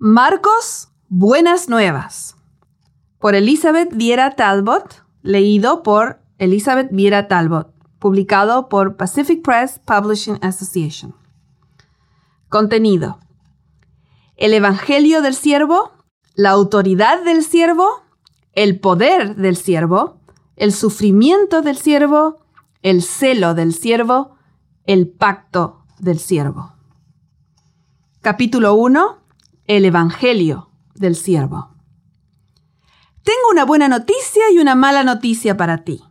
Marcos, Buenas Nuevas. Por Elizabeth Viera Talbot, leído por Elizabeth Viera Talbot, publicado por Pacific Press Publishing Association. Contenido. El Evangelio del Siervo, la autoridad del siervo, el poder del siervo, el sufrimiento del siervo, el celo del siervo, el pacto del siervo. Capítulo 1. El Evangelio del siervo. Tengo una buena noticia y una mala noticia para ti.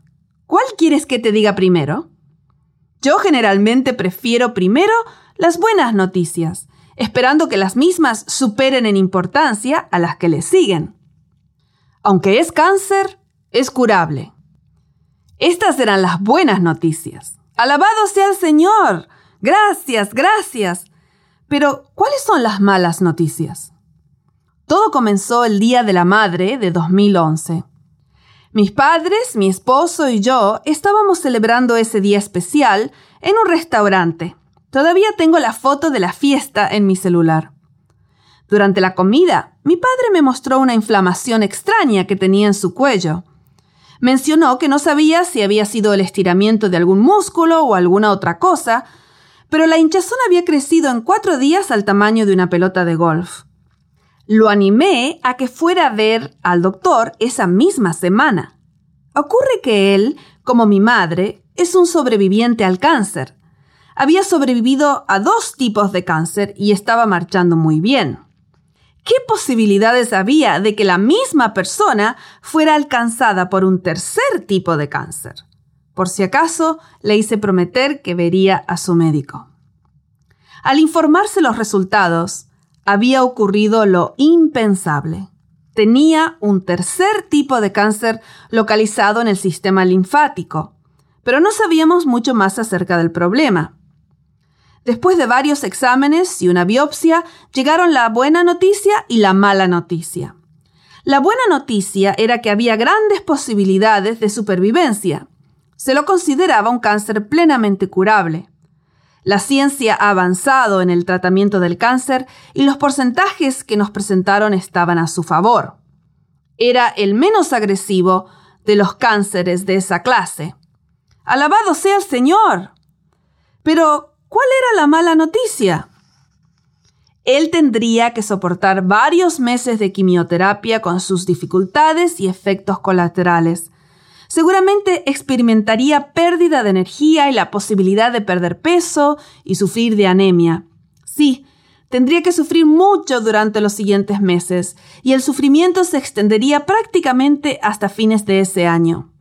¿Cuál quieres que te diga primero? Yo generalmente prefiero primero las buenas noticias, esperando que las mismas superen en importancia a las que le siguen. Aunque es cáncer, es curable. Estas eran las buenas noticias. Alabado sea el Señor. Gracias, gracias. Pero, ¿cuáles son las malas noticias? Todo comenzó el Día de la Madre de 2011. Mis padres, mi esposo y yo estábamos celebrando ese día especial en un restaurante. Todavía tengo la foto de la fiesta en mi celular. Durante la comida, mi padre me mostró una inflamación extraña que tenía en su cuello. Mencionó que no sabía si había sido el estiramiento de algún músculo o alguna otra cosa, pero la hinchazón había crecido en cuatro días al tamaño de una pelota de golf. Lo animé a que fuera a ver al doctor esa misma semana. Ocurre que él, como mi madre, es un sobreviviente al cáncer. Había sobrevivido a dos tipos de cáncer y estaba marchando muy bien. ¿Qué posibilidades había de que la misma persona fuera alcanzada por un tercer tipo de cáncer? Por si acaso, le hice prometer que vería a su médico. Al informarse los resultados, había ocurrido lo impensable. Tenía un tercer tipo de cáncer localizado en el sistema linfático, pero no sabíamos mucho más acerca del problema. Después de varios exámenes y una biopsia, llegaron la buena noticia y la mala noticia. La buena noticia era que había grandes posibilidades de supervivencia. Se lo consideraba un cáncer plenamente curable. La ciencia ha avanzado en el tratamiento del cáncer y los porcentajes que nos presentaron estaban a su favor. Era el menos agresivo de los cánceres de esa clase. Alabado sea el Señor. Pero, ¿Cuál era la mala noticia? Él tendría que soportar varios meses de quimioterapia con sus dificultades y efectos colaterales. Seguramente experimentaría pérdida de energía y la posibilidad de perder peso y sufrir de anemia. Sí, tendría que sufrir mucho durante los siguientes meses, y el sufrimiento se extendería prácticamente hasta fines de ese año.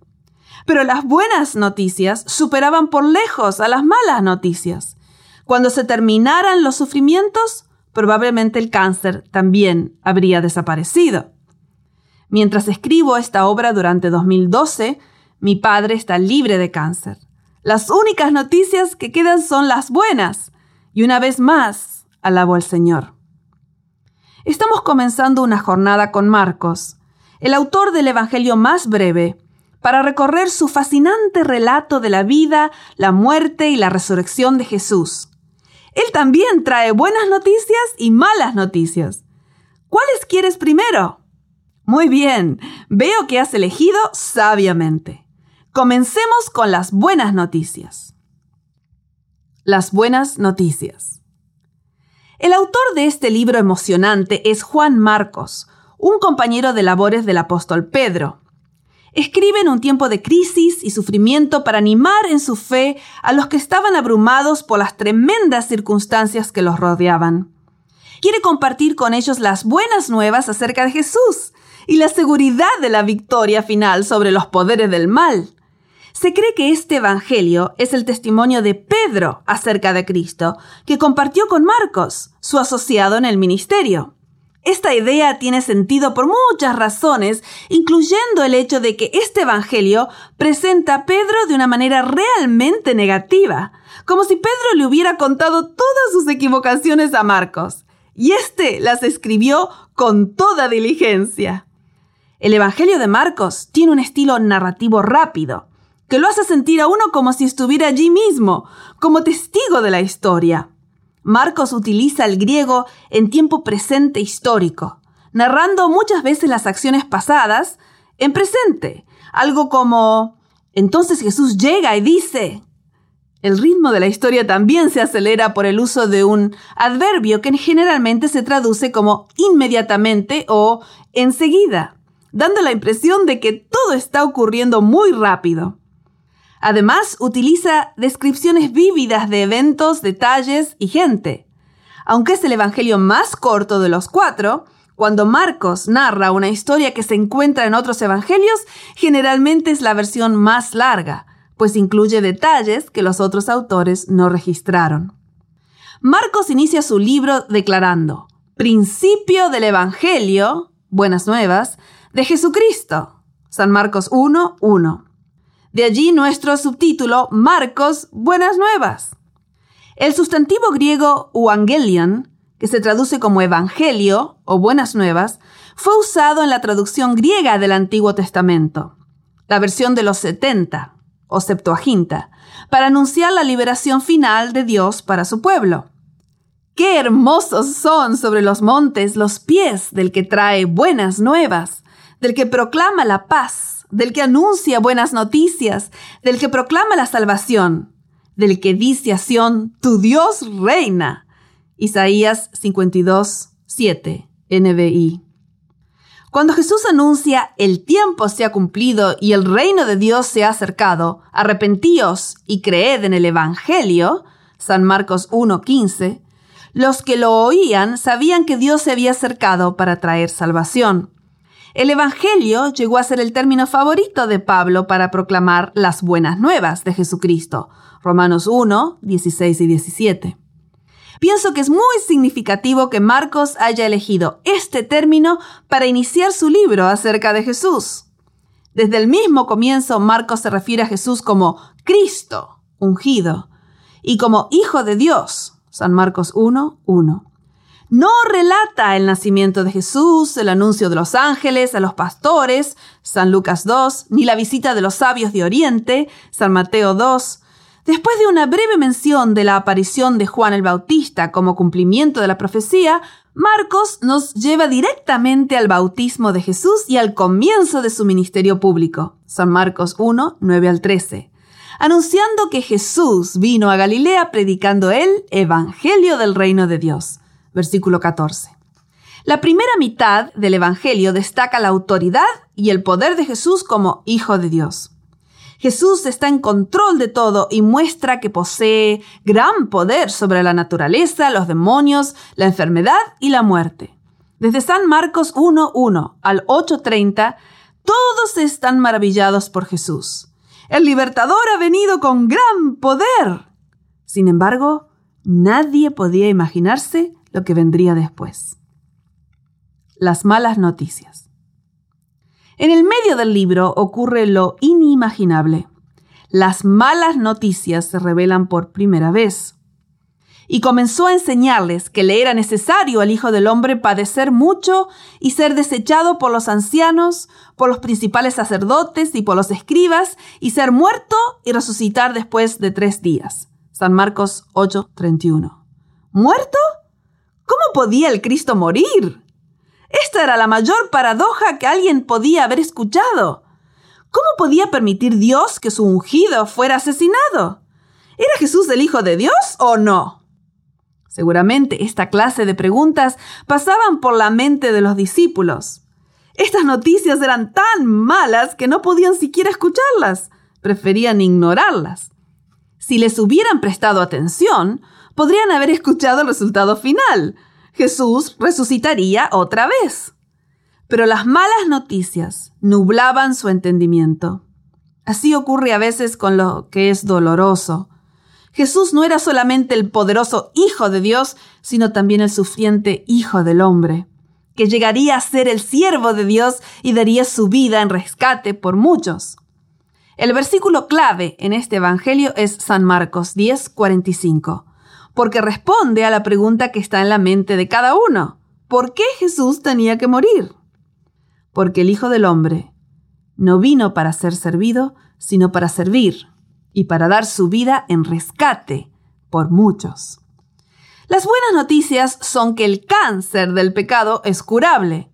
Pero las buenas noticias superaban por lejos a las malas noticias. Cuando se terminaran los sufrimientos, probablemente el cáncer también habría desaparecido. Mientras escribo esta obra durante 2012, mi padre está libre de cáncer. Las únicas noticias que quedan son las buenas. Y una vez más, alabo al Señor. Estamos comenzando una jornada con Marcos, el autor del Evangelio más breve, para recorrer su fascinante relato de la vida, la muerte y la resurrección de Jesús. Él también trae buenas noticias y malas noticias. ¿Cuáles quieres primero? Muy bien, veo que has elegido sabiamente. Comencemos con las buenas noticias. Las buenas noticias. El autor de este libro emocionante es Juan Marcos, un compañero de labores del apóstol Pedro escribe en un tiempo de crisis y sufrimiento para animar en su fe a los que estaban abrumados por las tremendas circunstancias que los rodeaban. Quiere compartir con ellos las buenas nuevas acerca de Jesús y la seguridad de la victoria final sobre los poderes del mal. Se cree que este Evangelio es el testimonio de Pedro acerca de Cristo, que compartió con Marcos, su asociado en el ministerio. Esta idea tiene sentido por muchas razones, incluyendo el hecho de que este Evangelio presenta a Pedro de una manera realmente negativa, como si Pedro le hubiera contado todas sus equivocaciones a Marcos, y éste las escribió con toda diligencia. El Evangelio de Marcos tiene un estilo narrativo rápido, que lo hace sentir a uno como si estuviera allí mismo, como testigo de la historia. Marcos utiliza el griego en tiempo presente histórico, narrando muchas veces las acciones pasadas en presente, algo como, entonces Jesús llega y dice, el ritmo de la historia también se acelera por el uso de un adverbio que generalmente se traduce como inmediatamente o enseguida, dando la impresión de que todo está ocurriendo muy rápido. Además, utiliza descripciones vívidas de eventos, detalles y gente. Aunque es el Evangelio más corto de los cuatro, cuando Marcos narra una historia que se encuentra en otros Evangelios, generalmente es la versión más larga, pues incluye detalles que los otros autores no registraron. Marcos inicia su libro declarando, principio del Evangelio, buenas nuevas, de Jesucristo. San Marcos 1, 1. De allí nuestro subtítulo, Marcos, Buenas Nuevas. El sustantivo griego evangelion, que se traduce como Evangelio o Buenas Nuevas, fue usado en la traducción griega del Antiguo Testamento, la versión de los 70 o Septuaginta, para anunciar la liberación final de Dios para su pueblo. Qué hermosos son sobre los montes los pies del que trae buenas nuevas, del que proclama la paz del que anuncia buenas noticias, del que proclama la salvación, del que dice a Sión, tu Dios reina. Isaías 52, 7, NBI. Cuando Jesús anuncia el tiempo se ha cumplido y el reino de Dios se ha acercado, arrepentíos y creed en el Evangelio, San Marcos 1.15, los que lo oían sabían que Dios se había acercado para traer salvación. El Evangelio llegó a ser el término favorito de Pablo para proclamar las buenas nuevas de Jesucristo. Romanos 1, 16 y 17. Pienso que es muy significativo que Marcos haya elegido este término para iniciar su libro acerca de Jesús. Desde el mismo comienzo, Marcos se refiere a Jesús como Cristo, ungido, y como Hijo de Dios, San Marcos 1, 1 no relata el nacimiento de Jesús, el anuncio de los ángeles a los pastores, San Lucas 2, ni la visita de los sabios de Oriente, San Mateo 2. Después de una breve mención de la aparición de Juan el Bautista como cumplimiento de la profecía, Marcos nos lleva directamente al bautismo de Jesús y al comienzo de su ministerio público, San Marcos 1, 9 al 13, anunciando que Jesús vino a Galilea predicando el Evangelio del reino de Dios versículo 14. La primera mitad del Evangelio destaca la autoridad y el poder de Jesús como Hijo de Dios. Jesús está en control de todo y muestra que posee gran poder sobre la naturaleza, los demonios, la enfermedad y la muerte. Desde San Marcos 1.1 al 8.30, todos están maravillados por Jesús. El libertador ha venido con gran poder. Sin embargo, nadie podía imaginarse lo que vendría después. Las malas noticias. En el medio del libro ocurre lo inimaginable. Las malas noticias se revelan por primera vez. Y comenzó a enseñarles que le era necesario al Hijo del Hombre padecer mucho y ser desechado por los ancianos, por los principales sacerdotes y por los escribas, y ser muerto y resucitar después de tres días. San Marcos 8:31. ¿Muerto? ¿Cómo podía el Cristo morir? Esta era la mayor paradoja que alguien podía haber escuchado. ¿Cómo podía permitir Dios que su ungido fuera asesinado? ¿Era Jesús el Hijo de Dios o no? Seguramente esta clase de preguntas pasaban por la mente de los discípulos. Estas noticias eran tan malas que no podían siquiera escucharlas, preferían ignorarlas. Si les hubieran prestado atención, podrían haber escuchado el resultado final. Jesús resucitaría otra vez. Pero las malas noticias nublaban su entendimiento. Así ocurre a veces con lo que es doloroso. Jesús no era solamente el poderoso Hijo de Dios, sino también el sufriente Hijo del Hombre, que llegaría a ser el siervo de Dios y daría su vida en rescate por muchos. El versículo clave en este Evangelio es San Marcos 10, 45 porque responde a la pregunta que está en la mente de cada uno. ¿Por qué Jesús tenía que morir? Porque el Hijo del Hombre no vino para ser servido, sino para servir y para dar su vida en rescate por muchos. Las buenas noticias son que el cáncer del pecado es curable.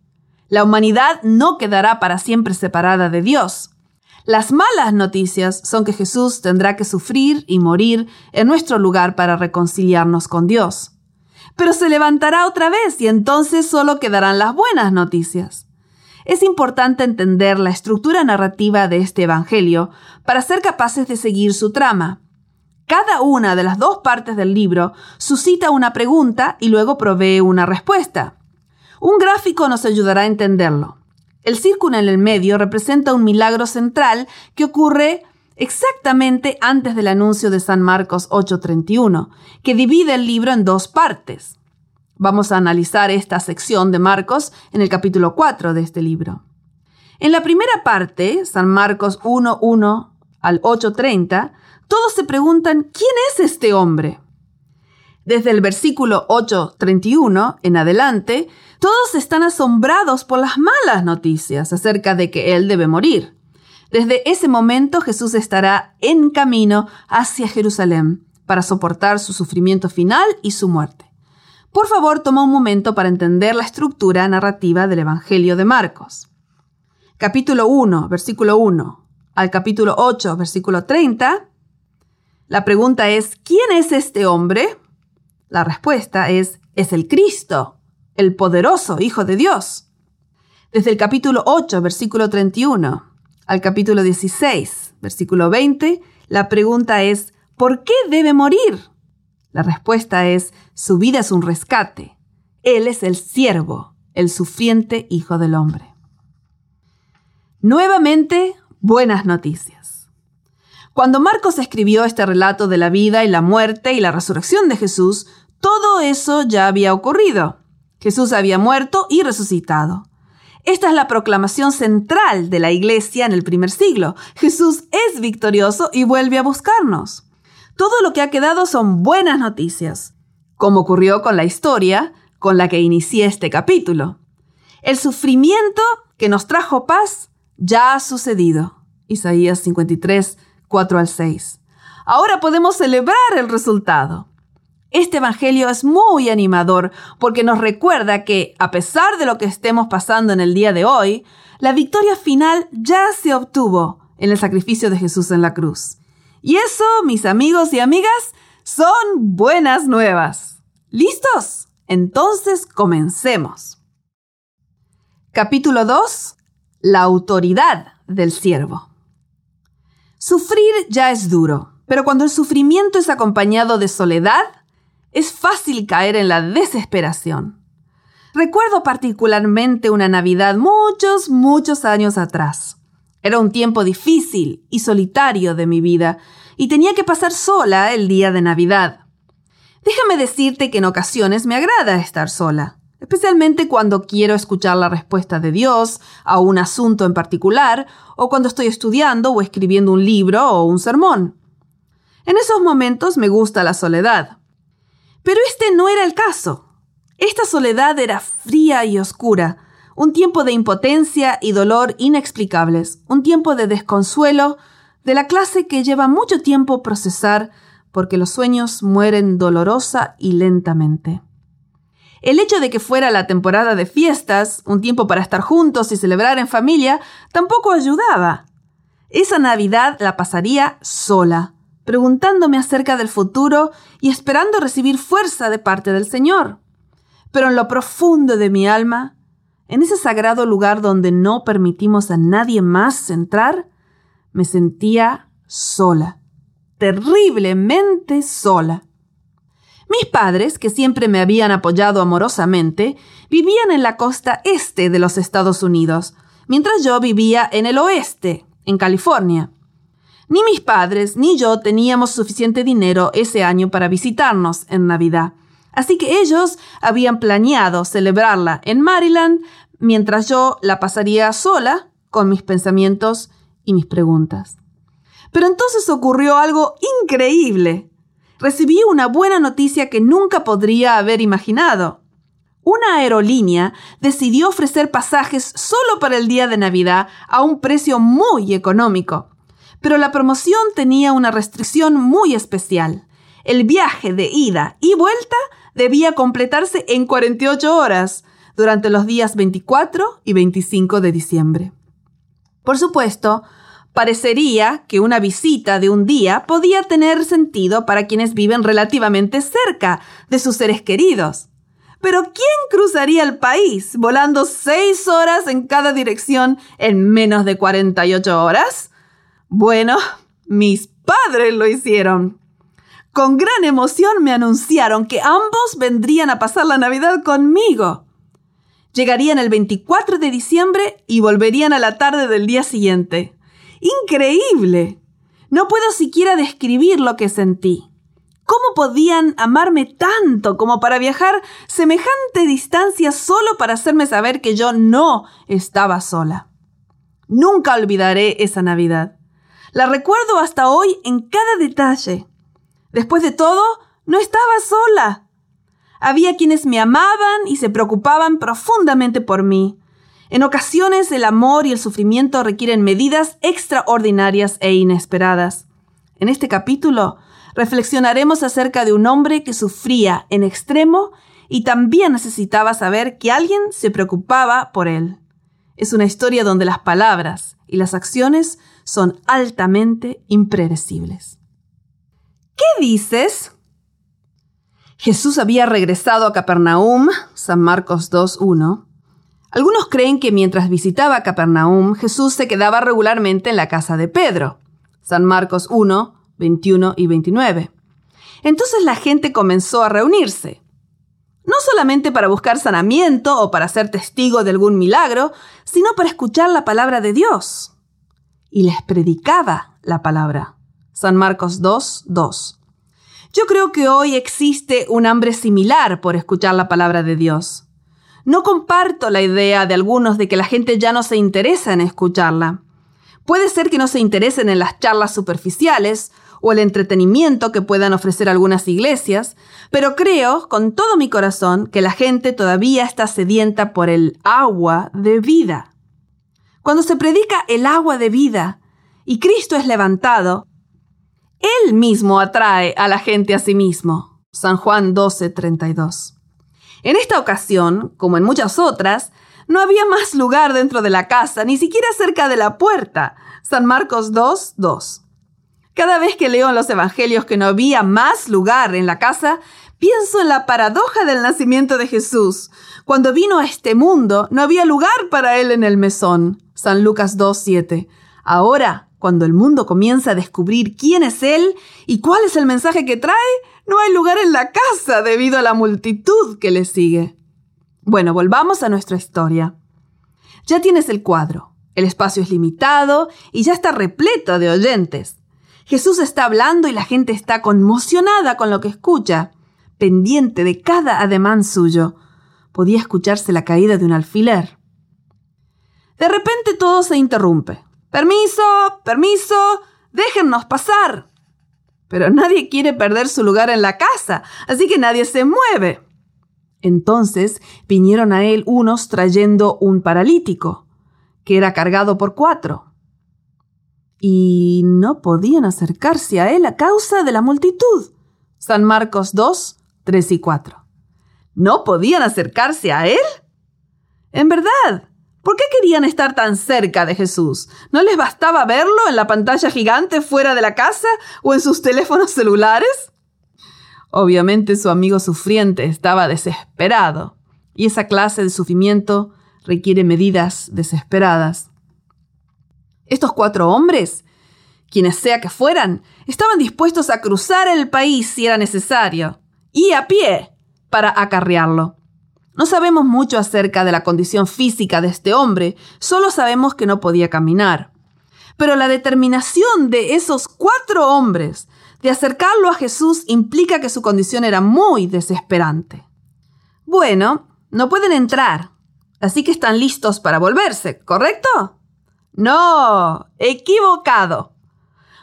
La humanidad no quedará para siempre separada de Dios. Las malas noticias son que Jesús tendrá que sufrir y morir en nuestro lugar para reconciliarnos con Dios. Pero se levantará otra vez y entonces solo quedarán las buenas noticias. Es importante entender la estructura narrativa de este Evangelio para ser capaces de seguir su trama. Cada una de las dos partes del libro suscita una pregunta y luego provee una respuesta. Un gráfico nos ayudará a entenderlo. El círculo en el medio representa un milagro central que ocurre exactamente antes del anuncio de San Marcos 8:31, que divide el libro en dos partes. Vamos a analizar esta sección de Marcos en el capítulo 4 de este libro. En la primera parte, San Marcos 1:1 al 8:30, todos se preguntan, ¿quién es este hombre? Desde el versículo 8.31 en adelante, todos están asombrados por las malas noticias acerca de que Él debe morir. Desde ese momento Jesús estará en camino hacia Jerusalén para soportar su sufrimiento final y su muerte. Por favor, toma un momento para entender la estructura narrativa del Evangelio de Marcos. Capítulo 1, versículo 1 al capítulo 8, versículo 30, la pregunta es, ¿quién es este hombre? La respuesta es, es el Cristo, el poderoso Hijo de Dios. Desde el capítulo 8, versículo 31, al capítulo 16, versículo 20, la pregunta es, ¿por qué debe morir? La respuesta es, su vida es un rescate. Él es el siervo, el sufriente Hijo del Hombre. Nuevamente, buenas noticias. Cuando Marcos escribió este relato de la vida y la muerte y la resurrección de Jesús, todo eso ya había ocurrido. Jesús había muerto y resucitado. Esta es la proclamación central de la iglesia en el primer siglo. Jesús es victorioso y vuelve a buscarnos. Todo lo que ha quedado son buenas noticias, como ocurrió con la historia con la que inicié este capítulo. El sufrimiento que nos trajo paz ya ha sucedido. Isaías 53, 4 al 6. Ahora podemos celebrar el resultado. Este Evangelio es muy animador porque nos recuerda que, a pesar de lo que estemos pasando en el día de hoy, la victoria final ya se obtuvo en el sacrificio de Jesús en la cruz. Y eso, mis amigos y amigas, son buenas nuevas. ¿Listos? Entonces comencemos. Capítulo 2. La autoridad del siervo. Sufrir ya es duro, pero cuando el sufrimiento es acompañado de soledad, es fácil caer en la desesperación. Recuerdo particularmente una Navidad muchos, muchos años atrás. Era un tiempo difícil y solitario de mi vida, y tenía que pasar sola el día de Navidad. Déjame decirte que en ocasiones me agrada estar sola especialmente cuando quiero escuchar la respuesta de Dios a un asunto en particular o cuando estoy estudiando o escribiendo un libro o un sermón. En esos momentos me gusta la soledad. Pero este no era el caso. Esta soledad era fría y oscura, un tiempo de impotencia y dolor inexplicables, un tiempo de desconsuelo de la clase que lleva mucho tiempo procesar porque los sueños mueren dolorosa y lentamente. El hecho de que fuera la temporada de fiestas, un tiempo para estar juntos y celebrar en familia, tampoco ayudaba. Esa Navidad la pasaría sola, preguntándome acerca del futuro y esperando recibir fuerza de parte del Señor. Pero en lo profundo de mi alma, en ese sagrado lugar donde no permitimos a nadie más entrar, me sentía sola, terriblemente sola. Mis padres, que siempre me habían apoyado amorosamente, vivían en la costa este de los Estados Unidos, mientras yo vivía en el oeste, en California. Ni mis padres ni yo teníamos suficiente dinero ese año para visitarnos en Navidad, así que ellos habían planeado celebrarla en Maryland mientras yo la pasaría sola con mis pensamientos y mis preguntas. Pero entonces ocurrió algo increíble recibí una buena noticia que nunca podría haber imaginado. Una aerolínea decidió ofrecer pasajes solo para el día de Navidad a un precio muy económico. Pero la promoción tenía una restricción muy especial. El viaje de ida y vuelta debía completarse en 48 horas durante los días 24 y 25 de diciembre. Por supuesto, parecería que una visita de un día podía tener sentido para quienes viven relativamente cerca de sus seres queridos. Pero ¿quién cruzaría el país volando seis horas en cada dirección en menos de 48 horas? Bueno, mis padres lo hicieron. Con gran emoción me anunciaron que ambos vendrían a pasar la Navidad conmigo. Llegarían el 24 de diciembre y volverían a la tarde del día siguiente. ¡Increíble! No puedo siquiera describir lo que sentí. ¿Cómo podían amarme tanto como para viajar semejante distancia solo para hacerme saber que yo no estaba sola? Nunca olvidaré esa Navidad. La recuerdo hasta hoy en cada detalle. Después de todo, no estaba sola. Había quienes me amaban y se preocupaban profundamente por mí. En ocasiones el amor y el sufrimiento requieren medidas extraordinarias e inesperadas. En este capítulo reflexionaremos acerca de un hombre que sufría en extremo y también necesitaba saber que alguien se preocupaba por él. Es una historia donde las palabras y las acciones son altamente impredecibles. ¿Qué dices? Jesús había regresado a Capernaum, San Marcos 2.1. Algunos creen que mientras visitaba Capernaum, Jesús se quedaba regularmente en la casa de Pedro, San Marcos 1, 21 y 29. Entonces la gente comenzó a reunirse, no solamente para buscar sanamiento o para ser testigo de algún milagro, sino para escuchar la palabra de Dios. Y les predicaba la palabra. San Marcos 2, 2. Yo creo que hoy existe un hambre similar por escuchar la palabra de Dios. No comparto la idea de algunos de que la gente ya no se interesa en escucharla. Puede ser que no se interesen en las charlas superficiales o el entretenimiento que puedan ofrecer algunas iglesias, pero creo con todo mi corazón que la gente todavía está sedienta por el agua de vida. Cuando se predica el agua de vida y Cristo es levantado, él mismo atrae a la gente a sí mismo. San Juan 12, 32. En esta ocasión, como en muchas otras, no había más lugar dentro de la casa, ni siquiera cerca de la puerta. San Marcos 2, 2. Cada vez que leo en los Evangelios que no había más lugar en la casa, pienso en la paradoja del nacimiento de Jesús. Cuando vino a este mundo, no había lugar para él en el mesón. San Lucas 2, 7. Ahora, cuando el mundo comienza a descubrir quién es Él y cuál es el mensaje que trae, no hay lugar en la casa debido a la multitud que le sigue. Bueno, volvamos a nuestra historia. Ya tienes el cuadro. El espacio es limitado y ya está repleto de oyentes. Jesús está hablando y la gente está conmocionada con lo que escucha, pendiente de cada ademán suyo. Podía escucharse la caída de un alfiler. De repente todo se interrumpe. Permiso, permiso, déjennos pasar. Pero nadie quiere perder su lugar en la casa, así que nadie se mueve. Entonces vinieron a él unos trayendo un paralítico, que era cargado por cuatro. Y no podían acercarse a él a causa de la multitud. San Marcos 2, 3 y 4. ¿No podían acercarse a él? En verdad, ¿Por qué querían estar tan cerca de Jesús? ¿No les bastaba verlo en la pantalla gigante fuera de la casa o en sus teléfonos celulares? Obviamente su amigo sufriente estaba desesperado, y esa clase de sufrimiento requiere medidas desesperadas. Estos cuatro hombres, quienes sea que fueran, estaban dispuestos a cruzar el país si era necesario, y a pie, para acarrearlo. No sabemos mucho acerca de la condición física de este hombre, solo sabemos que no podía caminar. Pero la determinación de esos cuatro hombres de acercarlo a Jesús implica que su condición era muy desesperante. Bueno, no pueden entrar, así que están listos para volverse, ¿correcto? No, equivocado.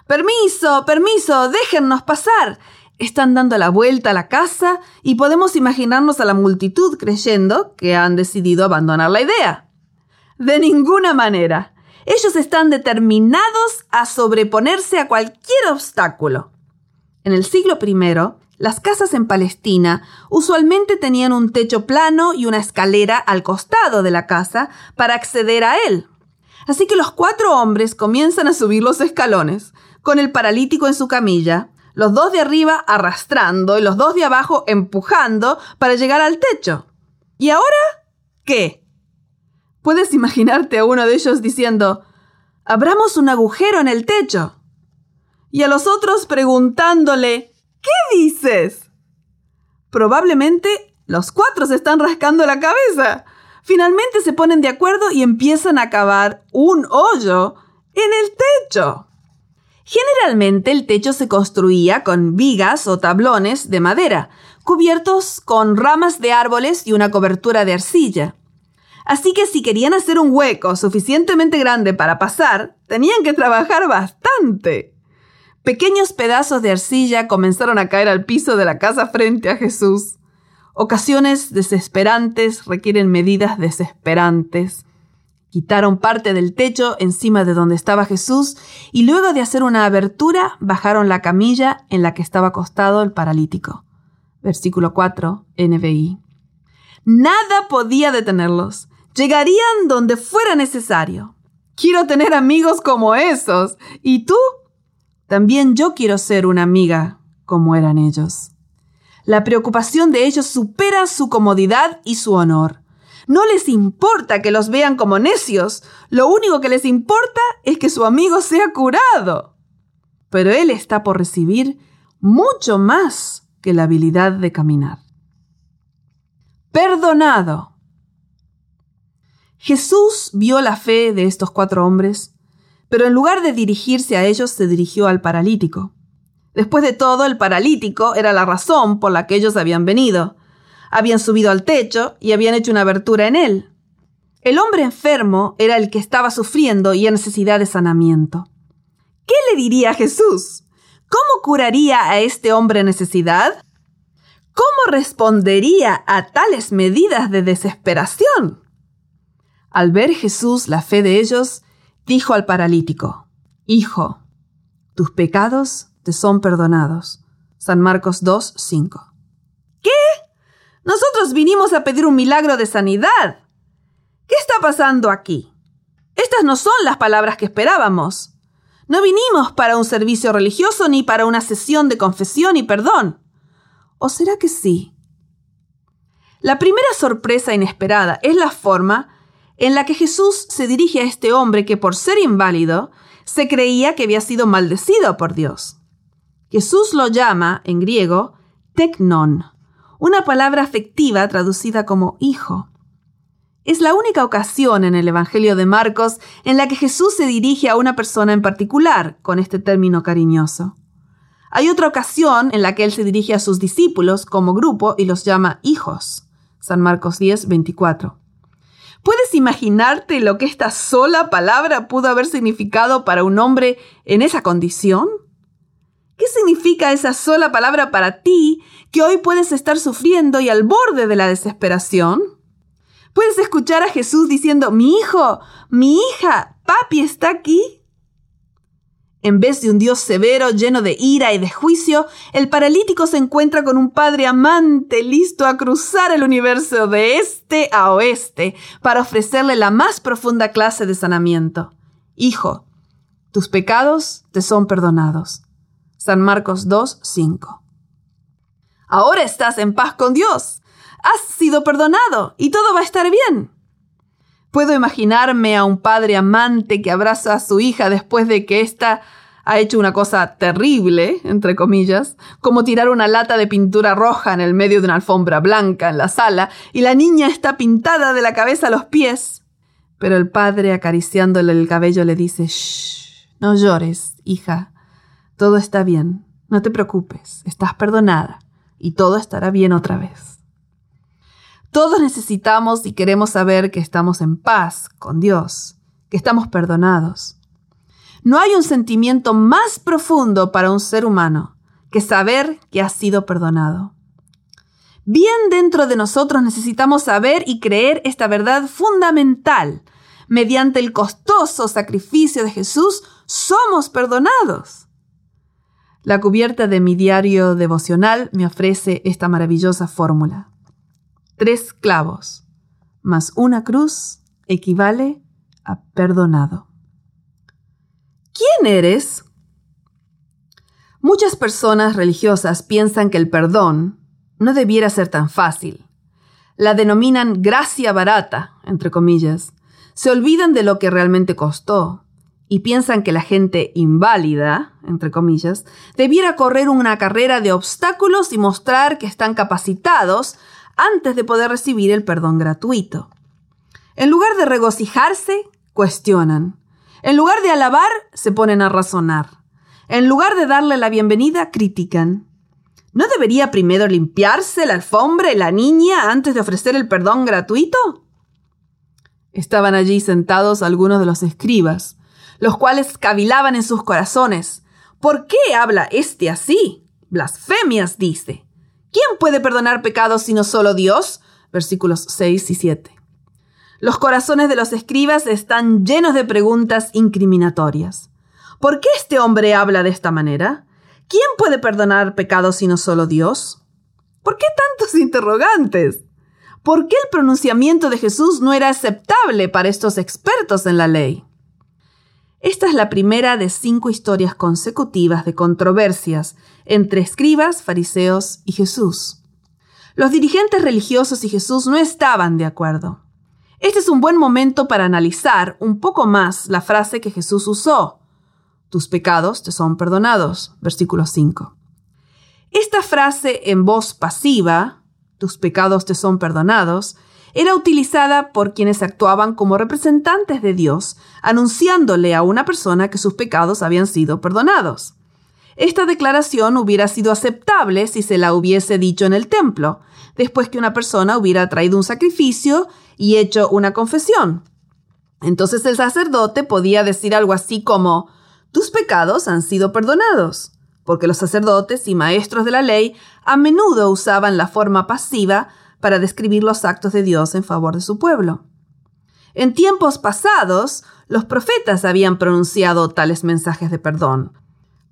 Permiso, permiso, déjennos pasar. Están dando la vuelta a la casa y podemos imaginarnos a la multitud creyendo que han decidido abandonar la idea. De ninguna manera. Ellos están determinados a sobreponerse a cualquier obstáculo. En el siglo I, Las casas en Palestina usualmente tenían un techo plano y una escalera al costado de la casa para acceder a él. Así que los cuatro hombres comienzan a subir los escalones, con el paralítico en su camilla, los dos de arriba arrastrando y los dos de abajo empujando para llegar al techo. ¿Y ahora qué? Puedes imaginarte a uno de ellos diciendo, abramos un agujero en el techo. Y a los otros preguntándole, ¿qué dices? Probablemente los cuatro se están rascando la cabeza. Finalmente se ponen de acuerdo y empiezan a cavar un hoyo en el techo. Generalmente el techo se construía con vigas o tablones de madera, cubiertos con ramas de árboles y una cobertura de arcilla. Así que si querían hacer un hueco suficientemente grande para pasar, tenían que trabajar bastante. Pequeños pedazos de arcilla comenzaron a caer al piso de la casa frente a Jesús. Ocasiones desesperantes requieren medidas desesperantes. Quitaron parte del techo encima de donde estaba Jesús y luego de hacer una abertura bajaron la camilla en la que estaba acostado el paralítico. Versículo 4, NBI. Nada podía detenerlos. Llegarían donde fuera necesario. Quiero tener amigos como esos. ¿Y tú? También yo quiero ser una amiga como eran ellos. La preocupación de ellos supera su comodidad y su honor. No les importa que los vean como necios, lo único que les importa es que su amigo sea curado. Pero él está por recibir mucho más que la habilidad de caminar. Perdonado. Jesús vio la fe de estos cuatro hombres, pero en lugar de dirigirse a ellos se dirigió al paralítico. Después de todo, el paralítico era la razón por la que ellos habían venido habían subido al techo y habían hecho una abertura en él. El hombre enfermo era el que estaba sufriendo y en necesidad de sanamiento. ¿Qué le diría Jesús? ¿Cómo curaría a este hombre en necesidad? ¿Cómo respondería a tales medidas de desesperación? Al ver Jesús la fe de ellos, dijo al paralítico, Hijo, tus pecados te son perdonados. San Marcos 2, 5. Nosotros vinimos a pedir un milagro de sanidad. ¿Qué está pasando aquí? Estas no son las palabras que esperábamos. No vinimos para un servicio religioso ni para una sesión de confesión y perdón. ¿O será que sí? La primera sorpresa inesperada es la forma en la que Jesús se dirige a este hombre que por ser inválido se creía que había sido maldecido por Dios. Jesús lo llama, en griego, una palabra afectiva traducida como hijo. Es la única ocasión en el Evangelio de Marcos en la que Jesús se dirige a una persona en particular con este término cariñoso. Hay otra ocasión en la que él se dirige a sus discípulos como grupo y los llama hijos. San Marcos 10, 24. ¿Puedes imaginarte lo que esta sola palabra pudo haber significado para un hombre en esa condición? ¿Qué significa esa sola palabra para ti que hoy puedes estar sufriendo y al borde de la desesperación? Puedes escuchar a Jesús diciendo, mi hijo, mi hija, papi está aquí. En vez de un Dios severo, lleno de ira y de juicio, el paralítico se encuentra con un Padre amante listo a cruzar el universo de este a oeste para ofrecerle la más profunda clase de sanamiento. Hijo, tus pecados te son perdonados. San Marcos 2, 5. Ahora estás en paz con Dios. Has sido perdonado y todo va a estar bien. Puedo imaginarme a un padre amante que abraza a su hija después de que ésta ha hecho una cosa terrible, entre comillas, como tirar una lata de pintura roja en el medio de una alfombra blanca en la sala y la niña está pintada de la cabeza a los pies. Pero el padre acariciándole el cabello le dice, Shh, no llores, hija. Todo está bien, no te preocupes, estás perdonada y todo estará bien otra vez. Todos necesitamos y queremos saber que estamos en paz con Dios, que estamos perdonados. No hay un sentimiento más profundo para un ser humano que saber que ha sido perdonado. Bien dentro de nosotros necesitamos saber y creer esta verdad fundamental. Mediante el costoso sacrificio de Jesús somos perdonados. La cubierta de mi diario devocional me ofrece esta maravillosa fórmula. Tres clavos más una cruz equivale a perdonado. ¿Quién eres? Muchas personas religiosas piensan que el perdón no debiera ser tan fácil. La denominan gracia barata, entre comillas. Se olvidan de lo que realmente costó y piensan que la gente inválida, entre comillas, debiera correr una carrera de obstáculos y mostrar que están capacitados antes de poder recibir el perdón gratuito. En lugar de regocijarse, cuestionan. En lugar de alabar, se ponen a razonar. En lugar de darle la bienvenida, critican. ¿No debería primero limpiarse la alfombra y la niña antes de ofrecer el perdón gratuito? Estaban allí sentados algunos de los escribas, los cuales cavilaban en sus corazones. ¿Por qué habla este así? Blasfemias dice. ¿Quién puede perdonar pecados sino solo Dios? Versículos 6 y 7. Los corazones de los escribas están llenos de preguntas incriminatorias. ¿Por qué este hombre habla de esta manera? ¿Quién puede perdonar pecados sino solo Dios? ¿Por qué tantos interrogantes? ¿Por qué el pronunciamiento de Jesús no era aceptable para estos expertos en la ley? Esta es la primera de cinco historias consecutivas de controversias entre escribas, fariseos y Jesús. Los dirigentes religiosos y Jesús no estaban de acuerdo. Este es un buen momento para analizar un poco más la frase que Jesús usó tus pecados te son perdonados. Versículo 5. Esta frase en voz pasiva, tus pecados te son perdonados, era utilizada por quienes actuaban como representantes de Dios, anunciándole a una persona que sus pecados habían sido perdonados. Esta declaración hubiera sido aceptable si se la hubiese dicho en el templo, después que una persona hubiera traído un sacrificio y hecho una confesión. Entonces el sacerdote podía decir algo así como, tus pecados han sido perdonados, porque los sacerdotes y maestros de la ley a menudo usaban la forma pasiva para describir los actos de Dios en favor de su pueblo. En tiempos pasados, los profetas habían pronunciado tales mensajes de perdón.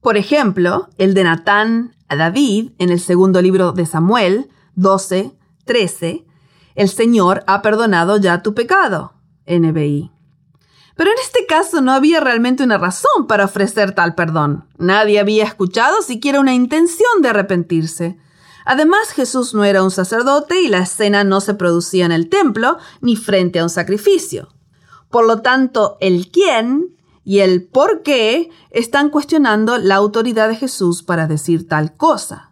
Por ejemplo, el de Natán a David en el segundo libro de Samuel 12, 13, el Señor ha perdonado ya tu pecado. NBI. Pero en este caso no había realmente una razón para ofrecer tal perdón. Nadie había escuchado siquiera una intención de arrepentirse. Además, Jesús no era un sacerdote y la escena no se producía en el templo ni frente a un sacrificio. Por lo tanto, el quién y el por qué están cuestionando la autoridad de Jesús para decir tal cosa.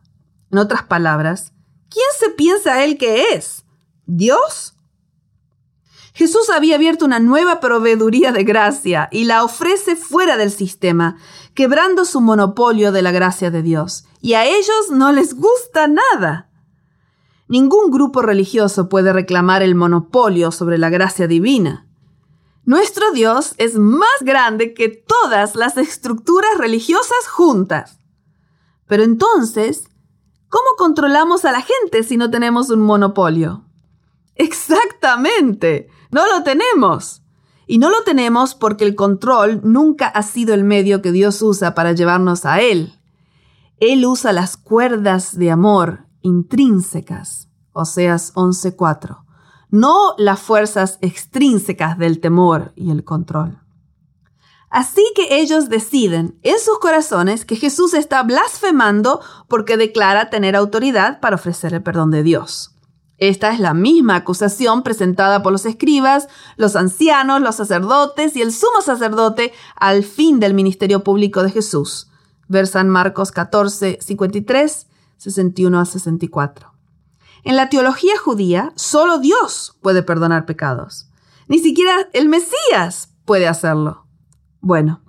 En otras palabras, ¿quién se piensa él que es? ¿Dios Jesús había abierto una nueva proveeduría de gracia y la ofrece fuera del sistema, quebrando su monopolio de la gracia de Dios. Y a ellos no les gusta nada. Ningún grupo religioso puede reclamar el monopolio sobre la gracia divina. Nuestro Dios es más grande que todas las estructuras religiosas juntas. Pero entonces, ¿cómo controlamos a la gente si no tenemos un monopolio? Exactamente. No lo tenemos. Y no lo tenemos porque el control nunca ha sido el medio que Dios usa para llevarnos a Él. Él usa las cuerdas de amor intrínsecas, Oseas 11:4, no las fuerzas extrínsecas del temor y el control. Así que ellos deciden en sus corazones que Jesús está blasfemando porque declara tener autoridad para ofrecer el perdón de Dios. Esta es la misma acusación presentada por los escribas, los ancianos, los sacerdotes y el sumo sacerdote al fin del ministerio público de Jesús. Versan Marcos 14, 53, 61 a 64. En la teología judía, solo Dios puede perdonar pecados. Ni siquiera el Mesías puede hacerlo. Bueno,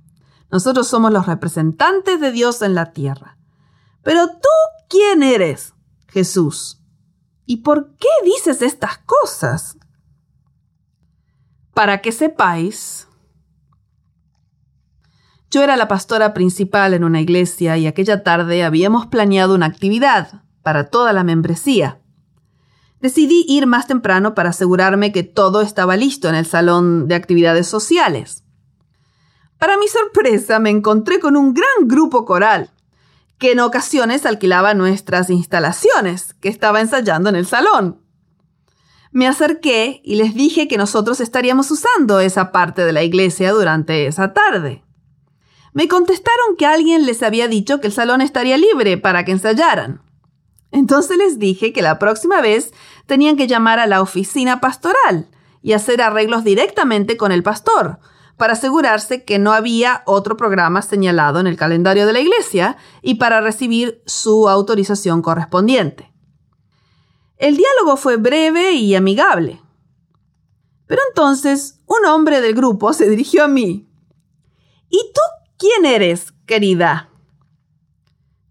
nosotros somos los representantes de Dios en la tierra. Pero tú, ¿quién eres? Jesús. ¿Y por qué dices estas cosas? Para que sepáis, yo era la pastora principal en una iglesia y aquella tarde habíamos planeado una actividad para toda la membresía. Decidí ir más temprano para asegurarme que todo estaba listo en el salón de actividades sociales. Para mi sorpresa me encontré con un gran grupo coral que en ocasiones alquilaba nuestras instalaciones, que estaba ensayando en el salón. Me acerqué y les dije que nosotros estaríamos usando esa parte de la iglesia durante esa tarde. Me contestaron que alguien les había dicho que el salón estaría libre para que ensayaran. Entonces les dije que la próxima vez tenían que llamar a la oficina pastoral y hacer arreglos directamente con el pastor, para asegurarse que no había otro programa señalado en el calendario de la iglesia y para recibir su autorización correspondiente. El diálogo fue breve y amigable. Pero entonces un hombre del grupo se dirigió a mí. ¿Y tú quién eres, querida?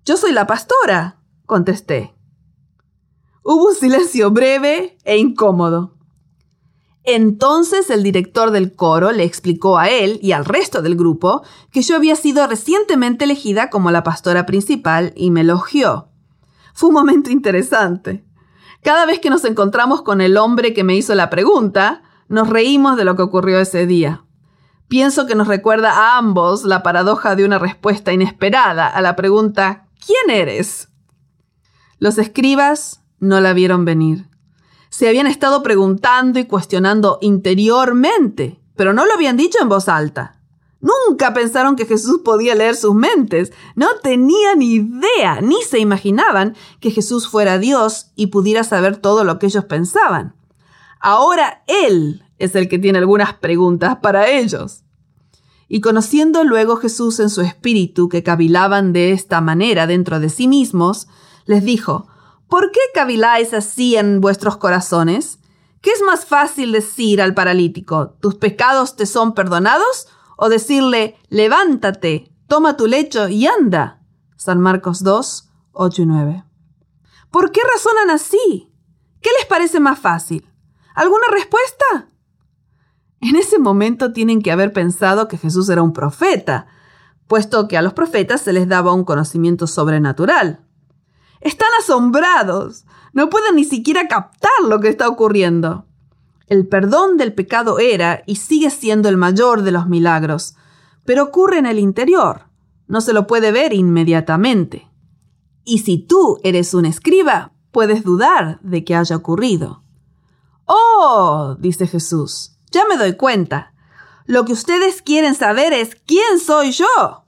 Yo soy la pastora, contesté. Hubo un silencio breve e incómodo. Entonces el director del coro le explicó a él y al resto del grupo que yo había sido recientemente elegida como la pastora principal y me elogió. Fue un momento interesante. Cada vez que nos encontramos con el hombre que me hizo la pregunta, nos reímos de lo que ocurrió ese día. Pienso que nos recuerda a ambos la paradoja de una respuesta inesperada a la pregunta ¿Quién eres? Los escribas no la vieron venir se habían estado preguntando y cuestionando interiormente, pero no lo habían dicho en voz alta. Nunca pensaron que Jesús podía leer sus mentes. No tenían idea, ni se imaginaban que Jesús fuera Dios y pudiera saber todo lo que ellos pensaban. Ahora Él es el que tiene algunas preguntas para ellos. Y conociendo luego Jesús en su espíritu que cavilaban de esta manera dentro de sí mismos, les dijo, ¿Por qué caviláis así en vuestros corazones? ¿Qué es más fácil decir al paralítico, tus pecados te son perdonados? ¿O decirle, levántate, toma tu lecho y anda? San Marcos 2, 8 y 9. ¿Por qué razonan así? ¿Qué les parece más fácil? ¿Alguna respuesta? En ese momento tienen que haber pensado que Jesús era un profeta, puesto que a los profetas se les daba un conocimiento sobrenatural. Están asombrados. No pueden ni siquiera captar lo que está ocurriendo. El perdón del pecado era y sigue siendo el mayor de los milagros, pero ocurre en el interior. No se lo puede ver inmediatamente. Y si tú eres un escriba, puedes dudar de que haya ocurrido. Oh, dice Jesús, ya me doy cuenta. Lo que ustedes quieren saber es quién soy yo.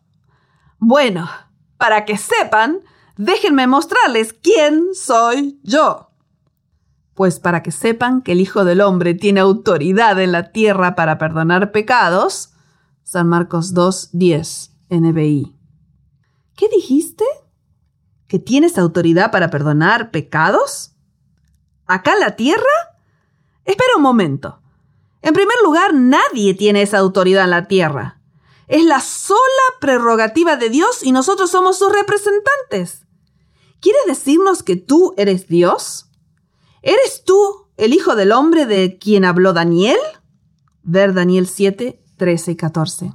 Bueno, para que sepan, déjenme mostrarles quién soy yo. Pues para que sepan que el Hijo del Hombre tiene autoridad en la tierra para perdonar pecados, San Marcos 2, 10, NBI. ¿Qué dijiste? ¿Que tienes autoridad para perdonar pecados? ¿Acá en la tierra? Espera un momento. En primer lugar, nadie tiene esa autoridad en la tierra. Es la sola prerrogativa de Dios y nosotros somos sus representantes. ¿Quiere decirnos que tú eres Dios? ¿Eres tú el Hijo del Hombre de quien habló Daniel? Ver Daniel 7, 13 y 14.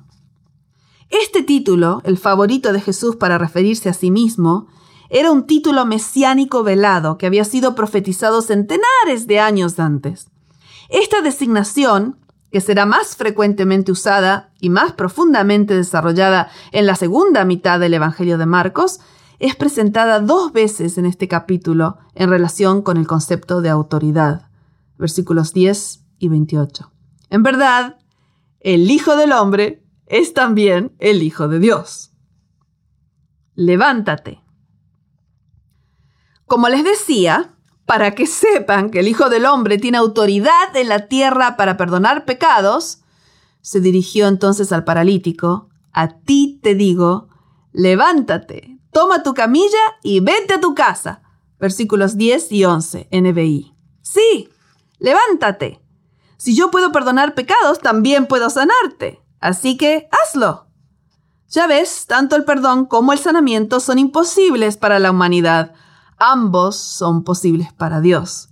Este título, el favorito de Jesús para referirse a sí mismo, era un título mesiánico velado que había sido profetizado centenares de años antes. Esta designación, que será más frecuentemente usada y más profundamente desarrollada en la segunda mitad del Evangelio de Marcos, es presentada dos veces en este capítulo en relación con el concepto de autoridad, versículos 10 y 28. En verdad, el Hijo del Hombre es también el Hijo de Dios. Levántate. Como les decía, para que sepan que el Hijo del Hombre tiene autoridad en la tierra para perdonar pecados, se dirigió entonces al paralítico, a ti te digo, levántate, toma tu camilla y vete a tu casa. Versículos 10 y 11, NBI. Sí, levántate. Si yo puedo perdonar pecados, también puedo sanarte. Así que hazlo. Ya ves, tanto el perdón como el sanamiento son imposibles para la humanidad. Ambos son posibles para Dios.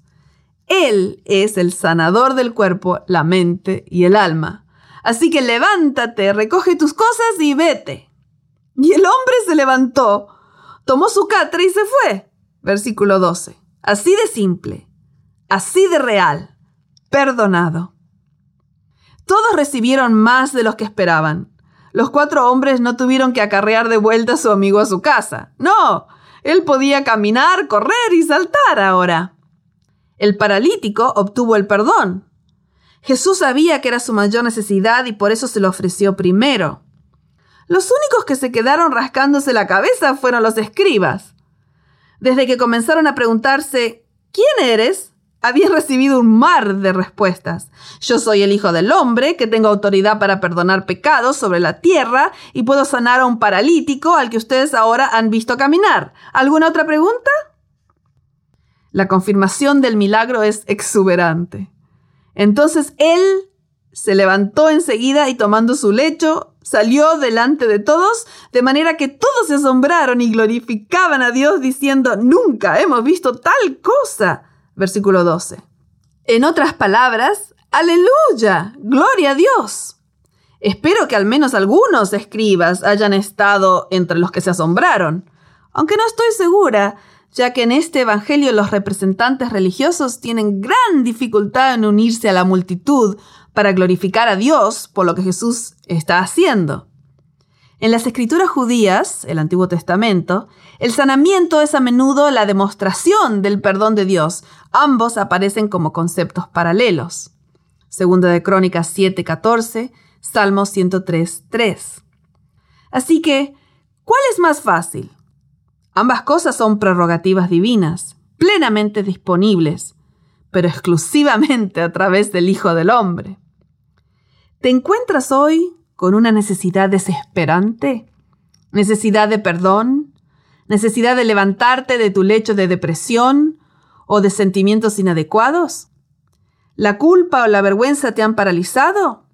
Él es el sanador del cuerpo, la mente y el alma. Así que levántate, recoge tus cosas y vete. Y el hombre se levantó, tomó su catre y se fue. Versículo 12. Así de simple, así de real, perdonado. Todos recibieron más de los que esperaban. Los cuatro hombres no tuvieron que acarrear de vuelta a su amigo a su casa. No, él podía caminar, correr y saltar ahora. El paralítico obtuvo el perdón. Jesús sabía que era su mayor necesidad y por eso se lo ofreció primero. Los únicos que se quedaron rascándose la cabeza fueron los escribas. Desde que comenzaron a preguntarse ¿Quién eres? Habían recibido un mar de respuestas. Yo soy el Hijo del Hombre, que tengo autoridad para perdonar pecados sobre la tierra y puedo sanar a un paralítico al que ustedes ahora han visto caminar. ¿Alguna otra pregunta? La confirmación del milagro es exuberante. Entonces él se levantó enseguida y tomando su lecho, salió delante de todos, de manera que todos se asombraron y glorificaban a Dios diciendo, nunca hemos visto tal cosa. Versículo 12. En otras palabras, aleluya, gloria a Dios. Espero que al menos algunos escribas hayan estado entre los que se asombraron, aunque no estoy segura, ya que en este Evangelio los representantes religiosos tienen gran dificultad en unirse a la multitud para glorificar a Dios por lo que Jesús está haciendo. En las escrituras judías, el Antiguo Testamento, el sanamiento es a menudo la demostración del perdón de Dios. Ambos aparecen como conceptos paralelos. Segunda de Crónicas 7:14, Salmo 103:3. Así que, ¿cuál es más fácil? Ambas cosas son prerrogativas divinas, plenamente disponibles, pero exclusivamente a través del Hijo del Hombre. ¿Te encuentras hoy con una necesidad desesperante? ¿Necesidad de perdón? ¿Necesidad de levantarte de tu lecho de depresión o de sentimientos inadecuados? ¿La culpa o la vergüenza te han paralizado?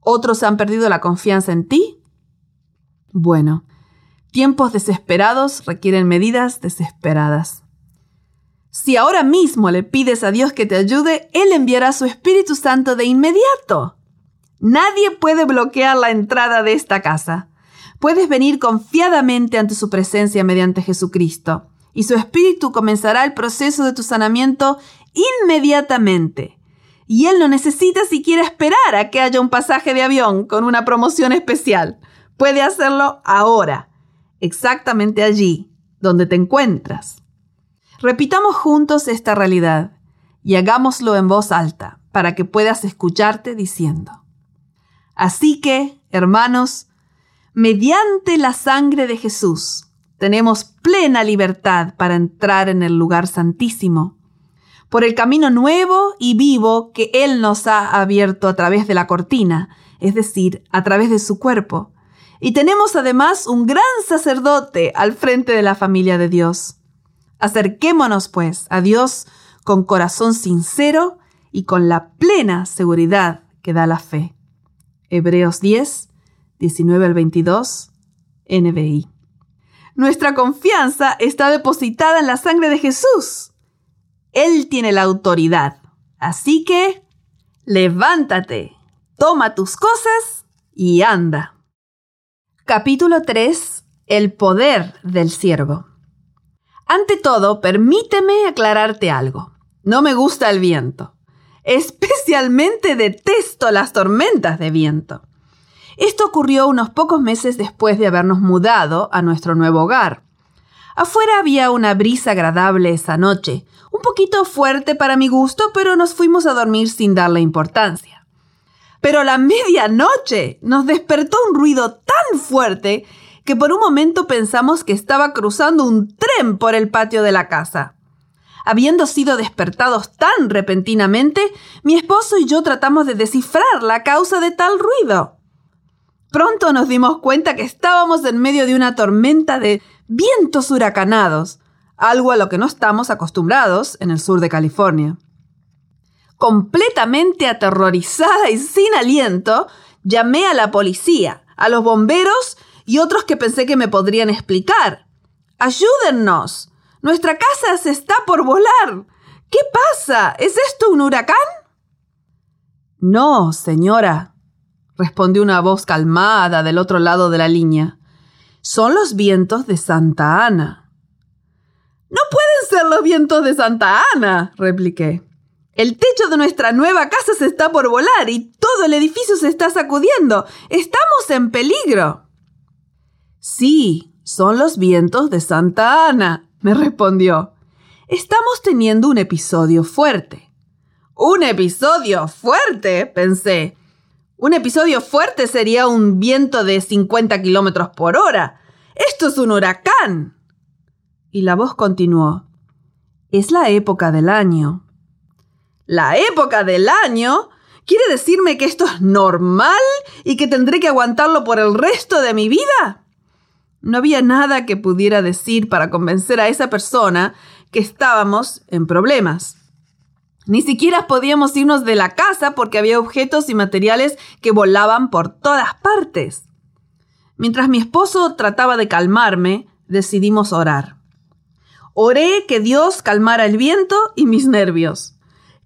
¿Otros han perdido la confianza en ti? Bueno, Tiempos desesperados requieren medidas desesperadas. Si ahora mismo le pides a Dios que te ayude, Él enviará su Espíritu Santo de inmediato. Nadie puede bloquear la entrada de esta casa. Puedes venir confiadamente ante su presencia mediante Jesucristo, y su Espíritu comenzará el proceso de tu sanamiento inmediatamente. Y Él no necesita siquiera esperar a que haya un pasaje de avión con una promoción especial. Puede hacerlo ahora exactamente allí donde te encuentras. Repitamos juntos esta realidad y hagámoslo en voz alta para que puedas escucharte diciendo. Así que, hermanos, mediante la sangre de Jesús, tenemos plena libertad para entrar en el lugar santísimo, por el camino nuevo y vivo que Él nos ha abierto a través de la cortina, es decir, a través de su cuerpo, y tenemos además un gran sacerdote al frente de la familia de Dios. Acerquémonos, pues, a Dios con corazón sincero y con la plena seguridad que da la fe. Hebreos 10, 19 al 22, NBI. Nuestra confianza está depositada en la sangre de Jesús. Él tiene la autoridad. Así que, levántate, toma tus cosas y anda. Capítulo 3. El poder del siervo. Ante todo, permíteme aclararte algo. No me gusta el viento. Especialmente detesto las tormentas de viento. Esto ocurrió unos pocos meses después de habernos mudado a nuestro nuevo hogar. Afuera había una brisa agradable esa noche, un poquito fuerte para mi gusto, pero nos fuimos a dormir sin darle importancia. Pero la medianoche nos despertó un ruido tan fuerte que por un momento pensamos que estaba cruzando un tren por el patio de la casa. Habiendo sido despertados tan repentinamente, mi esposo y yo tratamos de descifrar la causa de tal ruido. Pronto nos dimos cuenta que estábamos en medio de una tormenta de vientos huracanados, algo a lo que no estamos acostumbrados en el sur de California. Completamente aterrorizada y sin aliento, llamé a la policía, a los bomberos y otros que pensé que me podrían explicar. ¡Ayúdennos! Nuestra casa se está por volar. ¿Qué pasa? ¿Es esto un huracán? No, señora, respondió una voz calmada del otro lado de la línea. Son los vientos de Santa Ana. No pueden ser los vientos de Santa Ana, repliqué. El techo de nuestra nueva casa se está por volar y todo el edificio se está sacudiendo. Estamos en peligro. Sí, son los vientos de Santa Ana, me respondió. Estamos teniendo un episodio fuerte. Un episodio fuerte, pensé. Un episodio fuerte sería un viento de 50 kilómetros por hora. Esto es un huracán. Y la voz continuó. Es la época del año. ¿La época del año? ¿Quiere decirme que esto es normal y que tendré que aguantarlo por el resto de mi vida? No había nada que pudiera decir para convencer a esa persona que estábamos en problemas. Ni siquiera podíamos irnos de la casa porque había objetos y materiales que volaban por todas partes. Mientras mi esposo trataba de calmarme, decidimos orar. Oré que Dios calmara el viento y mis nervios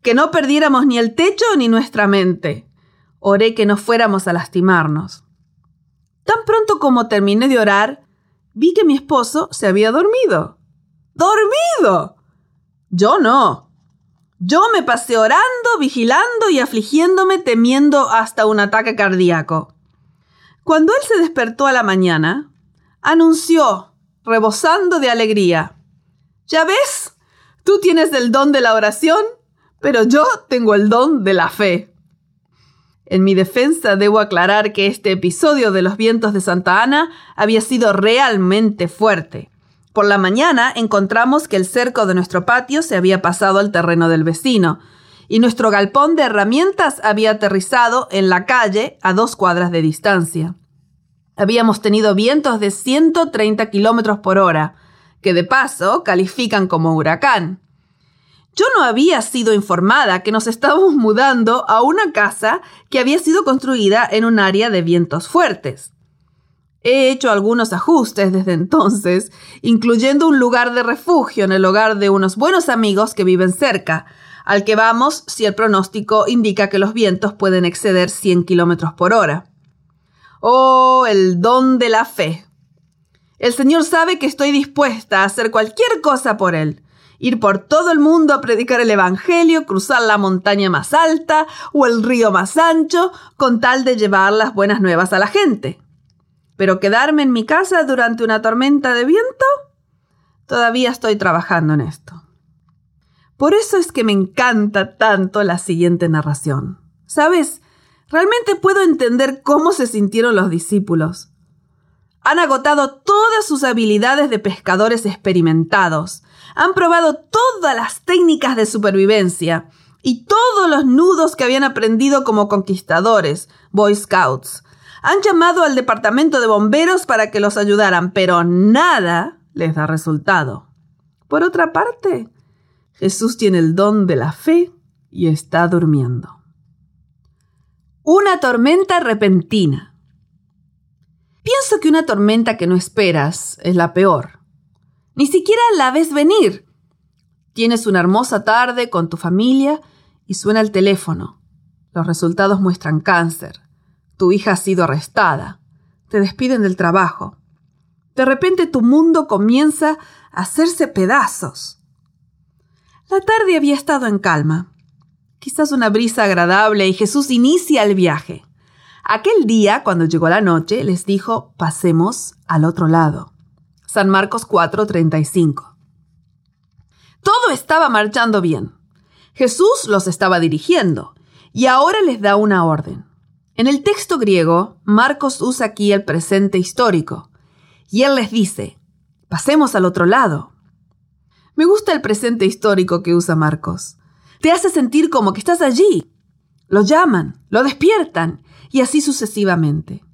que no perdiéramos ni el techo ni nuestra mente. Oré que no fuéramos a lastimarnos. Tan pronto como terminé de orar, vi que mi esposo se había dormido. ¡Dormido! Yo no. Yo me pasé orando, vigilando y afligiéndome temiendo hasta un ataque cardíaco. Cuando él se despertó a la mañana, anunció, rebosando de alegría, ¿Ya ves? Tú tienes el don de la oración pero yo tengo el don de la fe. En mi defensa debo aclarar que este episodio de los vientos de Santa Ana había sido realmente fuerte. Por la mañana encontramos que el cerco de nuestro patio se había pasado al terreno del vecino y nuestro galpón de herramientas había aterrizado en la calle a dos cuadras de distancia. Habíamos tenido vientos de 130 kilómetros por hora, que de paso califican como huracán. Yo no había sido informada que nos estábamos mudando a una casa que había sido construida en un área de vientos fuertes. He hecho algunos ajustes desde entonces, incluyendo un lugar de refugio en el hogar de unos buenos amigos que viven cerca, al que vamos si el pronóstico indica que los vientos pueden exceder 100 kilómetros por hora. Oh, el don de la fe. El Señor sabe que estoy dispuesta a hacer cualquier cosa por Él ir por todo el mundo a predicar el Evangelio, cruzar la montaña más alta o el río más ancho, con tal de llevar las buenas nuevas a la gente. Pero quedarme en mi casa durante una tormenta de viento, todavía estoy trabajando en esto. Por eso es que me encanta tanto la siguiente narración. ¿Sabes? Realmente puedo entender cómo se sintieron los discípulos. Han agotado todas sus habilidades de pescadores experimentados, han probado todas las técnicas de supervivencia y todos los nudos que habían aprendido como conquistadores, Boy Scouts. Han llamado al departamento de bomberos para que los ayudaran, pero nada les da resultado. Por otra parte, Jesús tiene el don de la fe y está durmiendo. Una tormenta repentina. Pienso que una tormenta que no esperas es la peor. Ni siquiera la ves venir. Tienes una hermosa tarde con tu familia y suena el teléfono. Los resultados muestran cáncer. Tu hija ha sido arrestada. Te despiden del trabajo. De repente tu mundo comienza a hacerse pedazos. La tarde había estado en calma. Quizás una brisa agradable y Jesús inicia el viaje. Aquel día, cuando llegó la noche, les dijo, pasemos al otro lado. San Marcos 4:35. Todo estaba marchando bien. Jesús los estaba dirigiendo y ahora les da una orden. En el texto griego, Marcos usa aquí el presente histórico y él les dice, pasemos al otro lado. Me gusta el presente histórico que usa Marcos. Te hace sentir como que estás allí. Lo llaman, lo despiertan y así sucesivamente.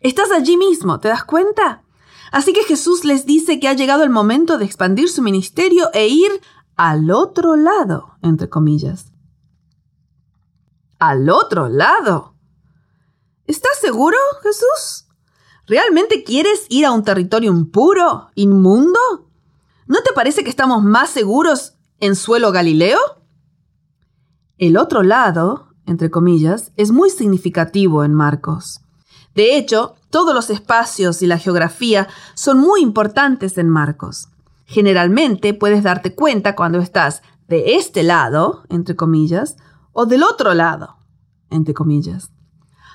Estás allí mismo, ¿te das cuenta? Así que Jesús les dice que ha llegado el momento de expandir su ministerio e ir al otro lado, entre comillas. ¿Al otro lado? ¿Estás seguro, Jesús? ¿Realmente quieres ir a un territorio impuro, inmundo? ¿No te parece que estamos más seguros en suelo galileo? El otro lado, entre comillas, es muy significativo en Marcos. De hecho, todos los espacios y la geografía son muy importantes en Marcos. Generalmente puedes darte cuenta cuando estás de este lado, entre comillas, o del otro lado, entre comillas.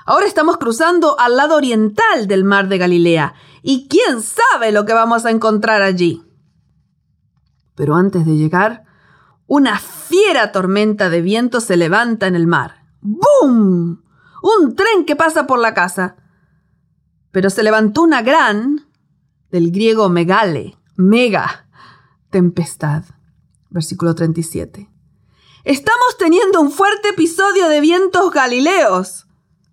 Ahora estamos cruzando al lado oriental del mar de Galilea y quién sabe lo que vamos a encontrar allí. Pero antes de llegar, una fiera tormenta de viento se levanta en el mar. ¡Bum! Un tren que pasa por la casa. Pero se levantó una gran, del griego megale, mega, tempestad. Versículo 37. Estamos teniendo un fuerte episodio de vientos galileos.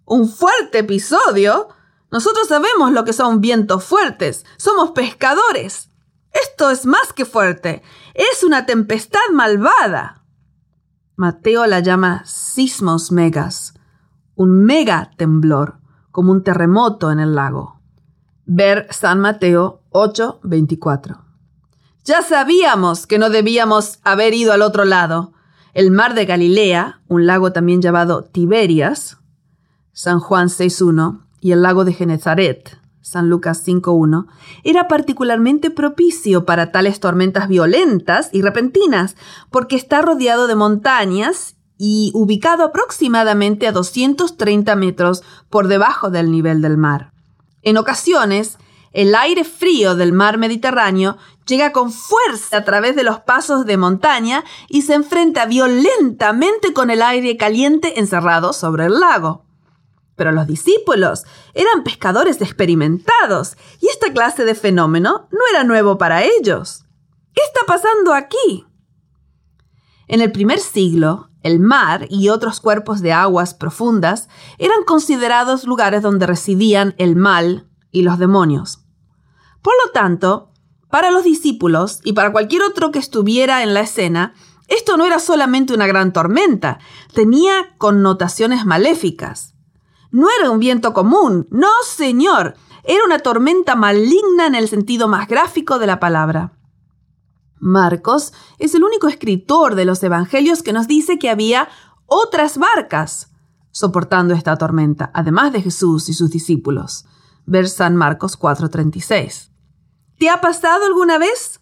¿Un fuerte episodio? Nosotros sabemos lo que son vientos fuertes. Somos pescadores. Esto es más que fuerte. Es una tempestad malvada. Mateo la llama sismos megas, un mega temblor, como un terremoto en el lago. Ver San Mateo 8:24. Ya sabíamos que no debíamos haber ido al otro lado. El mar de Galilea, un lago también llamado Tiberias, San Juan 6.1, y el lago de Genezaret, San Lucas 5.1, era particularmente propicio para tales tormentas violentas y repentinas, porque está rodeado de montañas y ubicado aproximadamente a 230 metros por debajo del nivel del mar. En ocasiones, el aire frío del mar Mediterráneo llega con fuerza a través de los pasos de montaña y se enfrenta violentamente con el aire caliente encerrado sobre el lago. Pero los discípulos eran pescadores experimentados y esta clase de fenómeno no era nuevo para ellos. ¿Qué está pasando aquí? En el primer siglo, el mar y otros cuerpos de aguas profundas eran considerados lugares donde residían el mal y los demonios. Por lo tanto, para los discípulos y para cualquier otro que estuviera en la escena, esto no era solamente una gran tormenta, tenía connotaciones maléficas. No era un viento común, no, señor, era una tormenta maligna en el sentido más gráfico de la palabra. Marcos es el único escritor de los evangelios que nos dice que había otras barcas soportando esta tormenta, además de Jesús y sus discípulos. Ver San Marcos 4:36. ¿Te ha pasado alguna vez?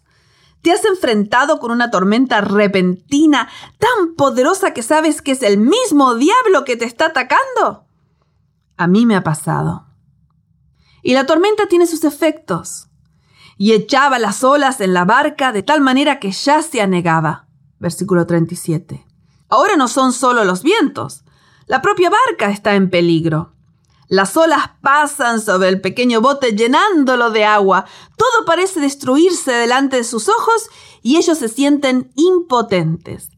¿Te has enfrentado con una tormenta repentina tan poderosa que sabes que es el mismo diablo que te está atacando? A mí me ha pasado. Y la tormenta tiene sus efectos. Y echaba las olas en la barca de tal manera que ya se anegaba. Versículo 37. Ahora no son solo los vientos. La propia barca está en peligro. Las olas pasan sobre el pequeño bote llenándolo de agua. Todo parece destruirse delante de sus ojos y ellos se sienten impotentes.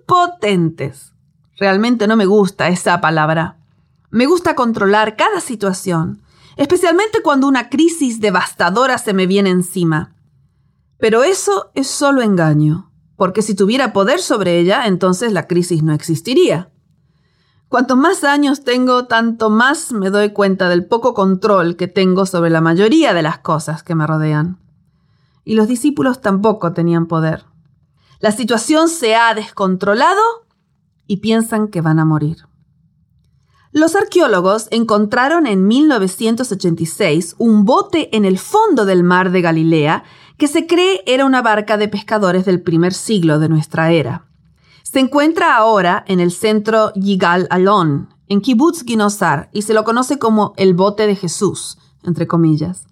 Impotentes. Realmente no me gusta esa palabra. Me gusta controlar cada situación, especialmente cuando una crisis devastadora se me viene encima. Pero eso es solo engaño, porque si tuviera poder sobre ella, entonces la crisis no existiría. Cuanto más años tengo, tanto más me doy cuenta del poco control que tengo sobre la mayoría de las cosas que me rodean. Y los discípulos tampoco tenían poder. La situación se ha descontrolado y piensan que van a morir. Los arqueólogos encontraron en 1986 un bote en el fondo del mar de Galilea que se cree era una barca de pescadores del primer siglo de nuestra era. Se encuentra ahora en el centro Yigal Alon, en Kibbutz Ginosar, y se lo conoce como el bote de Jesús, entre comillas.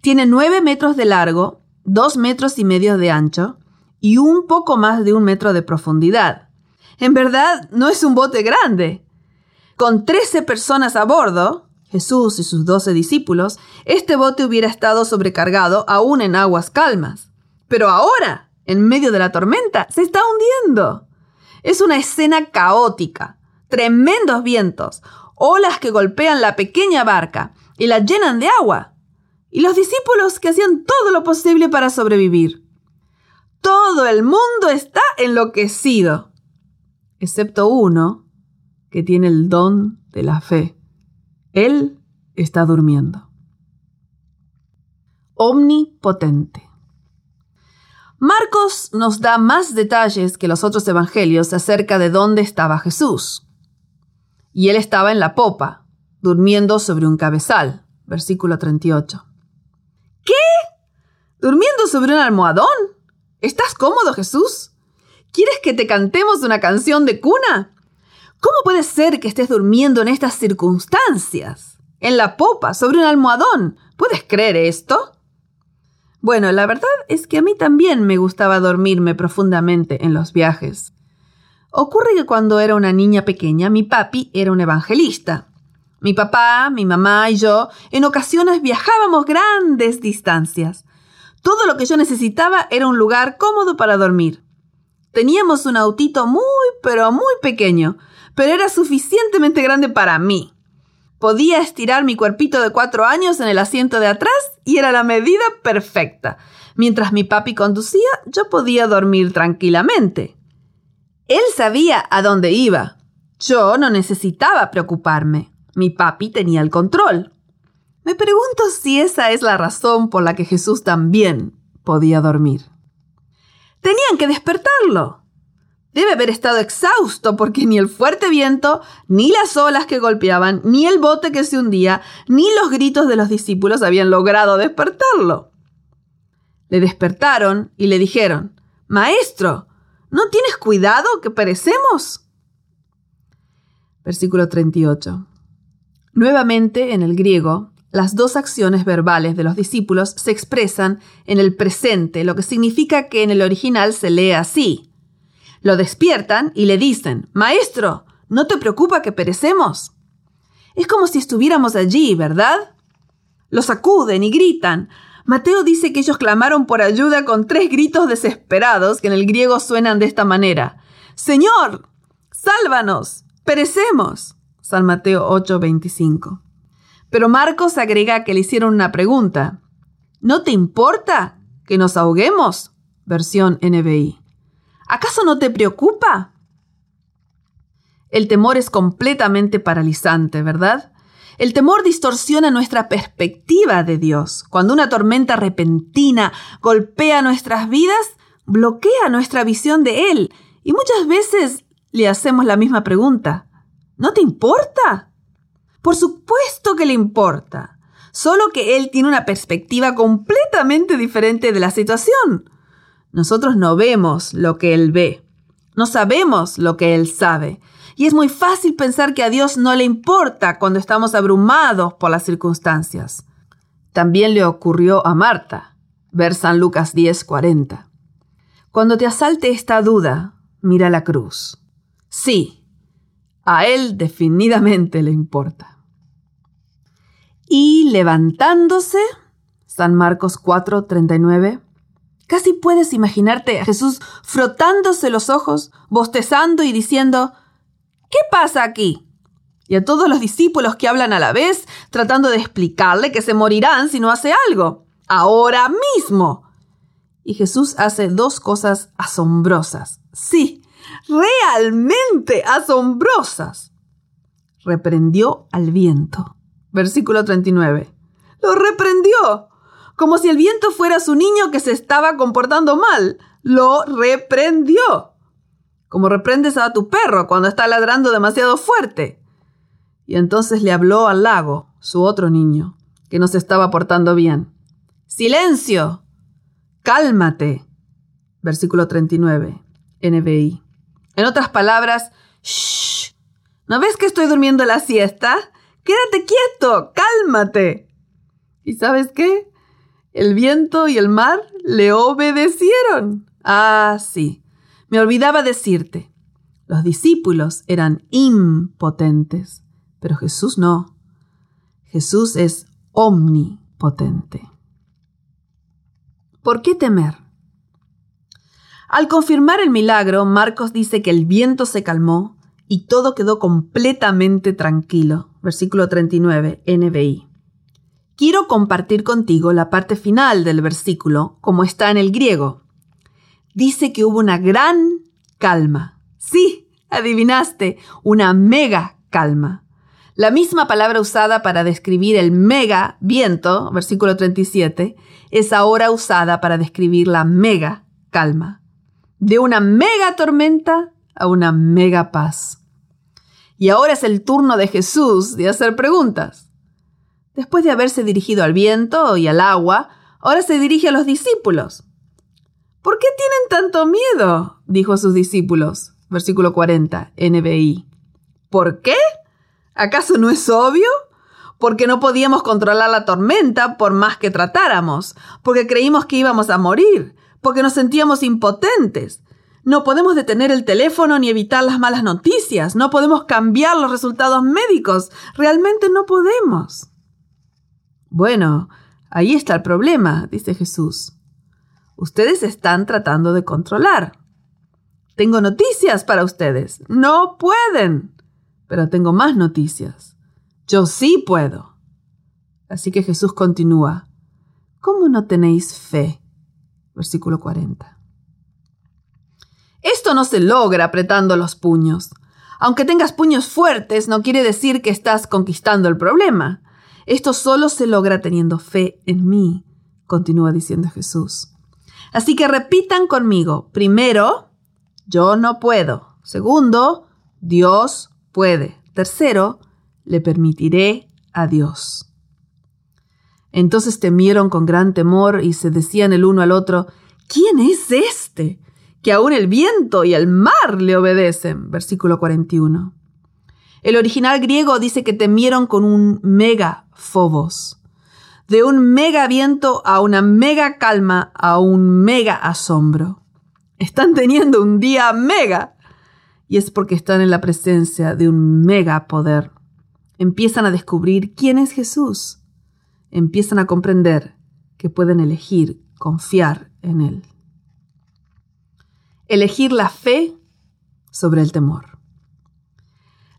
Tiene nueve metros de largo, dos metros y medio de ancho y un poco más de un metro de profundidad. En verdad, no es un bote grande, con trece personas a bordo, Jesús y sus doce discípulos, este bote hubiera estado sobrecargado aún en aguas calmas. Pero ahora, en medio de la tormenta, se está hundiendo. Es una escena caótica. Tremendos vientos, olas que golpean la pequeña barca y la llenan de agua. Y los discípulos que hacían todo lo posible para sobrevivir. Todo el mundo está enloquecido, excepto uno que tiene el don de la fe. Él está durmiendo. Omnipotente. Marcos nos da más detalles que los otros evangelios acerca de dónde estaba Jesús. Y él estaba en la popa, durmiendo sobre un cabezal. Versículo 38. ¿Qué? ¿Durmiendo sobre un almohadón? ¿Estás cómodo, Jesús? ¿Quieres que te cantemos una canción de cuna? ¿Cómo puede ser que estés durmiendo en estas circunstancias? En la popa, sobre un almohadón. ¿Puedes creer esto? Bueno, la verdad es que a mí también me gustaba dormirme profundamente en los viajes. Ocurre que cuando era una niña pequeña, mi papi era un evangelista. Mi papá, mi mamá y yo en ocasiones viajábamos grandes distancias. Todo lo que yo necesitaba era un lugar cómodo para dormir. Teníamos un autito muy, pero muy pequeño, pero era suficientemente grande para mí. Podía estirar mi cuerpito de cuatro años en el asiento de atrás y era la medida perfecta. Mientras mi papi conducía, yo podía dormir tranquilamente. Él sabía a dónde iba. Yo no necesitaba preocuparme. Mi papi tenía el control. Me pregunto si esa es la razón por la que Jesús también podía dormir. Tenían que despertarlo. Debe haber estado exhausto porque ni el fuerte viento, ni las olas que golpeaban, ni el bote que se hundía, ni los gritos de los discípulos habían logrado despertarlo. Le despertaron y le dijeron, Maestro, ¿no tienes cuidado que perecemos? Versículo 38. Nuevamente, en el griego, las dos acciones verbales de los discípulos se expresan en el presente, lo que significa que en el original se lee así. Lo despiertan y le dicen, Maestro, ¿no te preocupa que perecemos? Es como si estuviéramos allí, ¿verdad? Lo sacuden y gritan. Mateo dice que ellos clamaron por ayuda con tres gritos desesperados que en el griego suenan de esta manera. Señor, sálvanos, perecemos. San Mateo 8:25. Pero Marcos agrega que le hicieron una pregunta. ¿No te importa que nos ahoguemos? Versión NBI. ¿Acaso no te preocupa? El temor es completamente paralizante, ¿verdad? El temor distorsiona nuestra perspectiva de Dios. Cuando una tormenta repentina golpea nuestras vidas, bloquea nuestra visión de Él. Y muchas veces le hacemos la misma pregunta. ¿No te importa? Por supuesto que le importa. Solo que Él tiene una perspectiva completamente diferente de la situación. Nosotros no vemos lo que Él ve, no sabemos lo que Él sabe. Y es muy fácil pensar que a Dios no le importa cuando estamos abrumados por las circunstancias. También le ocurrió a Marta. Ver San Lucas 10:40. Cuando te asalte esta duda, mira la cruz. Sí, a Él definitivamente le importa. Y levantándose, San Marcos 4:39, Casi puedes imaginarte a Jesús frotándose los ojos, bostezando y diciendo, ¿qué pasa aquí? Y a todos los discípulos que hablan a la vez, tratando de explicarle que se morirán si no hace algo. Ahora mismo. Y Jesús hace dos cosas asombrosas. Sí, realmente asombrosas. Reprendió al viento. Versículo 39. Lo reprendió como si el viento fuera su niño que se estaba comportando mal. Lo reprendió. Como reprendes a tu perro cuando está ladrando demasiado fuerte. Y entonces le habló al lago, su otro niño, que no se estaba portando bien. Silencio. Cálmate. Versículo 39. NBI. En otras palabras, shh. ¿No ves que estoy durmiendo la siesta? Quédate quieto, cálmate. ¿Y sabes qué? El viento y el mar le obedecieron. Ah, sí. Me olvidaba decirte. Los discípulos eran impotentes, pero Jesús no. Jesús es omnipotente. ¿Por qué temer? Al confirmar el milagro, Marcos dice que el viento se calmó y todo quedó completamente tranquilo. Versículo 39, NBI. Quiero compartir contigo la parte final del versículo, como está en el griego. Dice que hubo una gran calma. Sí, adivinaste, una mega calma. La misma palabra usada para describir el mega viento, versículo 37, es ahora usada para describir la mega calma. De una mega tormenta a una mega paz. Y ahora es el turno de Jesús de hacer preguntas. Después de haberse dirigido al viento y al agua, ahora se dirige a los discípulos. ¿Por qué tienen tanto miedo? dijo a sus discípulos. Versículo 40, NBI. ¿Por qué? ¿Acaso no es obvio? Porque no podíamos controlar la tormenta por más que tratáramos, porque creímos que íbamos a morir, porque nos sentíamos impotentes. No podemos detener el teléfono ni evitar las malas noticias, no podemos cambiar los resultados médicos, realmente no podemos. Bueno, ahí está el problema, dice Jesús. Ustedes están tratando de controlar. Tengo noticias para ustedes. No pueden. Pero tengo más noticias. Yo sí puedo. Así que Jesús continúa. ¿Cómo no tenéis fe? Versículo 40. Esto no se logra apretando los puños. Aunque tengas puños fuertes, no quiere decir que estás conquistando el problema. Esto solo se logra teniendo fe en mí, continúa diciendo Jesús. Así que repitan conmigo. Primero, yo no puedo. Segundo, Dios puede. Tercero, le permitiré a Dios. Entonces temieron con gran temor y se decían el uno al otro, ¿quién es este? Que aún el viento y el mar le obedecen. Versículo 41. El original griego dice que temieron con un mega phobos de un mega viento a una mega calma a un mega asombro. Están teniendo un día mega y es porque están en la presencia de un mega poder. Empiezan a descubrir quién es Jesús. Empiezan a comprender que pueden elegir confiar en Él. Elegir la fe sobre el temor.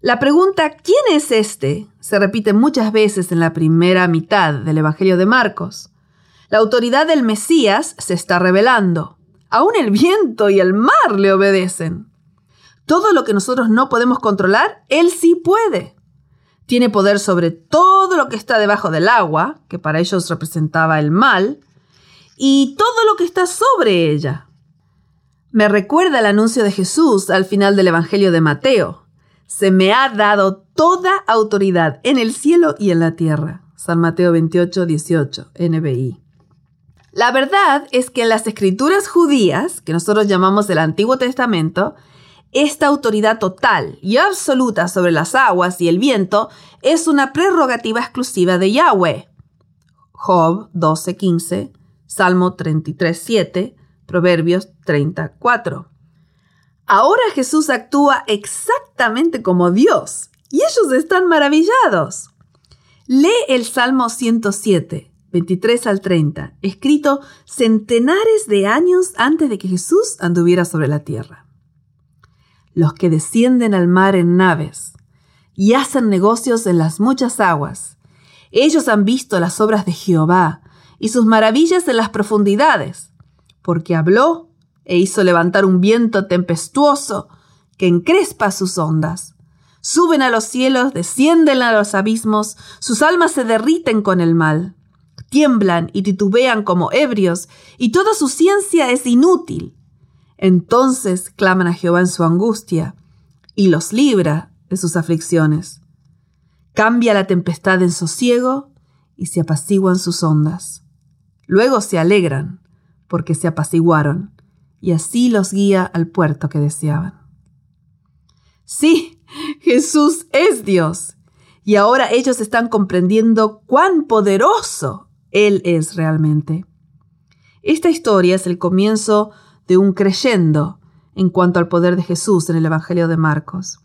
La pregunta ¿quién es este? se repite muchas veces en la primera mitad del Evangelio de Marcos. La autoridad del Mesías se está revelando. Aún el viento y el mar le obedecen. Todo lo que nosotros no podemos controlar, Él sí puede. Tiene poder sobre todo lo que está debajo del agua, que para ellos representaba el mal, y todo lo que está sobre ella. Me recuerda el anuncio de Jesús al final del Evangelio de Mateo, se me ha dado toda autoridad en el cielo y en la tierra. San Mateo 28, 18, NBI. La verdad es que en las escrituras judías, que nosotros llamamos el Antiguo Testamento, esta autoridad total y absoluta sobre las aguas y el viento es una prerrogativa exclusiva de Yahweh. Job 12:15, Salmo 33:7, Proverbios 34. Ahora Jesús actúa exactamente como Dios y ellos están maravillados. Lee el Salmo 107, 23 al 30, escrito centenares de años antes de que Jesús anduviera sobre la tierra. Los que descienden al mar en naves y hacen negocios en las muchas aguas, ellos han visto las obras de Jehová y sus maravillas en las profundidades, porque habló e hizo levantar un viento tempestuoso que encrespa sus ondas. Suben a los cielos, descienden a los abismos, sus almas se derriten con el mal. Tiemblan y titubean como ebrios, y toda su ciencia es inútil. Entonces claman a Jehová en su angustia, y los libra de sus aflicciones. Cambia la tempestad en sosiego, y se apaciguan sus ondas. Luego se alegran, porque se apaciguaron y así los guía al puerto que deseaban. Sí, Jesús es Dios. Y ahora ellos están comprendiendo cuán poderoso Él es realmente. Esta historia es el comienzo de un creyendo en cuanto al poder de Jesús en el Evangelio de Marcos.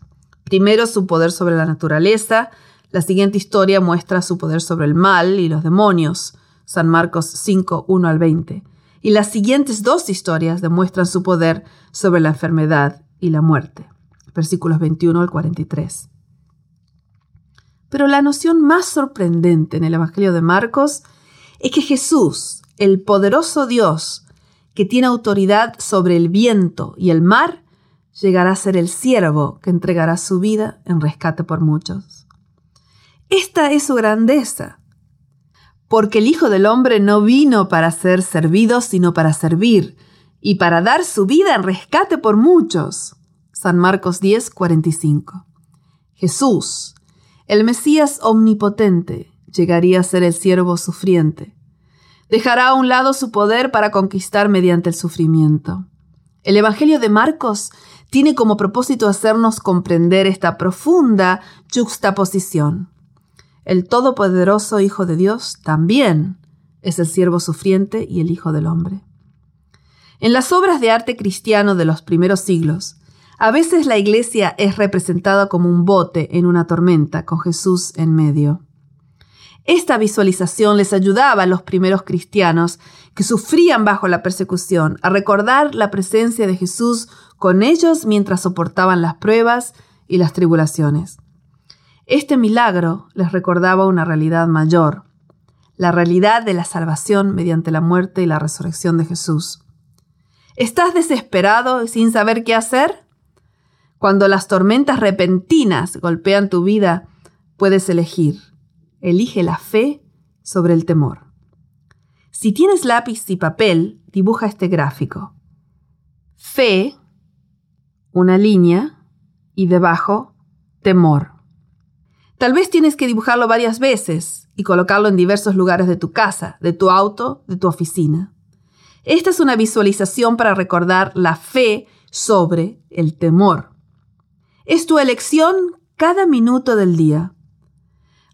Primero su poder sobre la naturaleza, la siguiente historia muestra su poder sobre el mal y los demonios, San Marcos 5, 1 al 20 y las siguientes dos historias demuestran su poder sobre la enfermedad y la muerte. Versículos 21 al 43. Pero la noción más sorprendente en el Evangelio de Marcos es que Jesús, el poderoso Dios, que tiene autoridad sobre el viento y el mar, llegará a ser el siervo que entregará su vida en rescate por muchos. Esta es su grandeza porque el Hijo del Hombre no vino para ser servido, sino para servir, y para dar su vida en rescate por muchos. San Marcos 10, 45. Jesús, el Mesías omnipotente, llegaría a ser el siervo sufriente. Dejará a un lado su poder para conquistar mediante el sufrimiento. El Evangelio de Marcos tiene como propósito hacernos comprender esta profunda juxtaposición. El Todopoderoso Hijo de Dios también es el siervo sufriente y el Hijo del Hombre. En las obras de arte cristiano de los primeros siglos, a veces la iglesia es representada como un bote en una tormenta con Jesús en medio. Esta visualización les ayudaba a los primeros cristianos que sufrían bajo la persecución a recordar la presencia de Jesús con ellos mientras soportaban las pruebas y las tribulaciones. Este milagro les recordaba una realidad mayor, la realidad de la salvación mediante la muerte y la resurrección de Jesús. ¿Estás desesperado y sin saber qué hacer? Cuando las tormentas repentinas golpean tu vida, puedes elegir. Elige la fe sobre el temor. Si tienes lápiz y papel, dibuja este gráfico. Fe, una línea, y debajo, temor. Tal vez tienes que dibujarlo varias veces y colocarlo en diversos lugares de tu casa, de tu auto, de tu oficina. Esta es una visualización para recordar la fe sobre el temor. Es tu elección cada minuto del día.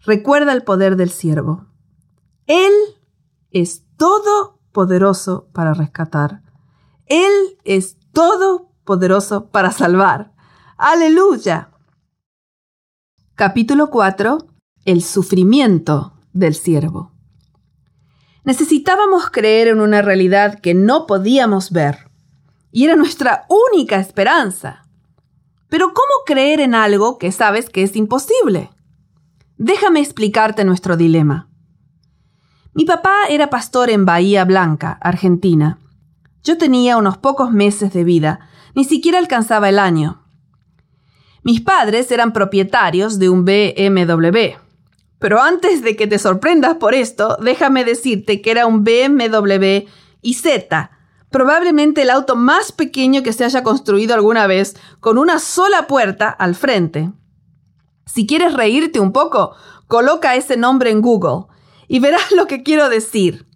Recuerda el poder del siervo. Él es todopoderoso para rescatar. Él es todopoderoso para salvar. Aleluya. Capítulo 4. El sufrimiento del siervo. Necesitábamos creer en una realidad que no podíamos ver, y era nuestra única esperanza. Pero ¿cómo creer en algo que sabes que es imposible? Déjame explicarte nuestro dilema. Mi papá era pastor en Bahía Blanca, Argentina. Yo tenía unos pocos meses de vida, ni siquiera alcanzaba el año. Mis padres eran propietarios de un BMW. Pero antes de que te sorprendas por esto, déjame decirte que era un BMW IZ, probablemente el auto más pequeño que se haya construido alguna vez, con una sola puerta al frente. Si quieres reírte un poco, coloca ese nombre en Google y verás lo que quiero decir.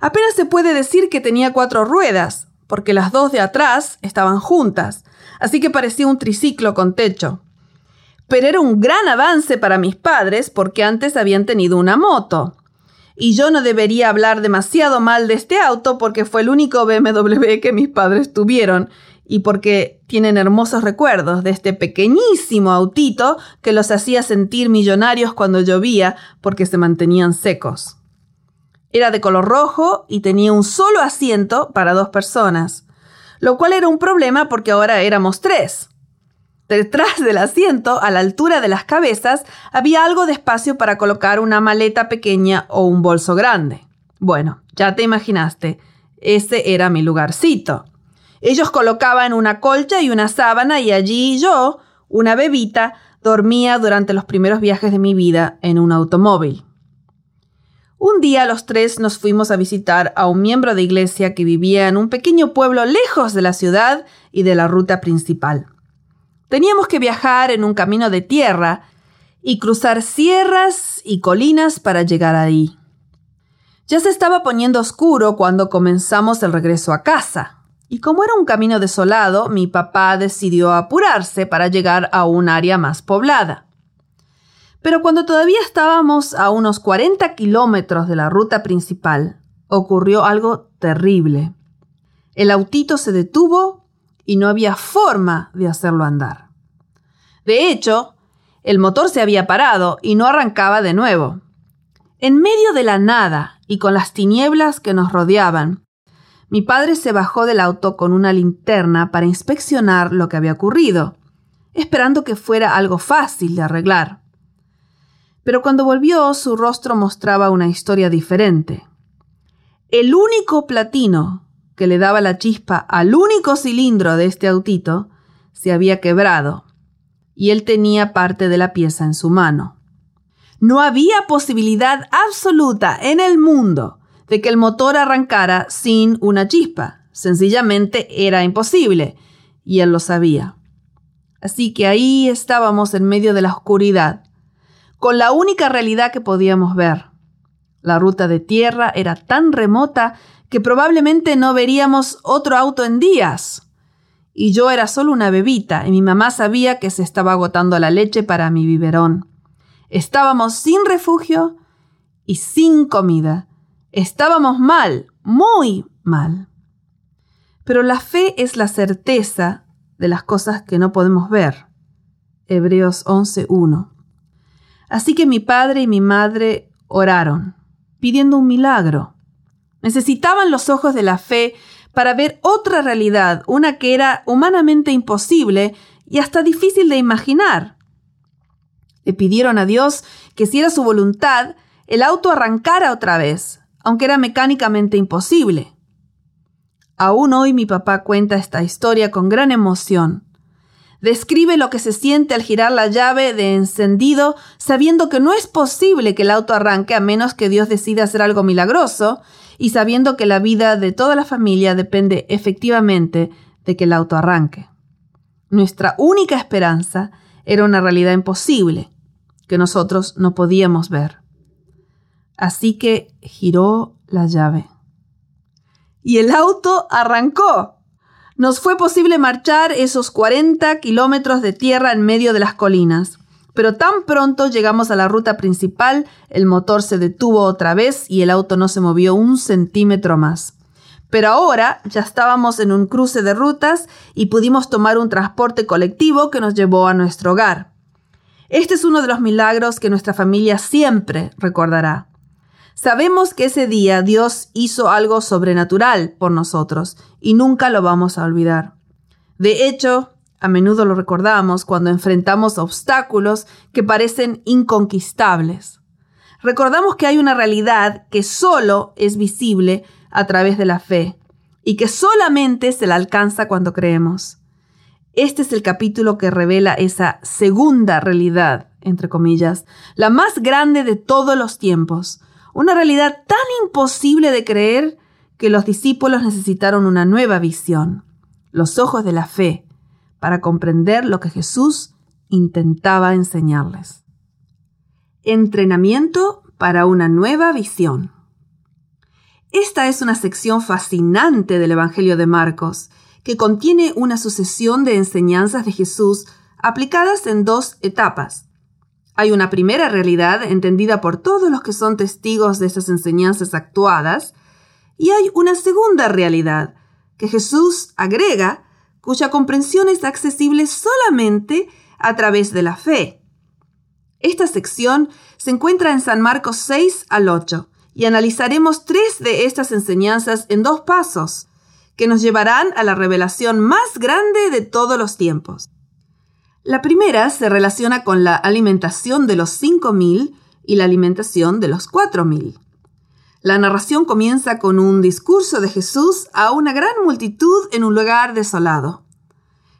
Apenas se puede decir que tenía cuatro ruedas, porque las dos de atrás estaban juntas, así que parecía un triciclo con techo. Pero era un gran avance para mis padres porque antes habían tenido una moto. Y yo no debería hablar demasiado mal de este auto porque fue el único BMW que mis padres tuvieron y porque tienen hermosos recuerdos de este pequeñísimo autito que los hacía sentir millonarios cuando llovía porque se mantenían secos. Era de color rojo y tenía un solo asiento para dos personas lo cual era un problema porque ahora éramos tres. Detrás del asiento, a la altura de las cabezas, había algo de espacio para colocar una maleta pequeña o un bolso grande. Bueno, ya te imaginaste, ese era mi lugarcito. Ellos colocaban una colcha y una sábana y allí yo, una bebita, dormía durante los primeros viajes de mi vida en un automóvil. Un día los tres nos fuimos a visitar a un miembro de iglesia que vivía en un pequeño pueblo lejos de la ciudad y de la ruta principal. Teníamos que viajar en un camino de tierra y cruzar sierras y colinas para llegar ahí. Ya se estaba poniendo oscuro cuando comenzamos el regreso a casa, y como era un camino desolado, mi papá decidió apurarse para llegar a un área más poblada. Pero cuando todavía estábamos a unos 40 kilómetros de la ruta principal, ocurrió algo terrible. El autito se detuvo y no había forma de hacerlo andar. De hecho, el motor se había parado y no arrancaba de nuevo. En medio de la nada y con las tinieblas que nos rodeaban, mi padre se bajó del auto con una linterna para inspeccionar lo que había ocurrido, esperando que fuera algo fácil de arreglar pero cuando volvió su rostro mostraba una historia diferente. El único platino que le daba la chispa al único cilindro de este autito se había quebrado, y él tenía parte de la pieza en su mano. No había posibilidad absoluta en el mundo de que el motor arrancara sin una chispa. Sencillamente era imposible, y él lo sabía. Así que ahí estábamos en medio de la oscuridad, con la única realidad que podíamos ver. La ruta de tierra era tan remota que probablemente no veríamos otro auto en días. Y yo era solo una bebita y mi mamá sabía que se estaba agotando la leche para mi biberón. Estábamos sin refugio y sin comida. Estábamos mal, muy mal. Pero la fe es la certeza de las cosas que no podemos ver. Hebreos 11.1. Así que mi padre y mi madre oraron, pidiendo un milagro. Necesitaban los ojos de la fe para ver otra realidad, una que era humanamente imposible y hasta difícil de imaginar. Le pidieron a Dios que si era su voluntad, el auto arrancara otra vez, aunque era mecánicamente imposible. Aún hoy mi papá cuenta esta historia con gran emoción. Describe lo que se siente al girar la llave de encendido sabiendo que no es posible que el auto arranque a menos que Dios decida hacer algo milagroso y sabiendo que la vida de toda la familia depende efectivamente de que el auto arranque. Nuestra única esperanza era una realidad imposible que nosotros no podíamos ver. Así que giró la llave. Y el auto arrancó nos fue posible marchar esos 40 kilómetros de tierra en medio de las colinas. Pero tan pronto llegamos a la ruta principal, el motor se detuvo otra vez y el auto no se movió un centímetro más. Pero ahora ya estábamos en un cruce de rutas y pudimos tomar un transporte colectivo que nos llevó a nuestro hogar. Este es uno de los milagros que nuestra familia siempre recordará. Sabemos que ese día Dios hizo algo sobrenatural por nosotros y nunca lo vamos a olvidar. De hecho, a menudo lo recordamos cuando enfrentamos obstáculos que parecen inconquistables. Recordamos que hay una realidad que solo es visible a través de la fe y que solamente se la alcanza cuando creemos. Este es el capítulo que revela esa segunda realidad, entre comillas, la más grande de todos los tiempos, una realidad tan imposible de creer que los discípulos necesitaron una nueva visión, los ojos de la fe, para comprender lo que Jesús intentaba enseñarles. Entrenamiento para una nueva visión. Esta es una sección fascinante del Evangelio de Marcos, que contiene una sucesión de enseñanzas de Jesús aplicadas en dos etapas. Hay una primera realidad entendida por todos los que son testigos de esas enseñanzas actuadas, y hay una segunda realidad que Jesús agrega, cuya comprensión es accesible solamente a través de la fe. Esta sección se encuentra en San Marcos 6 al 8 y analizaremos tres de estas enseñanzas en dos pasos, que nos llevarán a la revelación más grande de todos los tiempos. La primera se relaciona con la alimentación de los 5.000 y la alimentación de los 4.000. La narración comienza con un discurso de Jesús a una gran multitud en un lugar desolado.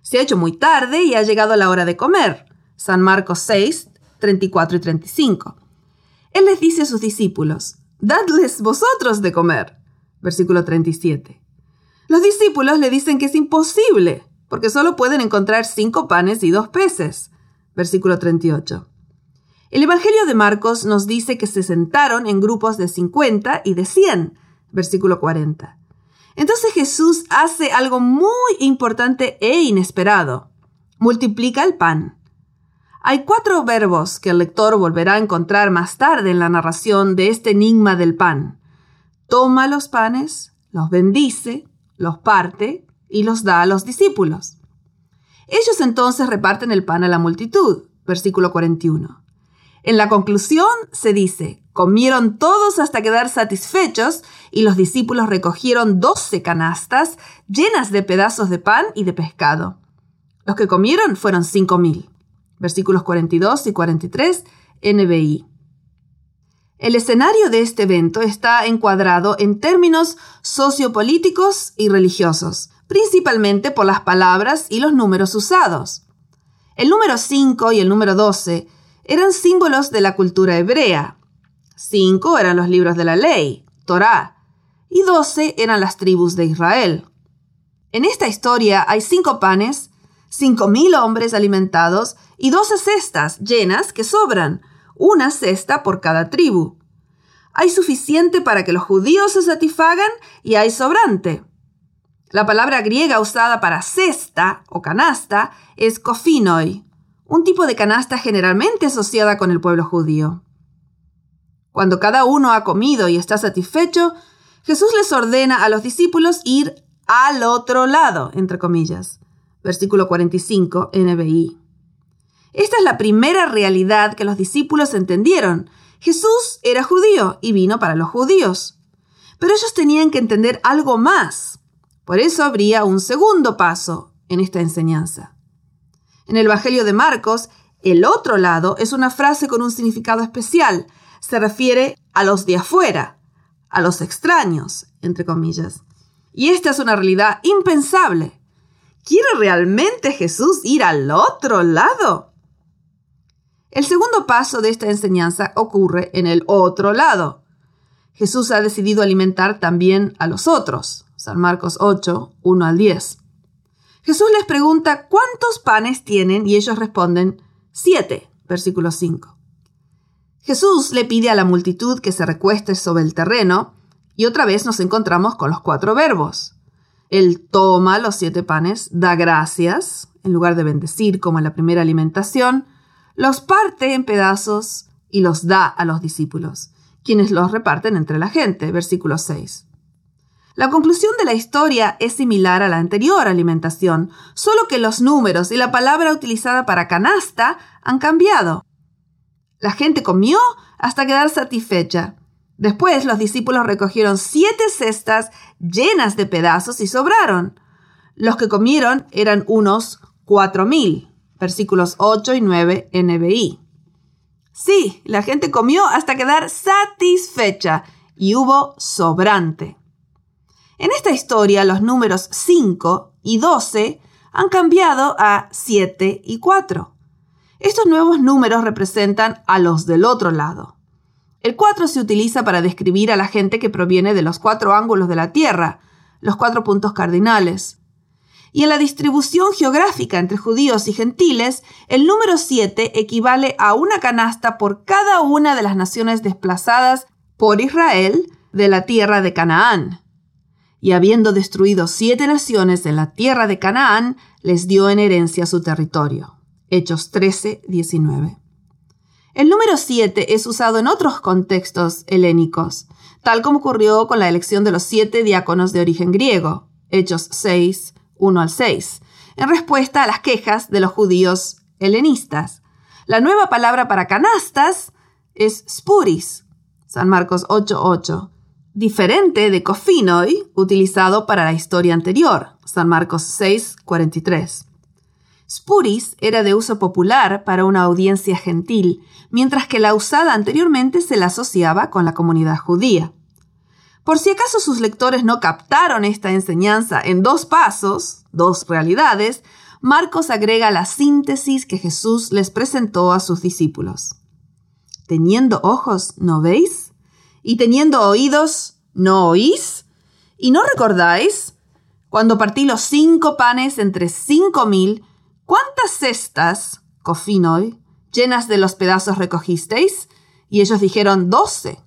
Se ha hecho muy tarde y ha llegado la hora de comer. San Marcos 6, 34 y 35. Él les dice a sus discípulos, Dadles vosotros de comer. Versículo 37. Los discípulos le dicen que es imposible, porque solo pueden encontrar cinco panes y dos peces. Versículo 38. El Evangelio de Marcos nos dice que se sentaron en grupos de 50 y de 100. Versículo 40. Entonces Jesús hace algo muy importante e inesperado. Multiplica el pan. Hay cuatro verbos que el lector volverá a encontrar más tarde en la narración de este enigma del pan. Toma los panes, los bendice, los parte y los da a los discípulos. Ellos entonces reparten el pan a la multitud, versículo 41. En la conclusión se dice, comieron todos hasta quedar satisfechos y los discípulos recogieron doce canastas llenas de pedazos de pan y de pescado. Los que comieron fueron cinco mil. Versículos 42 y 43 NBI. El escenario de este evento está encuadrado en términos sociopolíticos y religiosos principalmente por las palabras y los números usados. El número 5 y el número 12 eran símbolos de la cultura hebrea. 5 eran los libros de la ley, Torá, y 12 eran las tribus de Israel. En esta historia hay cinco panes, cinco mil hombres alimentados y doce cestas llenas que sobran, una cesta por cada tribu. Hay suficiente para que los judíos se satisfagan y hay sobrante. La palabra griega usada para cesta o canasta es kofinoi, un tipo de canasta generalmente asociada con el pueblo judío. Cuando cada uno ha comido y está satisfecho, Jesús les ordena a los discípulos ir al otro lado, entre comillas. Versículo 45, NBI. Esta es la primera realidad que los discípulos entendieron. Jesús era judío y vino para los judíos. Pero ellos tenían que entender algo más. Por eso habría un segundo paso en esta enseñanza. En el Evangelio de Marcos, el otro lado es una frase con un significado especial. Se refiere a los de afuera, a los extraños, entre comillas. Y esta es una realidad impensable. ¿Quiere realmente Jesús ir al otro lado? El segundo paso de esta enseñanza ocurre en el otro lado. Jesús ha decidido alimentar también a los otros. San Marcos 8, 1 al 10. Jesús les pregunta cuántos panes tienen y ellos responden siete, versículo 5. Jesús le pide a la multitud que se recueste sobre el terreno y otra vez nos encontramos con los cuatro verbos. Él toma los siete panes, da gracias, en lugar de bendecir como en la primera alimentación, los parte en pedazos y los da a los discípulos, quienes los reparten entre la gente. Versículo 6. La conclusión de la historia es similar a la anterior alimentación, solo que los números y la palabra utilizada para canasta han cambiado. La gente comió hasta quedar satisfecha. Después los discípulos recogieron siete cestas llenas de pedazos y sobraron. Los que comieron eran unos cuatro mil. Versículos 8 y 9 NBI. Sí, la gente comió hasta quedar satisfecha y hubo sobrante. En esta historia los números 5 y 12 han cambiado a 7 y 4. Estos nuevos números representan a los del otro lado. El 4 se utiliza para describir a la gente que proviene de los cuatro ángulos de la Tierra, los cuatro puntos cardinales. Y en la distribución geográfica entre judíos y gentiles, el número 7 equivale a una canasta por cada una de las naciones desplazadas por Israel de la tierra de Canaán. Y habiendo destruido siete naciones en la tierra de Canaán, les dio en herencia su territorio. Hechos 13, 19. El número 7 es usado en otros contextos helénicos, tal como ocurrió con la elección de los siete diáconos de origen griego, Hechos 6, 1 al 6, en respuesta a las quejas de los judíos helenistas. La nueva palabra para canastas es spuris, San Marcos 8:8, diferente de kofinoi, utilizado para la historia anterior, San Marcos 6:43. Spuris era de uso popular para una audiencia gentil, mientras que la usada anteriormente se la asociaba con la comunidad judía. Por si acaso sus lectores no captaron esta enseñanza en dos pasos, dos realidades, Marcos agrega la síntesis que Jesús les presentó a sus discípulos. Teniendo ojos, ¿no veis? Y teniendo oídos, ¿no oís? ¿Y no recordáis? Cuando partí los cinco panes entre cinco mil, ¿cuántas cestas, cofinoi, llenas de los pedazos recogisteis? Y ellos dijeron, doce.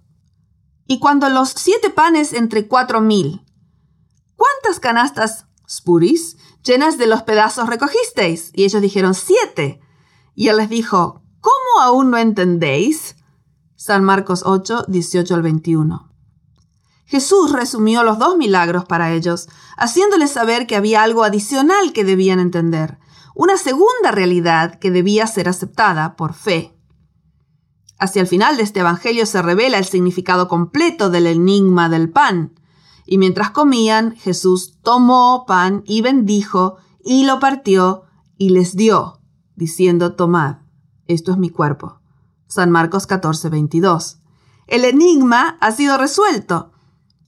Y cuando los siete panes entre cuatro mil, ¿cuántas canastas, spuris, llenas de los pedazos recogisteis? Y ellos dijeron, siete. Y él les dijo, ¿cómo aún no entendéis? San Marcos 8, 18 al 21. Jesús resumió los dos milagros para ellos, haciéndoles saber que había algo adicional que debían entender una segunda realidad que debía ser aceptada por fe. Hacia el final de este Evangelio se revela el significado completo del enigma del pan. Y mientras comían, Jesús tomó pan y bendijo, y lo partió y les dio, diciendo, tomad, esto es mi cuerpo. San Marcos 14, 22. El enigma ha sido resuelto.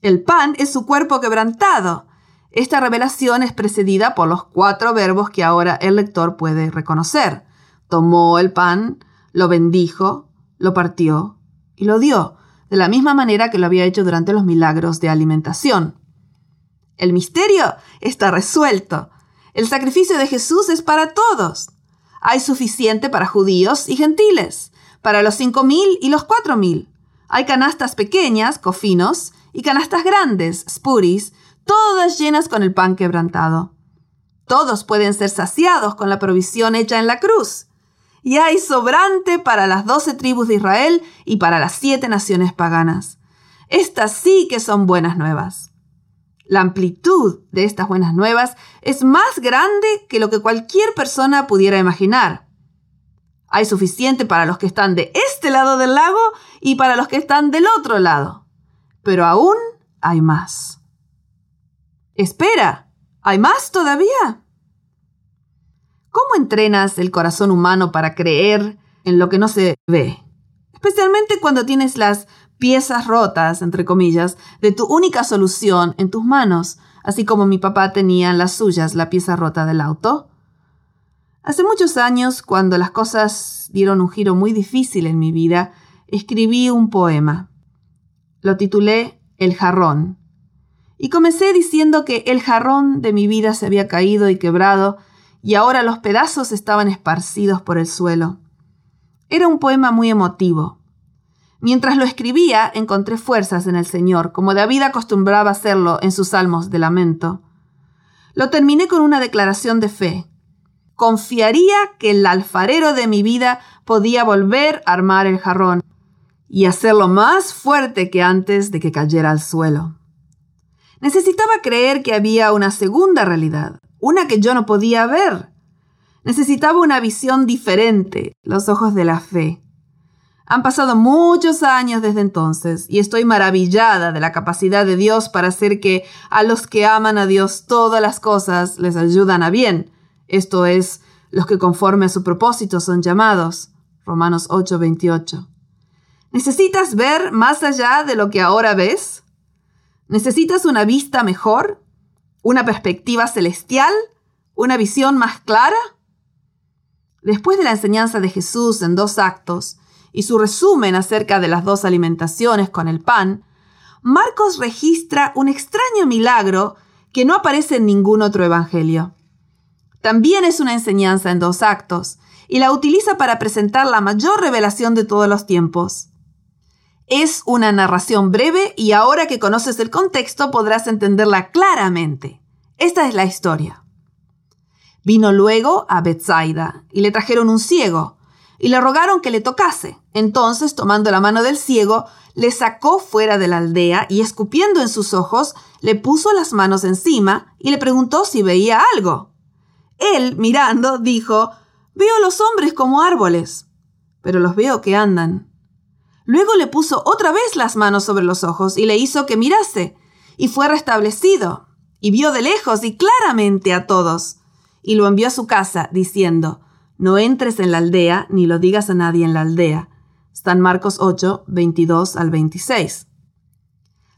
El pan es su cuerpo quebrantado. Esta revelación es precedida por los cuatro verbos que ahora el lector puede reconocer. Tomó el pan, lo bendijo, lo partió y lo dio, de la misma manera que lo había hecho durante los milagros de alimentación. El misterio está resuelto. El sacrificio de Jesús es para todos. Hay suficiente para judíos y gentiles, para los cinco mil y los cuatro mil. Hay canastas pequeñas, cofinos, y canastas grandes, spuris, todas llenas con el pan quebrantado. Todos pueden ser saciados con la provisión hecha en la cruz. Y hay sobrante para las doce tribus de Israel y para las siete naciones paganas. Estas sí que son buenas nuevas. La amplitud de estas buenas nuevas es más grande que lo que cualquier persona pudiera imaginar. Hay suficiente para los que están de este lado del lago y para los que están del otro lado. Pero aún hay más. Espera, ¿hay más todavía? ¿Cómo entrenas el corazón humano para creer en lo que no se ve? Especialmente cuando tienes las piezas rotas, entre comillas, de tu única solución en tus manos, así como mi papá tenía en las suyas la pieza rota del auto. Hace muchos años, cuando las cosas dieron un giro muy difícil en mi vida, escribí un poema. Lo titulé El jarrón. Y comencé diciendo que el jarrón de mi vida se había caído y quebrado, y ahora los pedazos estaban esparcidos por el suelo. Era un poema muy emotivo. Mientras lo escribía, encontré fuerzas en el Señor, como David acostumbraba hacerlo en sus salmos de lamento. Lo terminé con una declaración de fe. Confiaría que el alfarero de mi vida podía volver a armar el jarrón y hacerlo más fuerte que antes de que cayera al suelo. Necesitaba creer que había una segunda realidad, una que yo no podía ver. Necesitaba una visión diferente, los ojos de la fe. Han pasado muchos años desde entonces y estoy maravillada de la capacidad de Dios para hacer que a los que aman a Dios todas las cosas les ayudan a bien. Esto es, los que conforme a su propósito son llamados. Romanos 8:28. ¿Necesitas ver más allá de lo que ahora ves? ¿Necesitas una vista mejor? ¿Una perspectiva celestial? ¿Una visión más clara? Después de la enseñanza de Jesús en dos actos, y su resumen acerca de las dos alimentaciones con el pan, Marcos registra un extraño milagro que no aparece en ningún otro evangelio. También es una enseñanza en dos actos, y la utiliza para presentar la mayor revelación de todos los tiempos. Es una narración breve y ahora que conoces el contexto podrás entenderla claramente. Esta es la historia. Vino luego a Bethsaida y le trajeron un ciego, y le rogaron que le tocase. Entonces, tomando la mano del ciego, le sacó fuera de la aldea y escupiendo en sus ojos, le puso las manos encima y le preguntó si veía algo. Él, mirando, dijo, Veo los hombres como árboles, pero los veo que andan. Luego le puso otra vez las manos sobre los ojos y le hizo que mirase, y fue restablecido, y vio de lejos y claramente a todos, y lo envió a su casa, diciendo, no entres en la aldea ni lo digas a nadie en la aldea. San Marcos 8, 22 al 26.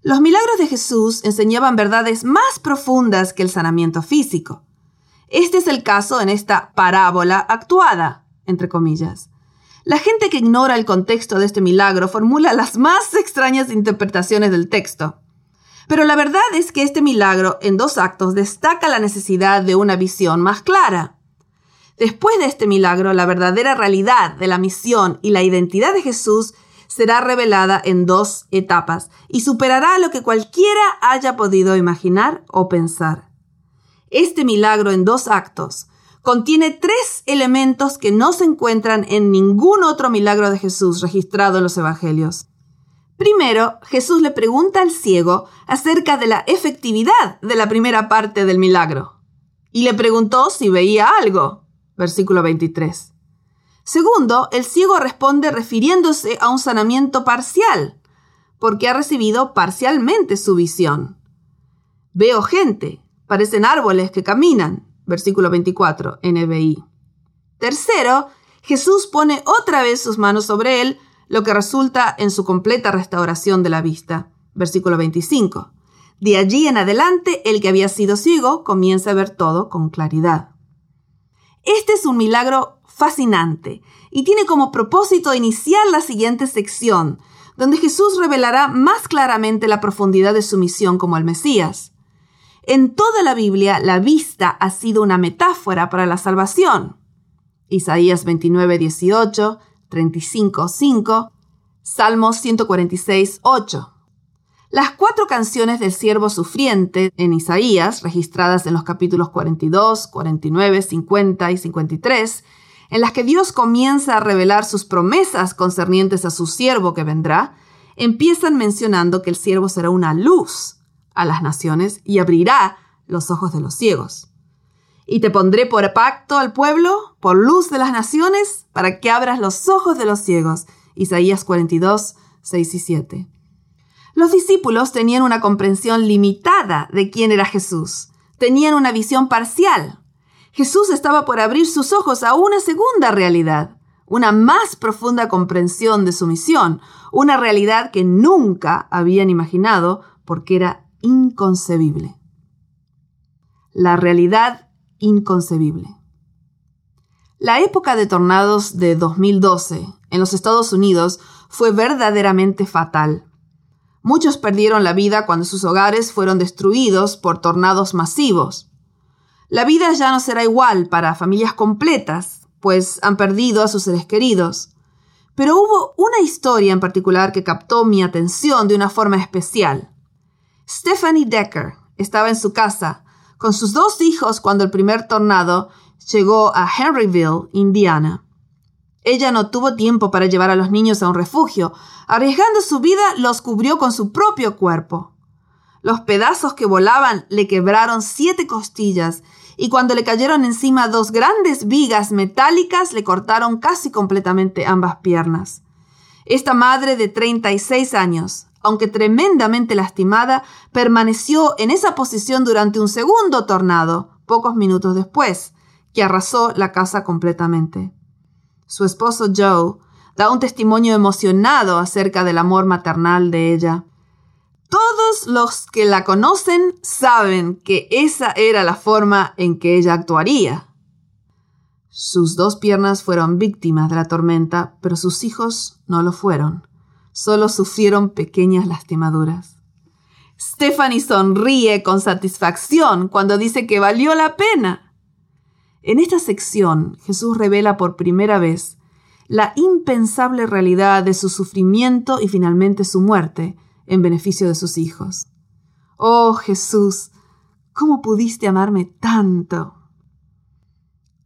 Los milagros de Jesús enseñaban verdades más profundas que el sanamiento físico. Este es el caso en esta parábola actuada, entre comillas. La gente que ignora el contexto de este milagro formula las más extrañas interpretaciones del texto. Pero la verdad es que este milagro en dos actos destaca la necesidad de una visión más clara. Después de este milagro, la verdadera realidad de la misión y la identidad de Jesús será revelada en dos etapas y superará lo que cualquiera haya podido imaginar o pensar. Este milagro en dos actos contiene tres elementos que no se encuentran en ningún otro milagro de Jesús registrado en los Evangelios. Primero, Jesús le pregunta al ciego acerca de la efectividad de la primera parte del milagro y le preguntó si veía algo versículo 23. Segundo, el ciego responde refiriéndose a un sanamiento parcial, porque ha recibido parcialmente su visión. Veo gente, parecen árboles que caminan, versículo 24, NBI. Tercero, Jesús pone otra vez sus manos sobre él, lo que resulta en su completa restauración de la vista, versículo 25. De allí en adelante, el que había sido ciego comienza a ver todo con claridad. Este es un milagro fascinante y tiene como propósito iniciar la siguiente sección, donde Jesús revelará más claramente la profundidad de su misión como el Mesías. En toda la Biblia, la vista ha sido una metáfora para la salvación. Isaías 29, 18, 35, 5, Salmos 146, 8. Las cuatro canciones del siervo sufriente en Isaías, registradas en los capítulos 42, 49, 50 y 53, en las que Dios comienza a revelar sus promesas concernientes a su siervo que vendrá, empiezan mencionando que el siervo será una luz a las naciones y abrirá los ojos de los ciegos. Y te pondré por pacto al pueblo, por luz de las naciones, para que abras los ojos de los ciegos. Isaías 42, 6 y 7. Los discípulos tenían una comprensión limitada de quién era Jesús. Tenían una visión parcial. Jesús estaba por abrir sus ojos a una segunda realidad, una más profunda comprensión de su misión, una realidad que nunca habían imaginado porque era inconcebible. La realidad inconcebible. La época de tornados de 2012 en los Estados Unidos fue verdaderamente fatal. Muchos perdieron la vida cuando sus hogares fueron destruidos por tornados masivos. La vida ya no será igual para familias completas, pues han perdido a sus seres queridos. Pero hubo una historia en particular que captó mi atención de una forma especial. Stephanie Decker estaba en su casa con sus dos hijos cuando el primer tornado llegó a Henryville, Indiana. Ella no tuvo tiempo para llevar a los niños a un refugio. Arriesgando su vida, los cubrió con su propio cuerpo. Los pedazos que volaban le quebraron siete costillas y cuando le cayeron encima dos grandes vigas metálicas le cortaron casi completamente ambas piernas. Esta madre de 36 años, aunque tremendamente lastimada, permaneció en esa posición durante un segundo tornado, pocos minutos después, que arrasó la casa completamente. Su esposo Joe da un testimonio emocionado acerca del amor maternal de ella. Todos los que la conocen saben que esa era la forma en que ella actuaría. Sus dos piernas fueron víctimas de la tormenta, pero sus hijos no lo fueron solo sufrieron pequeñas lastimaduras. Stephanie sonríe con satisfacción cuando dice que valió la pena. En esta sección, Jesús revela por primera vez la impensable realidad de su sufrimiento y finalmente su muerte en beneficio de sus hijos. Oh Jesús, ¿cómo pudiste amarme tanto?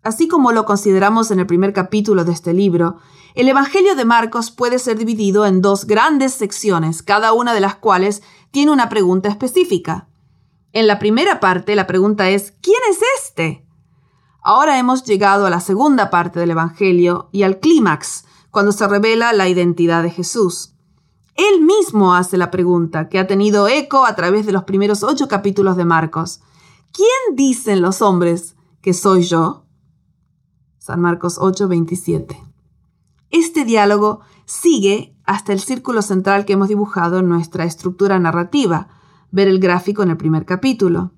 Así como lo consideramos en el primer capítulo de este libro, el Evangelio de Marcos puede ser dividido en dos grandes secciones, cada una de las cuales tiene una pregunta específica. En la primera parte la pregunta es ¿quién es este? Ahora hemos llegado a la segunda parte del Evangelio y al clímax, cuando se revela la identidad de Jesús. Él mismo hace la pregunta, que ha tenido eco a través de los primeros ocho capítulos de Marcos. ¿Quién dicen los hombres que soy yo? San Marcos 8, 27. Este diálogo sigue hasta el círculo central que hemos dibujado en nuestra estructura narrativa, ver el gráfico en el primer capítulo.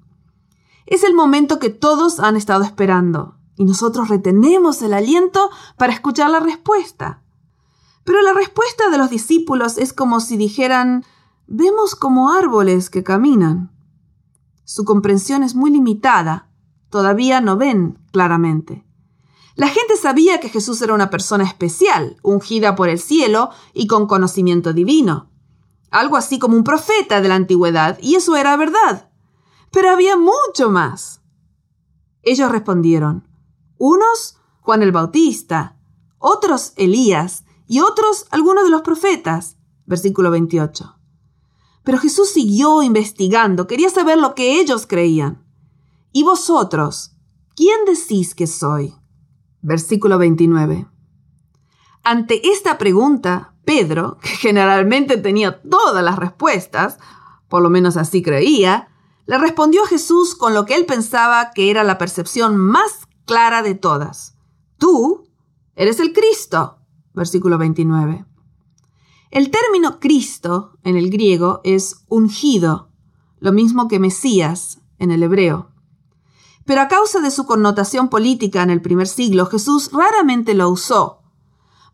Es el momento que todos han estado esperando, y nosotros retenemos el aliento para escuchar la respuesta. Pero la respuesta de los discípulos es como si dijeran, vemos como árboles que caminan. Su comprensión es muy limitada, todavía no ven claramente. La gente sabía que Jesús era una persona especial, ungida por el cielo y con conocimiento divino. Algo así como un profeta de la antigüedad, y eso era verdad. Pero había mucho más. Ellos respondieron, unos Juan el Bautista, otros Elías y otros algunos de los profetas. Versículo 28. Pero Jesús siguió investigando, quería saber lo que ellos creían. ¿Y vosotros? ¿Quién decís que soy? Versículo 29. Ante esta pregunta, Pedro, que generalmente tenía todas las respuestas, por lo menos así creía, le respondió a Jesús con lo que él pensaba que era la percepción más clara de todas. Tú eres el Cristo. Versículo 29. El término Cristo en el griego es ungido, lo mismo que Mesías en el hebreo. Pero a causa de su connotación política en el primer siglo, Jesús raramente lo usó.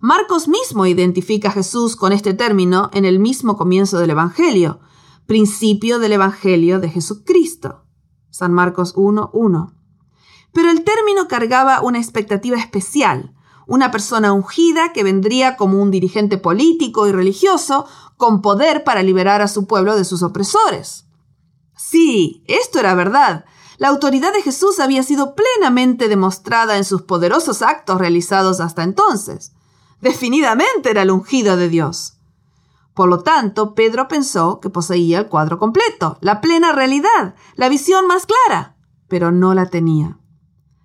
Marcos mismo identifica a Jesús con este término en el mismo comienzo del Evangelio, principio del Evangelio de Jesucristo. San Marcos 1.1. Pero el término cargaba una expectativa especial, una persona ungida que vendría como un dirigente político y religioso con poder para liberar a su pueblo de sus opresores. Sí, esto era verdad. La autoridad de Jesús había sido plenamente demostrada en sus poderosos actos realizados hasta entonces. Definidamente era el ungido de Dios. Por lo tanto, Pedro pensó que poseía el cuadro completo, la plena realidad, la visión más clara, pero no la tenía.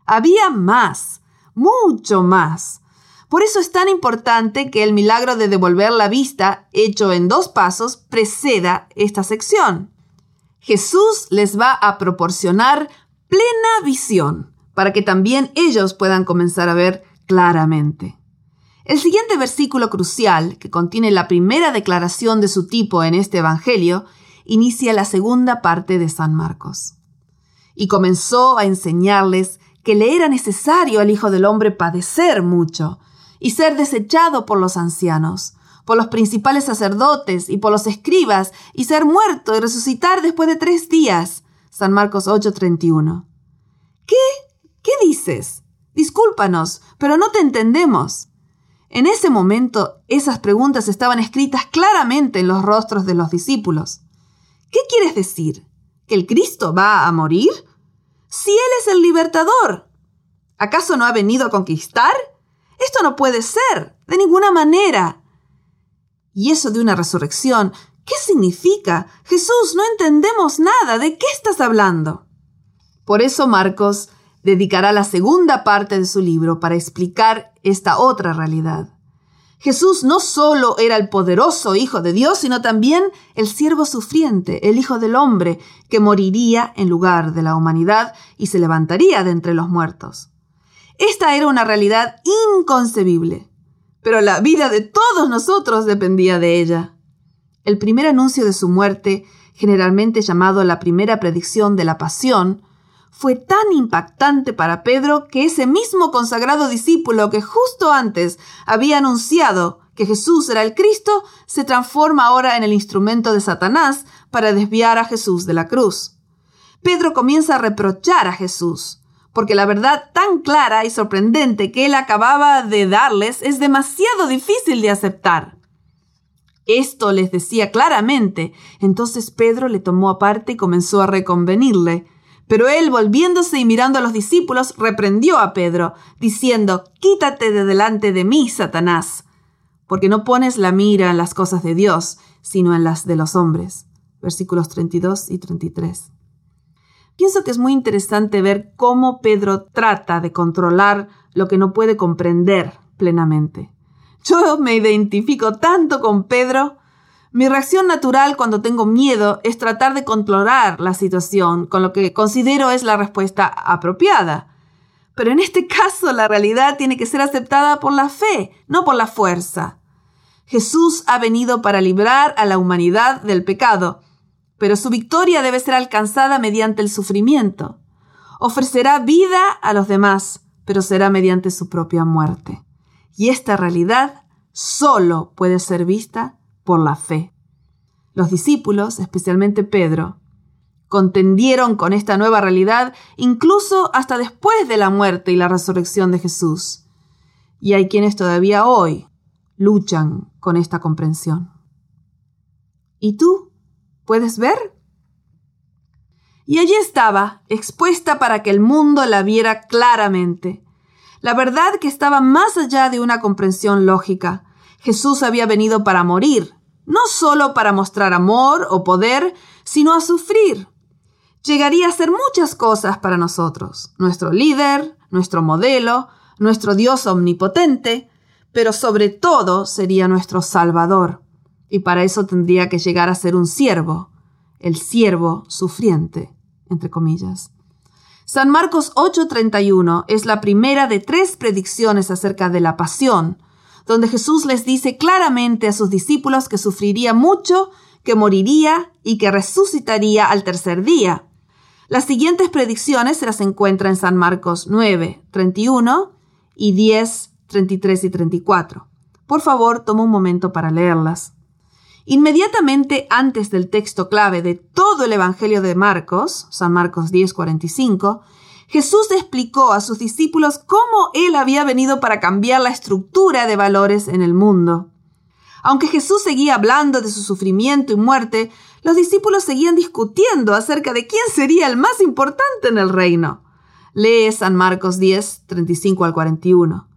Había más mucho más. Por eso es tan importante que el milagro de devolver la vista, hecho en dos pasos, preceda esta sección. Jesús les va a proporcionar plena visión para que también ellos puedan comenzar a ver claramente. El siguiente versículo crucial, que contiene la primera declaración de su tipo en este Evangelio, inicia la segunda parte de San Marcos. Y comenzó a enseñarles que le era necesario al Hijo del Hombre padecer mucho y ser desechado por los ancianos, por los principales sacerdotes y por los escribas, y ser muerto y resucitar después de tres días. San Marcos 8:31. ¿Qué? ¿Qué dices? Discúlpanos, pero no te entendemos. En ese momento esas preguntas estaban escritas claramente en los rostros de los discípulos. ¿Qué quieres decir? ¿Que el Cristo va a morir? si Él es el libertador? ¿Acaso no ha venido a conquistar? Esto no puede ser, de ninguna manera. ¿Y eso de una resurrección? ¿Qué significa? Jesús, no entendemos nada. ¿De qué estás hablando? Por eso Marcos dedicará la segunda parte de su libro para explicar esta otra realidad. Jesús no solo era el poderoso Hijo de Dios, sino también el siervo sufriente, el Hijo del Hombre, que moriría en lugar de la humanidad y se levantaría de entre los muertos. Esta era una realidad inconcebible, pero la vida de todos nosotros dependía de ella. El primer anuncio de su muerte, generalmente llamado la primera predicción de la pasión, fue tan impactante para Pedro que ese mismo consagrado discípulo que justo antes había anunciado que Jesús era el Cristo, se transforma ahora en el instrumento de Satanás para desviar a Jesús de la cruz. Pedro comienza a reprochar a Jesús, porque la verdad tan clara y sorprendente que él acababa de darles es demasiado difícil de aceptar. Esto les decía claramente. Entonces Pedro le tomó aparte y comenzó a reconvenirle. Pero él, volviéndose y mirando a los discípulos, reprendió a Pedro, diciendo, Quítate de delante de mí, Satanás, porque no pones la mira en las cosas de Dios, sino en las de los hombres. Versículos 32 y 33. Pienso que es muy interesante ver cómo Pedro trata de controlar lo que no puede comprender plenamente. Yo me identifico tanto con Pedro mi reacción natural cuando tengo miedo es tratar de controlar la situación con lo que considero es la respuesta apropiada. Pero en este caso la realidad tiene que ser aceptada por la fe, no por la fuerza. Jesús ha venido para librar a la humanidad del pecado, pero su victoria debe ser alcanzada mediante el sufrimiento. Ofrecerá vida a los demás, pero será mediante su propia muerte. Y esta realidad solo puede ser vista por la fe. Los discípulos, especialmente Pedro, contendieron con esta nueva realidad incluso hasta después de la muerte y la resurrección de Jesús. Y hay quienes todavía hoy luchan con esta comprensión. ¿Y tú? ¿Puedes ver? Y allí estaba, expuesta para que el mundo la viera claramente. La verdad que estaba más allá de una comprensión lógica, Jesús había venido para morir, no solo para mostrar amor o poder, sino a sufrir. Llegaría a ser muchas cosas para nosotros, nuestro líder, nuestro modelo, nuestro Dios omnipotente, pero sobre todo sería nuestro Salvador. Y para eso tendría que llegar a ser un siervo, el siervo sufriente, entre comillas. San Marcos 8:31 es la primera de tres predicciones acerca de la pasión, donde Jesús les dice claramente a sus discípulos que sufriría mucho, que moriría y que resucitaría al tercer día. Las siguientes predicciones se las encuentra en San Marcos 9, 31 y 10, 33 y 34. Por favor, toma un momento para leerlas. Inmediatamente antes del texto clave de todo el Evangelio de Marcos, San Marcos 10, 45, Jesús explicó a sus discípulos cómo Él había venido para cambiar la estructura de valores en el mundo. Aunque Jesús seguía hablando de su sufrimiento y muerte, los discípulos seguían discutiendo acerca de quién sería el más importante en el reino. Lee San Marcos 10, 35 al 41.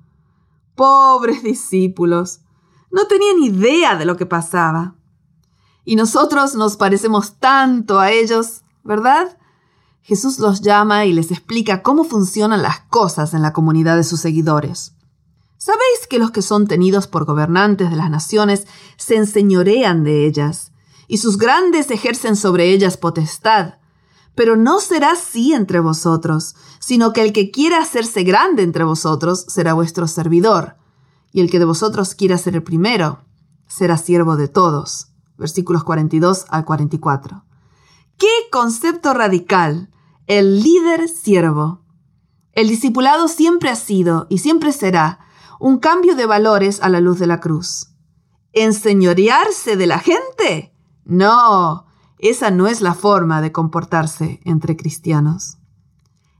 Pobres discípulos, no tenían idea de lo que pasaba. Y nosotros nos parecemos tanto a ellos, ¿verdad? Jesús los llama y les explica cómo funcionan las cosas en la comunidad de sus seguidores. ¿Sabéis que los que son tenidos por gobernantes de las naciones se enseñorean de ellas, y sus grandes ejercen sobre ellas potestad? Pero no será así entre vosotros, sino que el que quiera hacerse grande entre vosotros será vuestro servidor, y el que de vosotros quiera ser el primero será siervo de todos. Versículos 42 al 44. ¡Qué concepto radical! El líder siervo. El discipulado siempre ha sido y siempre será un cambio de valores a la luz de la cruz. ¿Enseñorearse de la gente? No, esa no es la forma de comportarse entre cristianos.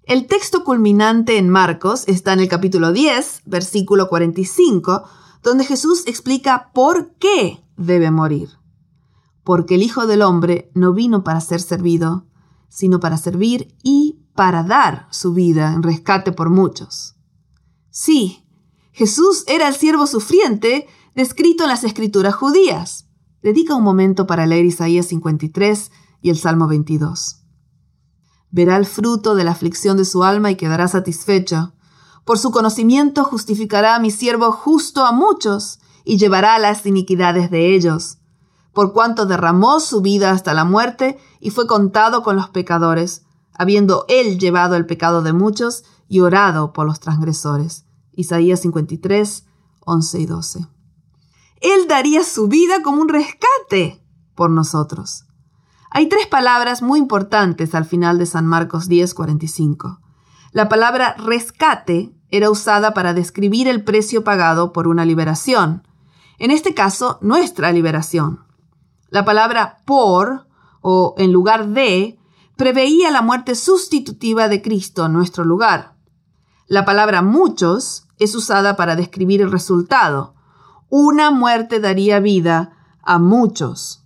El texto culminante en Marcos está en el capítulo 10, versículo 45, donde Jesús explica por qué debe morir. Porque el Hijo del Hombre no vino para ser servido, sino para servir y para dar su vida en rescate por muchos. Sí, Jesús era el siervo sufriente descrito en las escrituras judías. Dedica un momento para leer Isaías 53 y el Salmo 22. Verá el fruto de la aflicción de su alma y quedará satisfecho. Por su conocimiento justificará a mi siervo justo a muchos y llevará las iniquidades de ellos por cuanto derramó su vida hasta la muerte y fue contado con los pecadores, habiendo él llevado el pecado de muchos y orado por los transgresores. Isaías 53, 11 y 12. Él daría su vida como un rescate por nosotros. Hay tres palabras muy importantes al final de San Marcos 10, 45. La palabra rescate era usada para describir el precio pagado por una liberación, en este caso nuestra liberación. La palabra por o en lugar de preveía la muerte sustitutiva de Cristo en nuestro lugar. La palabra muchos es usada para describir el resultado. Una muerte daría vida a muchos.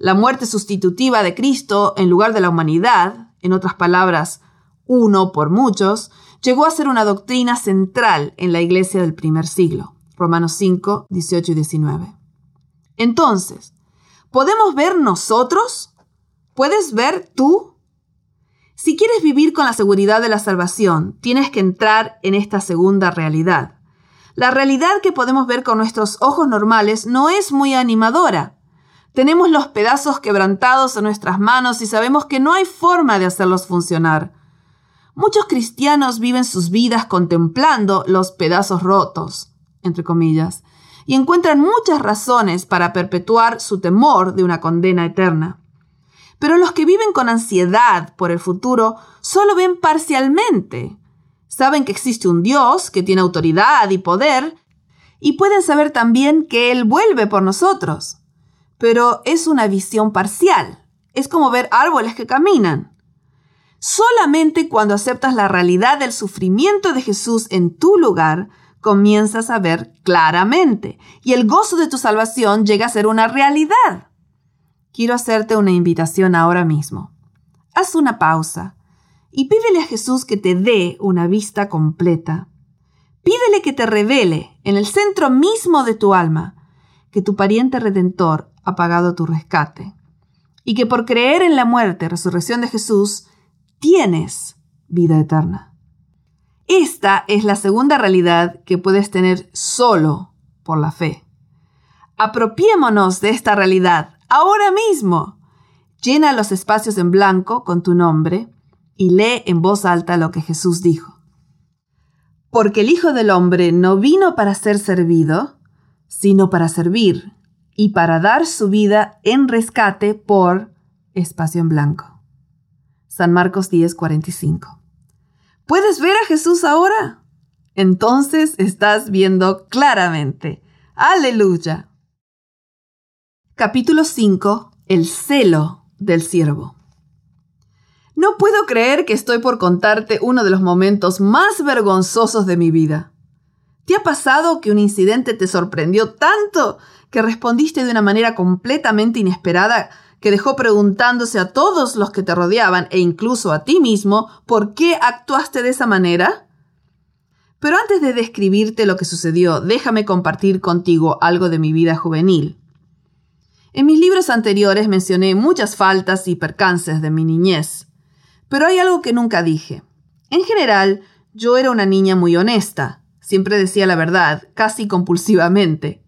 La muerte sustitutiva de Cristo en lugar de la humanidad, en otras palabras, uno por muchos, llegó a ser una doctrina central en la iglesia del primer siglo. Romanos 5, 18 y 19. Entonces, ¿Podemos ver nosotros? ¿Puedes ver tú? Si quieres vivir con la seguridad de la salvación, tienes que entrar en esta segunda realidad. La realidad que podemos ver con nuestros ojos normales no es muy animadora. Tenemos los pedazos quebrantados en nuestras manos y sabemos que no hay forma de hacerlos funcionar. Muchos cristianos viven sus vidas contemplando los pedazos rotos, entre comillas, y encuentran muchas razones para perpetuar su temor de una condena eterna. Pero los que viven con ansiedad por el futuro solo ven parcialmente. Saben que existe un Dios que tiene autoridad y poder, y pueden saber también que Él vuelve por nosotros. Pero es una visión parcial. Es como ver árboles que caminan. Solamente cuando aceptas la realidad del sufrimiento de Jesús en tu lugar, comienzas a ver claramente y el gozo de tu salvación llega a ser una realidad. Quiero hacerte una invitación ahora mismo. Haz una pausa y pídele a Jesús que te dé una vista completa. Pídele que te revele en el centro mismo de tu alma que tu pariente redentor ha pagado tu rescate y que por creer en la muerte y resurrección de Jesús tienes vida eterna. Esta es la segunda realidad que puedes tener solo por la fe. Apropiémonos de esta realidad ahora mismo. Llena los espacios en blanco con tu nombre y lee en voz alta lo que Jesús dijo. Porque el Hijo del Hombre no vino para ser servido, sino para servir y para dar su vida en rescate por espacio en blanco. San Marcos 10, 45. ¿Puedes ver a Jesús ahora? Entonces estás viendo claramente. Aleluya. Capítulo 5. El celo del siervo. No puedo creer que estoy por contarte uno de los momentos más vergonzosos de mi vida. ¿Te ha pasado que un incidente te sorprendió tanto que respondiste de una manera completamente inesperada que dejó preguntándose a todos los que te rodeaban e incluso a ti mismo por qué actuaste de esa manera? Pero antes de describirte lo que sucedió, déjame compartir contigo algo de mi vida juvenil. En mis libros anteriores mencioné muchas faltas y percances de mi niñez. Pero hay algo que nunca dije. En general, yo era una niña muy honesta. Siempre decía la verdad, casi compulsivamente.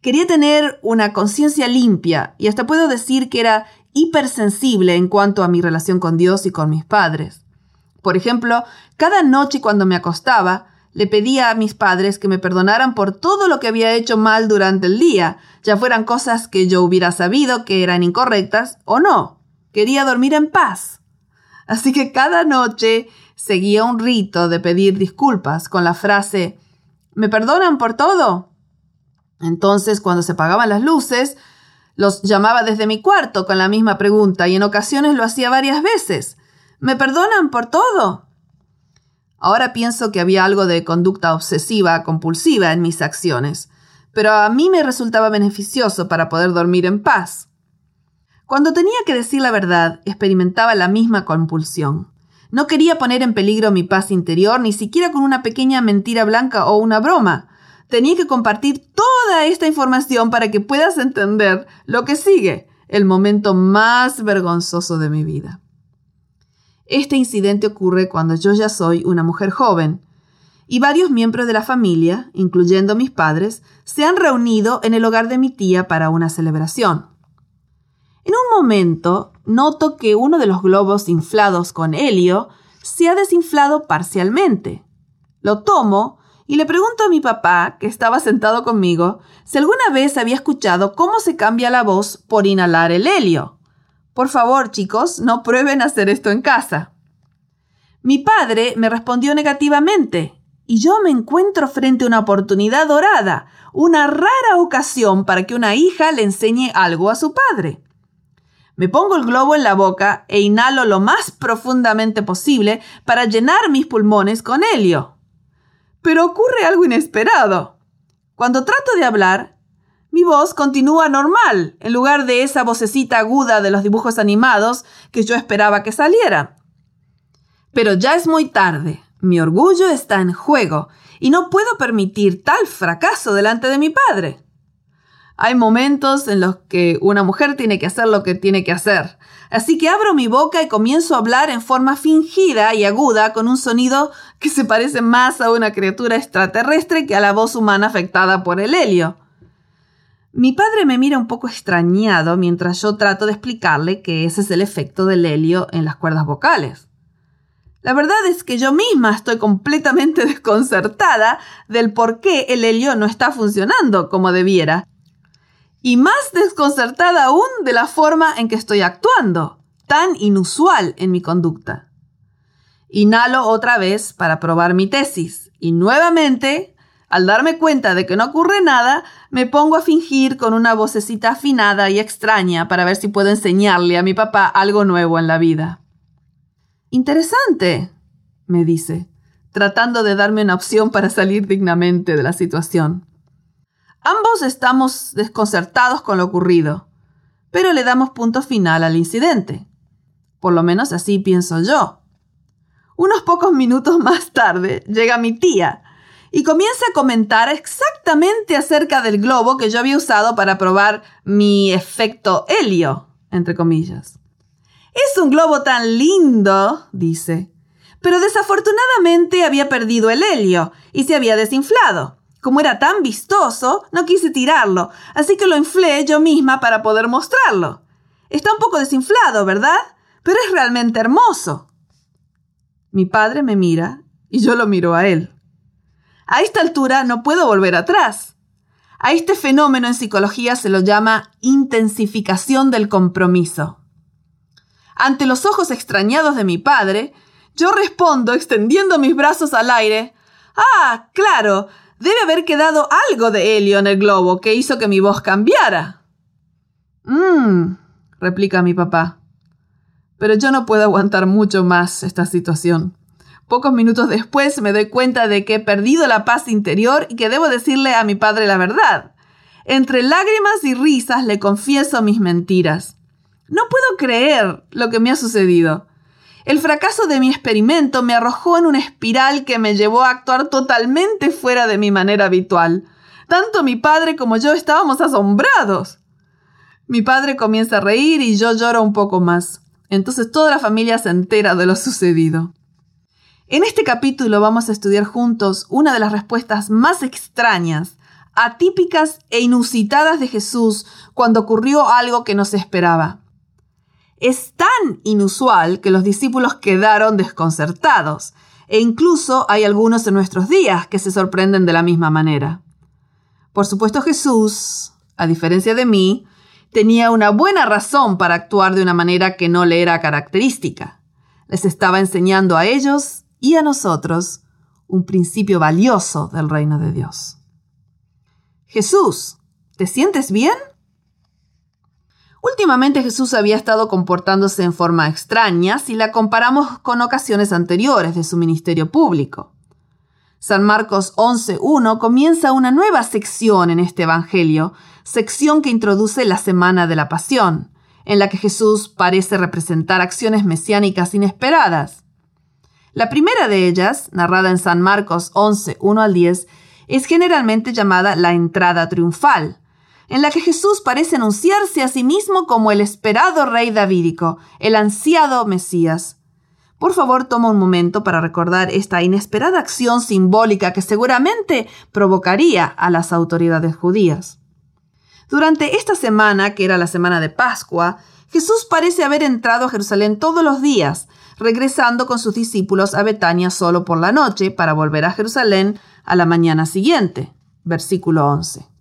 Quería tener una conciencia limpia y hasta puedo decir que era hipersensible en cuanto a mi relación con Dios y con mis padres. Por ejemplo, cada noche cuando me acostaba, le pedía a mis padres que me perdonaran por todo lo que había hecho mal durante el día, ya fueran cosas que yo hubiera sabido que eran incorrectas o no. Quería dormir en paz. Así que cada noche seguía un rito de pedir disculpas con la frase ¿Me perdonan por todo? Entonces, cuando se apagaban las luces, los llamaba desde mi cuarto con la misma pregunta y en ocasiones lo hacía varias veces. ¿Me perdonan por todo? Ahora pienso que había algo de conducta obsesiva, compulsiva en mis acciones, pero a mí me resultaba beneficioso para poder dormir en paz. Cuando tenía que decir la verdad, experimentaba la misma compulsión. No quería poner en peligro mi paz interior, ni siquiera con una pequeña mentira blanca o una broma. Tenía que compartir toda esta información para que puedas entender lo que sigue, el momento más vergonzoso de mi vida. Este incidente ocurre cuando yo ya soy una mujer joven, y varios miembros de la familia, incluyendo mis padres, se han reunido en el hogar de mi tía para una celebración. En un momento noto que uno de los globos inflados con helio se ha desinflado parcialmente. Lo tomo y le pregunto a mi papá, que estaba sentado conmigo, si alguna vez había escuchado cómo se cambia la voz por inhalar el helio. Por favor, chicos, no prueben hacer esto en casa. Mi padre me respondió negativamente, y yo me encuentro frente a una oportunidad dorada, una rara ocasión para que una hija le enseñe algo a su padre. Me pongo el globo en la boca e inhalo lo más profundamente posible para llenar mis pulmones con helio. Pero ocurre algo inesperado. Cuando trato de hablar, mi voz continúa normal, en lugar de esa vocecita aguda de los dibujos animados que yo esperaba que saliera. Pero ya es muy tarde, mi orgullo está en juego, y no puedo permitir tal fracaso delante de mi padre. Hay momentos en los que una mujer tiene que hacer lo que tiene que hacer. Así que abro mi boca y comienzo a hablar en forma fingida y aguda con un sonido que se parece más a una criatura extraterrestre que a la voz humana afectada por el helio. Mi padre me mira un poco extrañado mientras yo trato de explicarle que ese es el efecto del helio en las cuerdas vocales. La verdad es que yo misma estoy completamente desconcertada del por qué el helio no está funcionando como debiera y más desconcertada aún de la forma en que estoy actuando, tan inusual en mi conducta. Inhalo otra vez para probar mi tesis y nuevamente, al darme cuenta de que no ocurre nada, me pongo a fingir con una vocecita afinada y extraña para ver si puedo enseñarle a mi papá algo nuevo en la vida. Interesante, me dice, tratando de darme una opción para salir dignamente de la situación. Ambos estamos desconcertados con lo ocurrido, pero le damos punto final al incidente. Por lo menos así pienso yo. Unos pocos minutos más tarde llega mi tía y comienza a comentar exactamente acerca del globo que yo había usado para probar mi efecto helio, entre comillas. Es un globo tan lindo, dice, pero desafortunadamente había perdido el helio y se había desinflado. Como era tan vistoso, no quise tirarlo, así que lo inflé yo misma para poder mostrarlo. Está un poco desinflado, ¿verdad? Pero es realmente hermoso. Mi padre me mira y yo lo miro a él. A esta altura no puedo volver atrás. A este fenómeno en psicología se lo llama intensificación del compromiso. Ante los ojos extrañados de mi padre, yo respondo extendiendo mis brazos al aire. Ah, claro, Debe haber quedado algo de helio en el globo que hizo que mi voz cambiara. Mmm, replica mi papá. Pero yo no puedo aguantar mucho más esta situación. Pocos minutos después me doy cuenta de que he perdido la paz interior y que debo decirle a mi padre la verdad. Entre lágrimas y risas le confieso mis mentiras. No puedo creer lo que me ha sucedido. El fracaso de mi experimento me arrojó en una espiral que me llevó a actuar totalmente fuera de mi manera habitual. Tanto mi padre como yo estábamos asombrados. Mi padre comienza a reír y yo lloro un poco más. Entonces toda la familia se entera de lo sucedido. En este capítulo vamos a estudiar juntos una de las respuestas más extrañas, atípicas e inusitadas de Jesús cuando ocurrió algo que no se esperaba. Es tan inusual que los discípulos quedaron desconcertados, e incluso hay algunos en nuestros días que se sorprenden de la misma manera. Por supuesto Jesús, a diferencia de mí, tenía una buena razón para actuar de una manera que no le era característica. Les estaba enseñando a ellos y a nosotros un principio valioso del reino de Dios. Jesús, ¿te sientes bien? Últimamente Jesús había estado comportándose en forma extraña si la comparamos con ocasiones anteriores de su ministerio público. San Marcos 11.1 comienza una nueva sección en este Evangelio, sección que introduce la Semana de la Pasión, en la que Jesús parece representar acciones mesiánicas inesperadas. La primera de ellas, narrada en San Marcos 11.1 al 10, es generalmente llamada la entrada triunfal, en la que Jesús parece anunciarse a sí mismo como el esperado rey davídico, el ansiado Mesías. Por favor, toma un momento para recordar esta inesperada acción simbólica que seguramente provocaría a las autoridades judías. Durante esta semana, que era la semana de Pascua, Jesús parece haber entrado a Jerusalén todos los días, regresando con sus discípulos a Betania solo por la noche para volver a Jerusalén a la mañana siguiente. Versículo 11.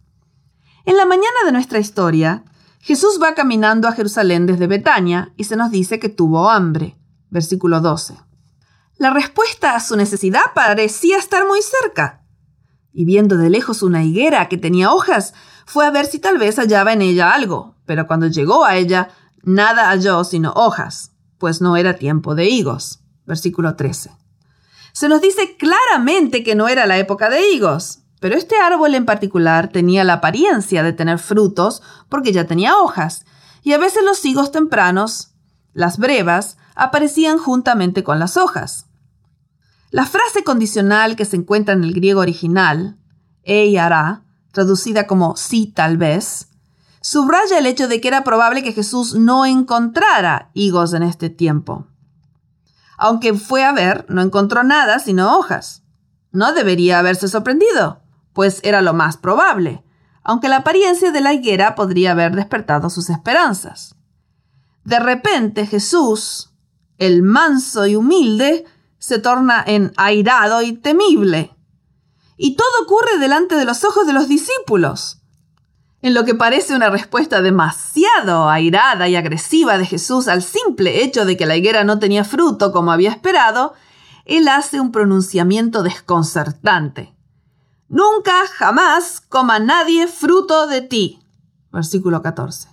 En la mañana de nuestra historia, Jesús va caminando a Jerusalén desde Betania y se nos dice que tuvo hambre. Versículo 12. La respuesta a su necesidad parecía estar muy cerca. Y viendo de lejos una higuera que tenía hojas, fue a ver si tal vez hallaba en ella algo, pero cuando llegó a ella, nada halló sino hojas, pues no era tiempo de higos. Versículo 13. Se nos dice claramente que no era la época de higos. Pero este árbol en particular tenía la apariencia de tener frutos porque ya tenía hojas, y a veces los higos tempranos, las brevas, aparecían juntamente con las hojas. La frase condicional que se encuentra en el griego original, e hará, traducida como sí tal vez, subraya el hecho de que era probable que Jesús no encontrara higos en este tiempo. Aunque fue a ver, no encontró nada sino hojas. No debería haberse sorprendido pues era lo más probable, aunque la apariencia de la higuera podría haber despertado sus esperanzas. De repente Jesús, el manso y humilde, se torna en airado y temible. Y todo ocurre delante de los ojos de los discípulos. En lo que parece una respuesta demasiado airada y agresiva de Jesús al simple hecho de que la higuera no tenía fruto como había esperado, él hace un pronunciamiento desconcertante. Nunca, jamás coma nadie fruto de ti. Versículo 14.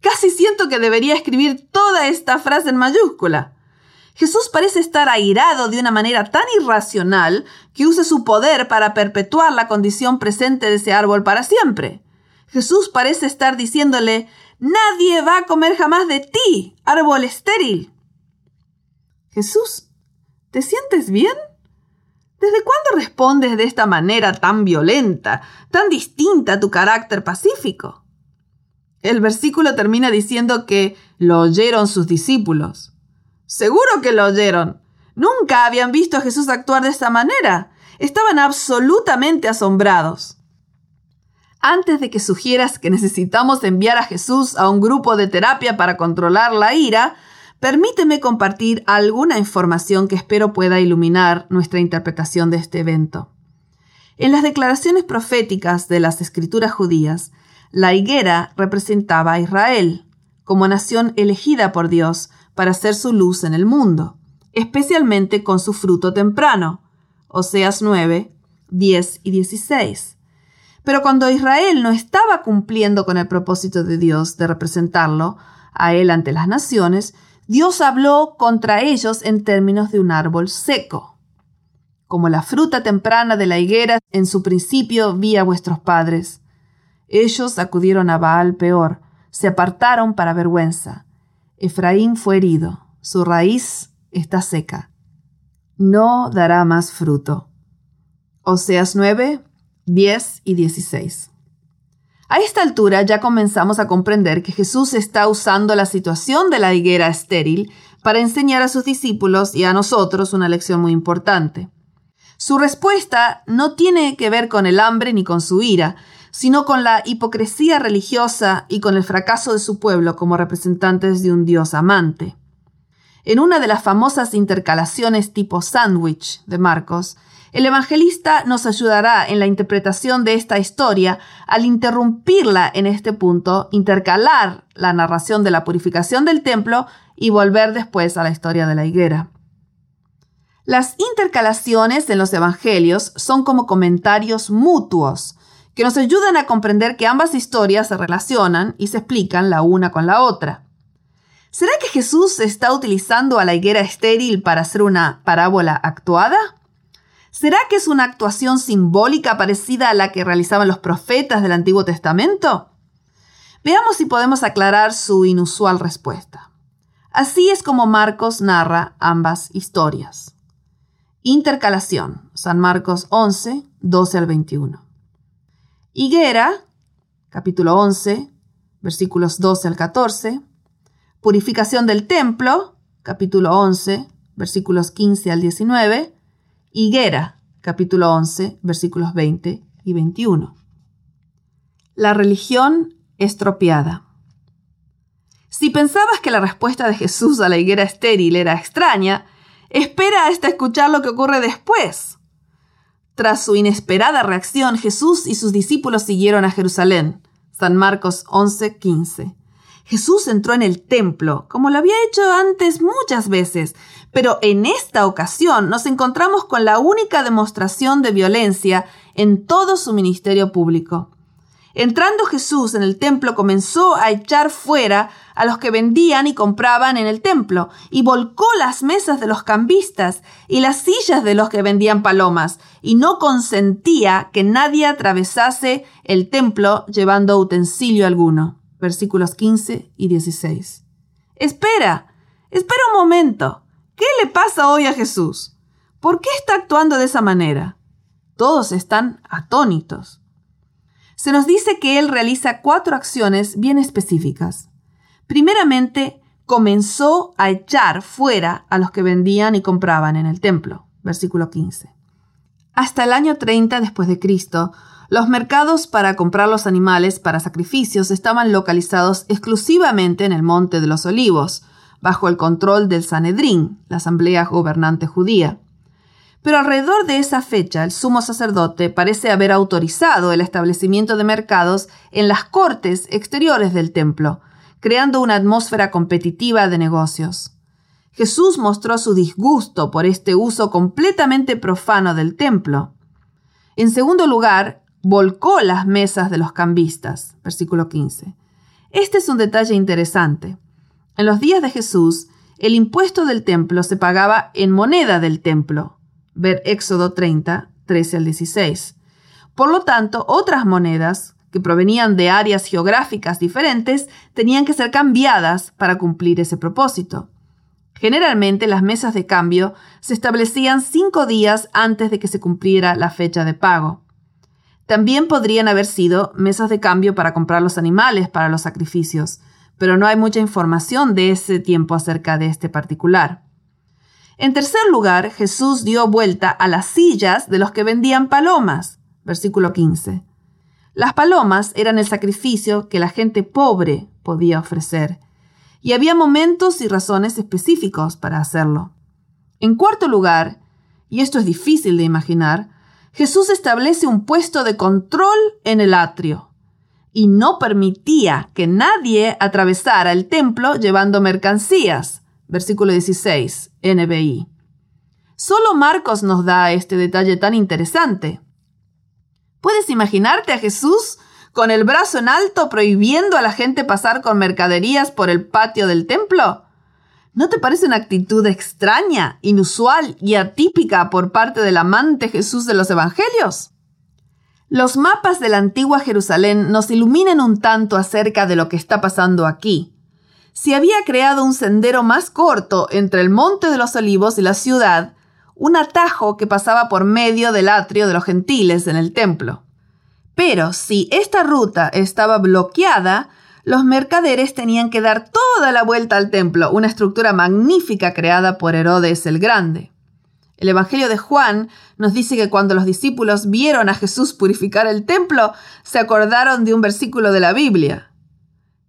Casi siento que debería escribir toda esta frase en mayúscula. Jesús parece estar airado de una manera tan irracional que usa su poder para perpetuar la condición presente de ese árbol para siempre. Jesús parece estar diciéndole, nadie va a comer jamás de ti, árbol estéril. Jesús, ¿te sientes bien? ¿Desde cuándo respondes de esta manera tan violenta, tan distinta a tu carácter pacífico? El versículo termina diciendo que lo oyeron sus discípulos. Seguro que lo oyeron. Nunca habían visto a Jesús actuar de esa manera. Estaban absolutamente asombrados. Antes de que sugieras que necesitamos enviar a Jesús a un grupo de terapia para controlar la ira, Permíteme compartir alguna información que espero pueda iluminar nuestra interpretación de este evento. En las declaraciones proféticas de las escrituras judías, la higuera representaba a Israel como nación elegida por Dios para hacer su luz en el mundo, especialmente con su fruto temprano. Oseas 9, 10 y 16. Pero cuando Israel no estaba cumpliendo con el propósito de Dios de representarlo a él ante las naciones, Dios habló contra ellos en términos de un árbol seco. Como la fruta temprana de la higuera en su principio vi a vuestros padres. Ellos acudieron a Baal peor, se apartaron para vergüenza. Efraín fue herido, su raíz está seca. No dará más fruto. Oseas 9, 10 y 16. A esta altura ya comenzamos a comprender que Jesús está usando la situación de la higuera estéril para enseñar a sus discípulos y a nosotros una lección muy importante. Su respuesta no tiene que ver con el hambre ni con su ira, sino con la hipocresía religiosa y con el fracaso de su pueblo como representantes de un Dios amante. En una de las famosas intercalaciones tipo sándwich de Marcos, el evangelista nos ayudará en la interpretación de esta historia al interrumpirla en este punto, intercalar la narración de la purificación del templo y volver después a la historia de la higuera. Las intercalaciones en los evangelios son como comentarios mutuos que nos ayudan a comprender que ambas historias se relacionan y se explican la una con la otra. ¿Será que Jesús está utilizando a la higuera estéril para hacer una parábola actuada? ¿Será que es una actuación simbólica parecida a la que realizaban los profetas del Antiguo Testamento? Veamos si podemos aclarar su inusual respuesta. Así es como Marcos narra ambas historias. Intercalación. San Marcos 11, 12 al 21. Higuera, capítulo 11, versículos 12 al 14. Purificación del templo, capítulo 11, versículos 15 al 19 Higuera, capítulo 11, versículos 20 y 21. La religión estropeada. Si pensabas que la respuesta de Jesús a la higuera estéril era extraña, espera hasta escuchar lo que ocurre después. Tras su inesperada reacción, Jesús y sus discípulos siguieron a Jerusalén. San Marcos 11, 15. Jesús entró en el templo, como lo había hecho antes muchas veces, pero en esta ocasión nos encontramos con la única demostración de violencia en todo su ministerio público. Entrando Jesús en el templo comenzó a echar fuera a los que vendían y compraban en el templo, y volcó las mesas de los cambistas y las sillas de los que vendían palomas, y no consentía que nadie atravesase el templo llevando utensilio alguno versículos 15 y 16. Espera, espera un momento. ¿Qué le pasa hoy a Jesús? ¿Por qué está actuando de esa manera? Todos están atónitos. Se nos dice que él realiza cuatro acciones bien específicas. Primeramente, comenzó a echar fuera a los que vendían y compraban en el templo. Versículo 15. Hasta el año 30 después de Cristo, los mercados para comprar los animales para sacrificios estaban localizados exclusivamente en el Monte de los Olivos, bajo el control del Sanedrín, la asamblea gobernante judía. Pero alrededor de esa fecha el sumo sacerdote parece haber autorizado el establecimiento de mercados en las cortes exteriores del templo, creando una atmósfera competitiva de negocios. Jesús mostró su disgusto por este uso completamente profano del templo. En segundo lugar, volcó las mesas de los cambistas. Versículo 15. Este es un detalle interesante. En los días de Jesús, el impuesto del templo se pagaba en moneda del templo. Ver Éxodo 30, 13 al 16. Por lo tanto, otras monedas, que provenían de áreas geográficas diferentes, tenían que ser cambiadas para cumplir ese propósito. Generalmente las mesas de cambio se establecían cinco días antes de que se cumpliera la fecha de pago. También podrían haber sido mesas de cambio para comprar los animales para los sacrificios, pero no hay mucha información de ese tiempo acerca de este particular. En tercer lugar, Jesús dio vuelta a las sillas de los que vendían palomas. Versículo 15. Las palomas eran el sacrificio que la gente pobre podía ofrecer, y había momentos y razones específicos para hacerlo. En cuarto lugar, y esto es difícil de imaginar, Jesús establece un puesto de control en el atrio y no permitía que nadie atravesara el templo llevando mercancías. Versículo 16, NBI. Solo Marcos nos da este detalle tan interesante. ¿Puedes imaginarte a Jesús con el brazo en alto prohibiendo a la gente pasar con mercaderías por el patio del templo? ¿No te parece una actitud extraña, inusual y atípica por parte del amante Jesús de los Evangelios? Los mapas de la antigua Jerusalén nos iluminan un tanto acerca de lo que está pasando aquí. Se había creado un sendero más corto entre el Monte de los Olivos y la ciudad, un atajo que pasaba por medio del atrio de los gentiles en el templo. Pero si esta ruta estaba bloqueada, los mercaderes tenían que dar toda la vuelta al templo, una estructura magnífica creada por Herodes el Grande. El Evangelio de Juan nos dice que cuando los discípulos vieron a Jesús purificar el templo, se acordaron de un versículo de la Biblia.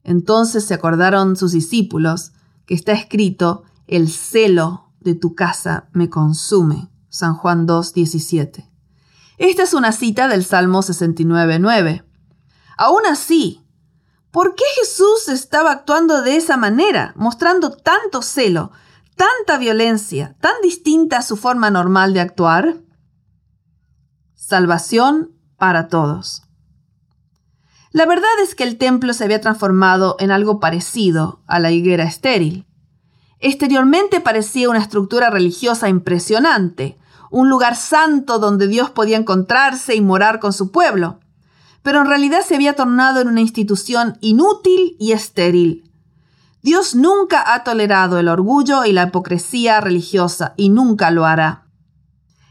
Entonces se acordaron sus discípulos que está escrito, el celo de tu casa me consume. San Juan 2, 17. Esta es una cita del Salmo 69.9. Aún así, ¿Por qué Jesús estaba actuando de esa manera, mostrando tanto celo, tanta violencia, tan distinta a su forma normal de actuar? Salvación para todos. La verdad es que el templo se había transformado en algo parecido a la higuera estéril. Exteriormente parecía una estructura religiosa impresionante, un lugar santo donde Dios podía encontrarse y morar con su pueblo pero en realidad se había tornado en una institución inútil y estéril. Dios nunca ha tolerado el orgullo y la hipocresía religiosa y nunca lo hará.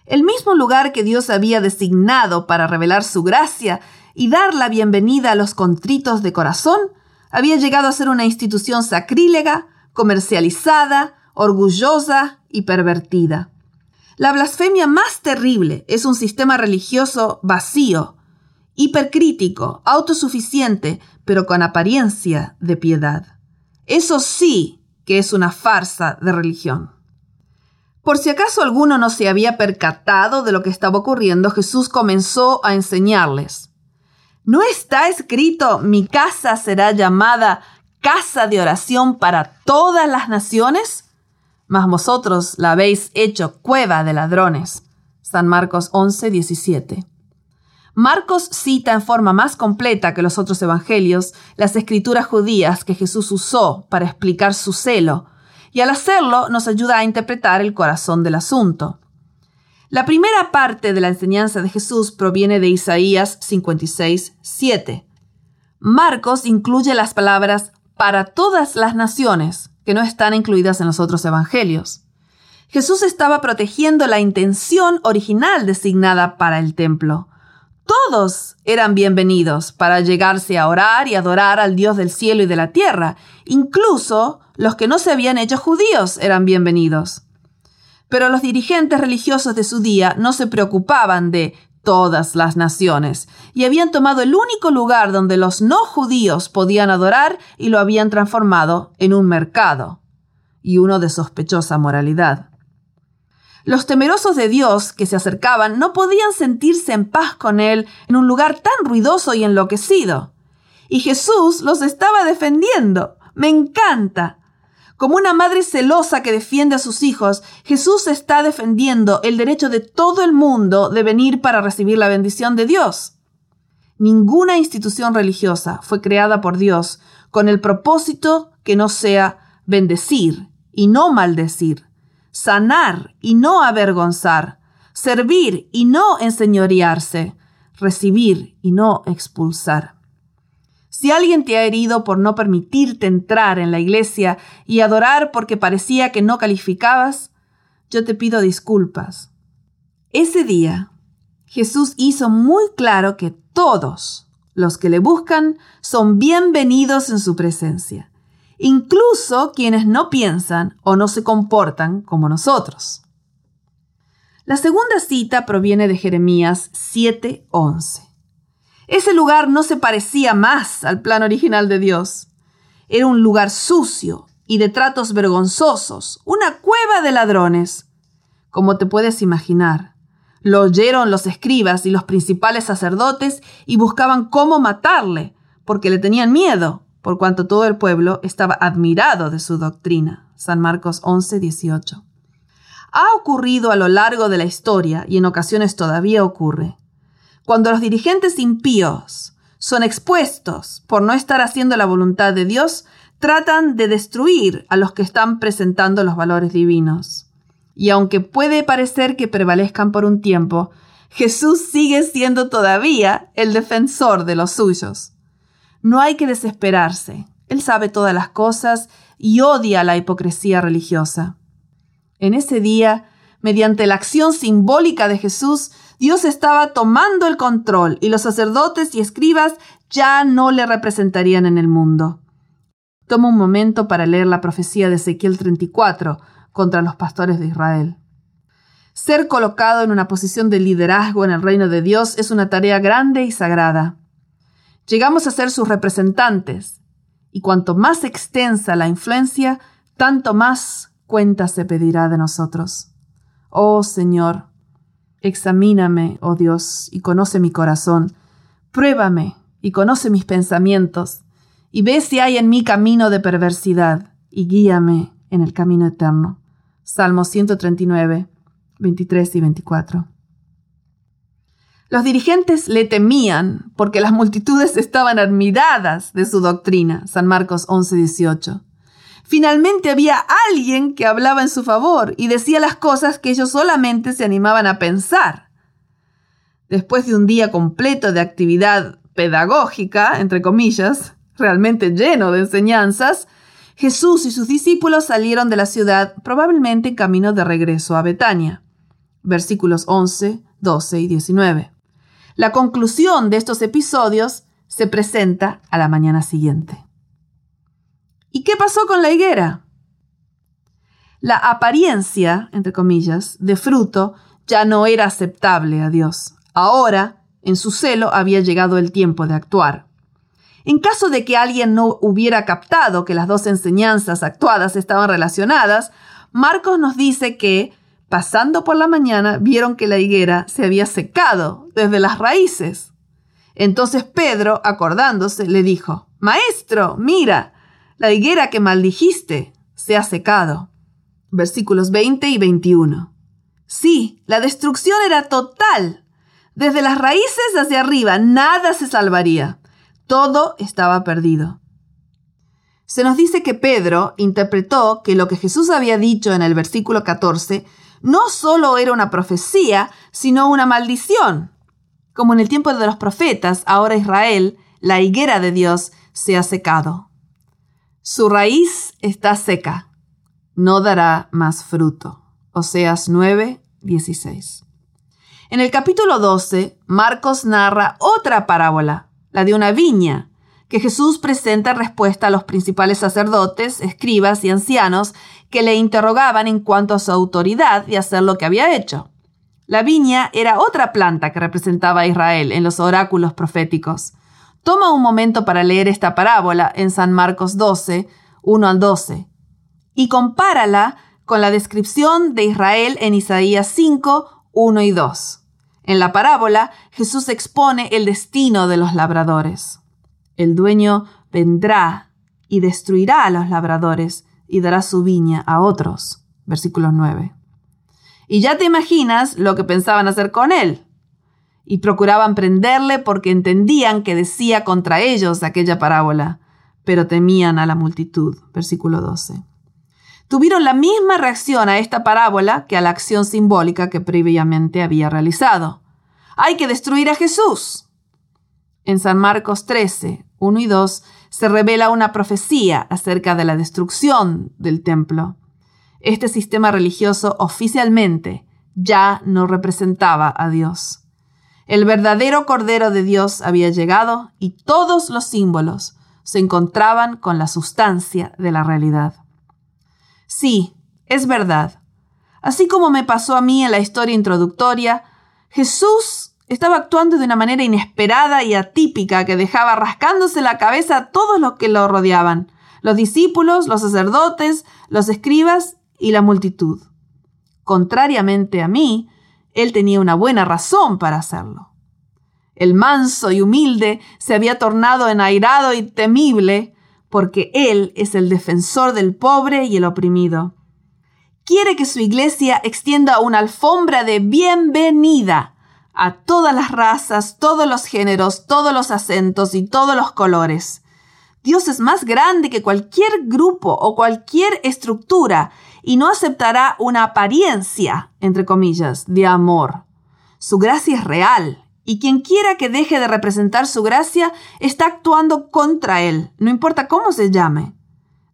El mismo lugar que Dios había designado para revelar su gracia y dar la bienvenida a los contritos de corazón, había llegado a ser una institución sacrílega, comercializada, orgullosa y pervertida. La blasfemia más terrible es un sistema religioso vacío, hipercrítico, autosuficiente, pero con apariencia de piedad. Eso sí que es una farsa de religión. Por si acaso alguno no se había percatado de lo que estaba ocurriendo, Jesús comenzó a enseñarles. ¿No está escrito, mi casa será llamada casa de oración para todas las naciones? Mas vosotros la habéis hecho cueva de ladrones. San Marcos 11, 17. Marcos cita en forma más completa que los otros evangelios las escrituras judías que Jesús usó para explicar su celo, y al hacerlo nos ayuda a interpretar el corazón del asunto. La primera parte de la enseñanza de Jesús proviene de Isaías 56, 7. Marcos incluye las palabras para todas las naciones, que no están incluidas en los otros evangelios. Jesús estaba protegiendo la intención original designada para el templo, todos eran bienvenidos para llegarse a orar y adorar al Dios del cielo y de la tierra. Incluso los que no se habían hecho judíos eran bienvenidos. Pero los dirigentes religiosos de su día no se preocupaban de todas las naciones y habían tomado el único lugar donde los no judíos podían adorar y lo habían transformado en un mercado y uno de sospechosa moralidad. Los temerosos de Dios que se acercaban no podían sentirse en paz con Él en un lugar tan ruidoso y enloquecido. Y Jesús los estaba defendiendo. Me encanta. Como una madre celosa que defiende a sus hijos, Jesús está defendiendo el derecho de todo el mundo de venir para recibir la bendición de Dios. Ninguna institución religiosa fue creada por Dios con el propósito que no sea bendecir y no maldecir sanar y no avergonzar, servir y no enseñorearse, recibir y no expulsar. Si alguien te ha herido por no permitirte entrar en la iglesia y adorar porque parecía que no calificabas, yo te pido disculpas. Ese día, Jesús hizo muy claro que todos los que le buscan son bienvenidos en su presencia incluso quienes no piensan o no se comportan como nosotros. La segunda cita proviene de Jeremías 7:11. Ese lugar no se parecía más al plan original de Dios. Era un lugar sucio y de tratos vergonzosos, una cueva de ladrones. Como te puedes imaginar, lo oyeron los escribas y los principales sacerdotes y buscaban cómo matarle, porque le tenían miedo por cuanto todo el pueblo estaba admirado de su doctrina. San Marcos 11, 18. Ha ocurrido a lo largo de la historia y en ocasiones todavía ocurre. Cuando los dirigentes impíos son expuestos por no estar haciendo la voluntad de Dios, tratan de destruir a los que están presentando los valores divinos. Y aunque puede parecer que prevalezcan por un tiempo, Jesús sigue siendo todavía el defensor de los suyos. No hay que desesperarse. Él sabe todas las cosas y odia la hipocresía religiosa. En ese día, mediante la acción simbólica de Jesús, Dios estaba tomando el control y los sacerdotes y escribas ya no le representarían en el mundo. Toma un momento para leer la profecía de Ezequiel 34 contra los pastores de Israel. Ser colocado en una posición de liderazgo en el reino de Dios es una tarea grande y sagrada. Llegamos a ser sus representantes, y cuanto más extensa la influencia, tanto más cuenta se pedirá de nosotros. Oh Señor, Examíname, oh Dios, y conoce mi corazón. Pruébame y conoce mis pensamientos, y ve si hay en mí camino de perversidad, y guíame en el camino eterno. Salmo 139, 23 y 24. Los dirigentes le temían porque las multitudes estaban admiradas de su doctrina. San Marcos 11, 18. Finalmente había alguien que hablaba en su favor y decía las cosas que ellos solamente se animaban a pensar. Después de un día completo de actividad pedagógica, entre comillas, realmente lleno de enseñanzas, Jesús y sus discípulos salieron de la ciudad probablemente en camino de regreso a Betania. Versículos 11, 12 y 19. La conclusión de estos episodios se presenta a la mañana siguiente. ¿Y qué pasó con la higuera? La apariencia, entre comillas, de fruto ya no era aceptable a Dios. Ahora, en su celo, había llegado el tiempo de actuar. En caso de que alguien no hubiera captado que las dos enseñanzas actuadas estaban relacionadas, Marcos nos dice que, pasando por la mañana, vieron que la higuera se había secado desde las raíces. Entonces Pedro, acordándose, le dijo, Maestro, mira, la higuera que maldijiste se ha secado. Versículos 20 y 21. Sí, la destrucción era total. Desde las raíces hacia arriba nada se salvaría. Todo estaba perdido. Se nos dice que Pedro interpretó que lo que Jesús había dicho en el versículo 14 no solo era una profecía, sino una maldición. Como en el tiempo de los profetas, ahora Israel, la higuera de Dios, se ha secado. Su raíz está seca, no dará más fruto. Oseas 9, 16. En el capítulo 12, Marcos narra otra parábola, la de una viña, que Jesús presenta en respuesta a los principales sacerdotes, escribas y ancianos que le interrogaban en cuanto a su autoridad de hacer lo que había hecho. La viña era otra planta que representaba a Israel en los oráculos proféticos. Toma un momento para leer esta parábola en San Marcos 12, 1 al 12, y compárala con la descripción de Israel en Isaías 5, 1 y 2. En la parábola, Jesús expone el destino de los labradores. El dueño vendrá y destruirá a los labradores y dará su viña a otros. Versículo 9. Y ya te imaginas lo que pensaban hacer con él y procuraban prenderle porque entendían que decía contra ellos aquella parábola, pero temían a la multitud. Versículo 12. Tuvieron la misma reacción a esta parábola que a la acción simbólica que previamente había realizado. Hay que destruir a Jesús. En San Marcos 13, 1 y 2 se revela una profecía acerca de la destrucción del templo. Este sistema religioso oficialmente ya no representaba a Dios. El verdadero Cordero de Dios había llegado y todos los símbolos se encontraban con la sustancia de la realidad. Sí, es verdad. Así como me pasó a mí en la historia introductoria, Jesús estaba actuando de una manera inesperada y atípica que dejaba rascándose la cabeza a todos los que lo rodeaban, los discípulos, los sacerdotes, los escribas y la multitud. Contrariamente a mí, él tenía una buena razón para hacerlo. El manso y humilde se había tornado enairado y temible porque Él es el defensor del pobre y el oprimido. Quiere que su iglesia extienda una alfombra de bienvenida a todas las razas, todos los géneros, todos los acentos y todos los colores. Dios es más grande que cualquier grupo o cualquier estructura y no aceptará una apariencia, entre comillas, de amor. Su gracia es real y quien quiera que deje de representar su gracia está actuando contra él, no importa cómo se llame.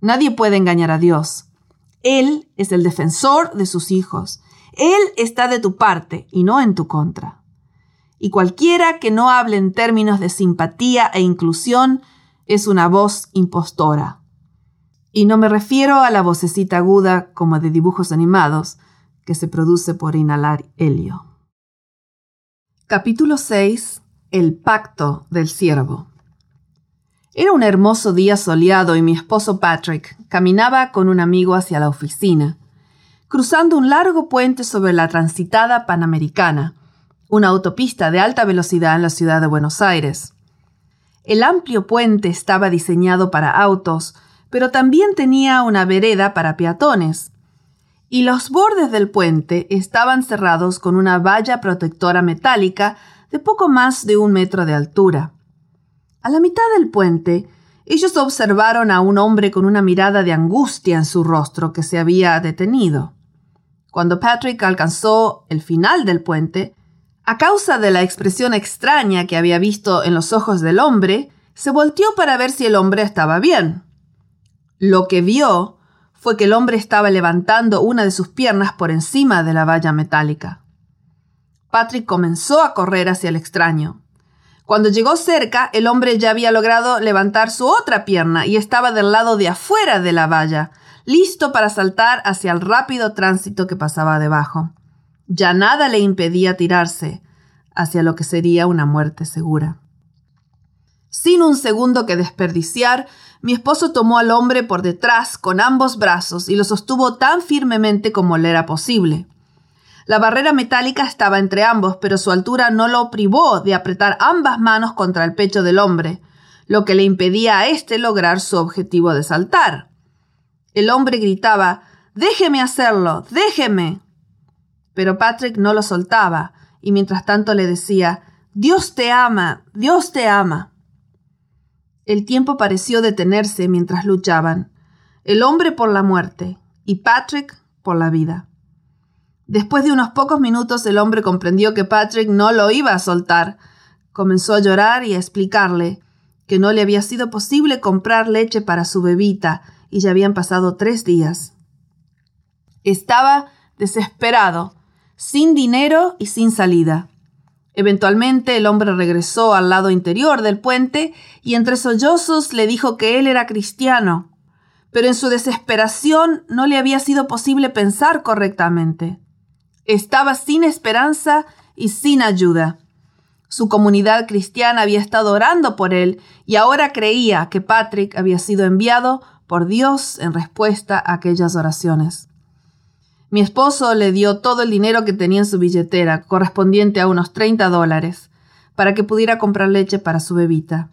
Nadie puede engañar a Dios. Él es el defensor de sus hijos. Él está de tu parte y no en tu contra. Y cualquiera que no hable en términos de simpatía e inclusión es una voz impostora. Y no me refiero a la vocecita aguda como de dibujos animados que se produce por inhalar helio. Capítulo 6. El pacto del siervo. Era un hermoso día soleado y mi esposo Patrick caminaba con un amigo hacia la oficina, cruzando un largo puente sobre la transitada Panamericana, una autopista de alta velocidad en la ciudad de Buenos Aires. El amplio puente estaba diseñado para autos, pero también tenía una vereda para peatones. Y los bordes del puente estaban cerrados con una valla protectora metálica de poco más de un metro de altura. A la mitad del puente, ellos observaron a un hombre con una mirada de angustia en su rostro que se había detenido. Cuando Patrick alcanzó el final del puente, a causa de la expresión extraña que había visto en los ojos del hombre, se volteó para ver si el hombre estaba bien. Lo que vio fue que el hombre estaba levantando una de sus piernas por encima de la valla metálica. Patrick comenzó a correr hacia el extraño. Cuando llegó cerca, el hombre ya había logrado levantar su otra pierna y estaba del lado de afuera de la valla, listo para saltar hacia el rápido tránsito que pasaba debajo. Ya nada le impedía tirarse hacia lo que sería una muerte segura. Sin un segundo que desperdiciar, mi esposo tomó al hombre por detrás con ambos brazos y lo sostuvo tan firmemente como le era posible. La barrera metálica estaba entre ambos, pero su altura no lo privó de apretar ambas manos contra el pecho del hombre, lo que le impedía a éste lograr su objetivo de saltar. El hombre gritaba Déjeme hacerlo, déjeme pero Patrick no lo soltaba y mientras tanto le decía, Dios te ama, Dios te ama. El tiempo pareció detenerse mientras luchaban, el hombre por la muerte y Patrick por la vida. Después de unos pocos minutos el hombre comprendió que Patrick no lo iba a soltar. Comenzó a llorar y a explicarle que no le había sido posible comprar leche para su bebita y ya habían pasado tres días. Estaba desesperado sin dinero y sin salida. Eventualmente el hombre regresó al lado interior del puente y entre sollozos le dijo que él era cristiano, pero en su desesperación no le había sido posible pensar correctamente. Estaba sin esperanza y sin ayuda. Su comunidad cristiana había estado orando por él y ahora creía que Patrick había sido enviado por Dios en respuesta a aquellas oraciones. Mi esposo le dio todo el dinero que tenía en su billetera, correspondiente a unos 30 dólares, para que pudiera comprar leche para su bebita.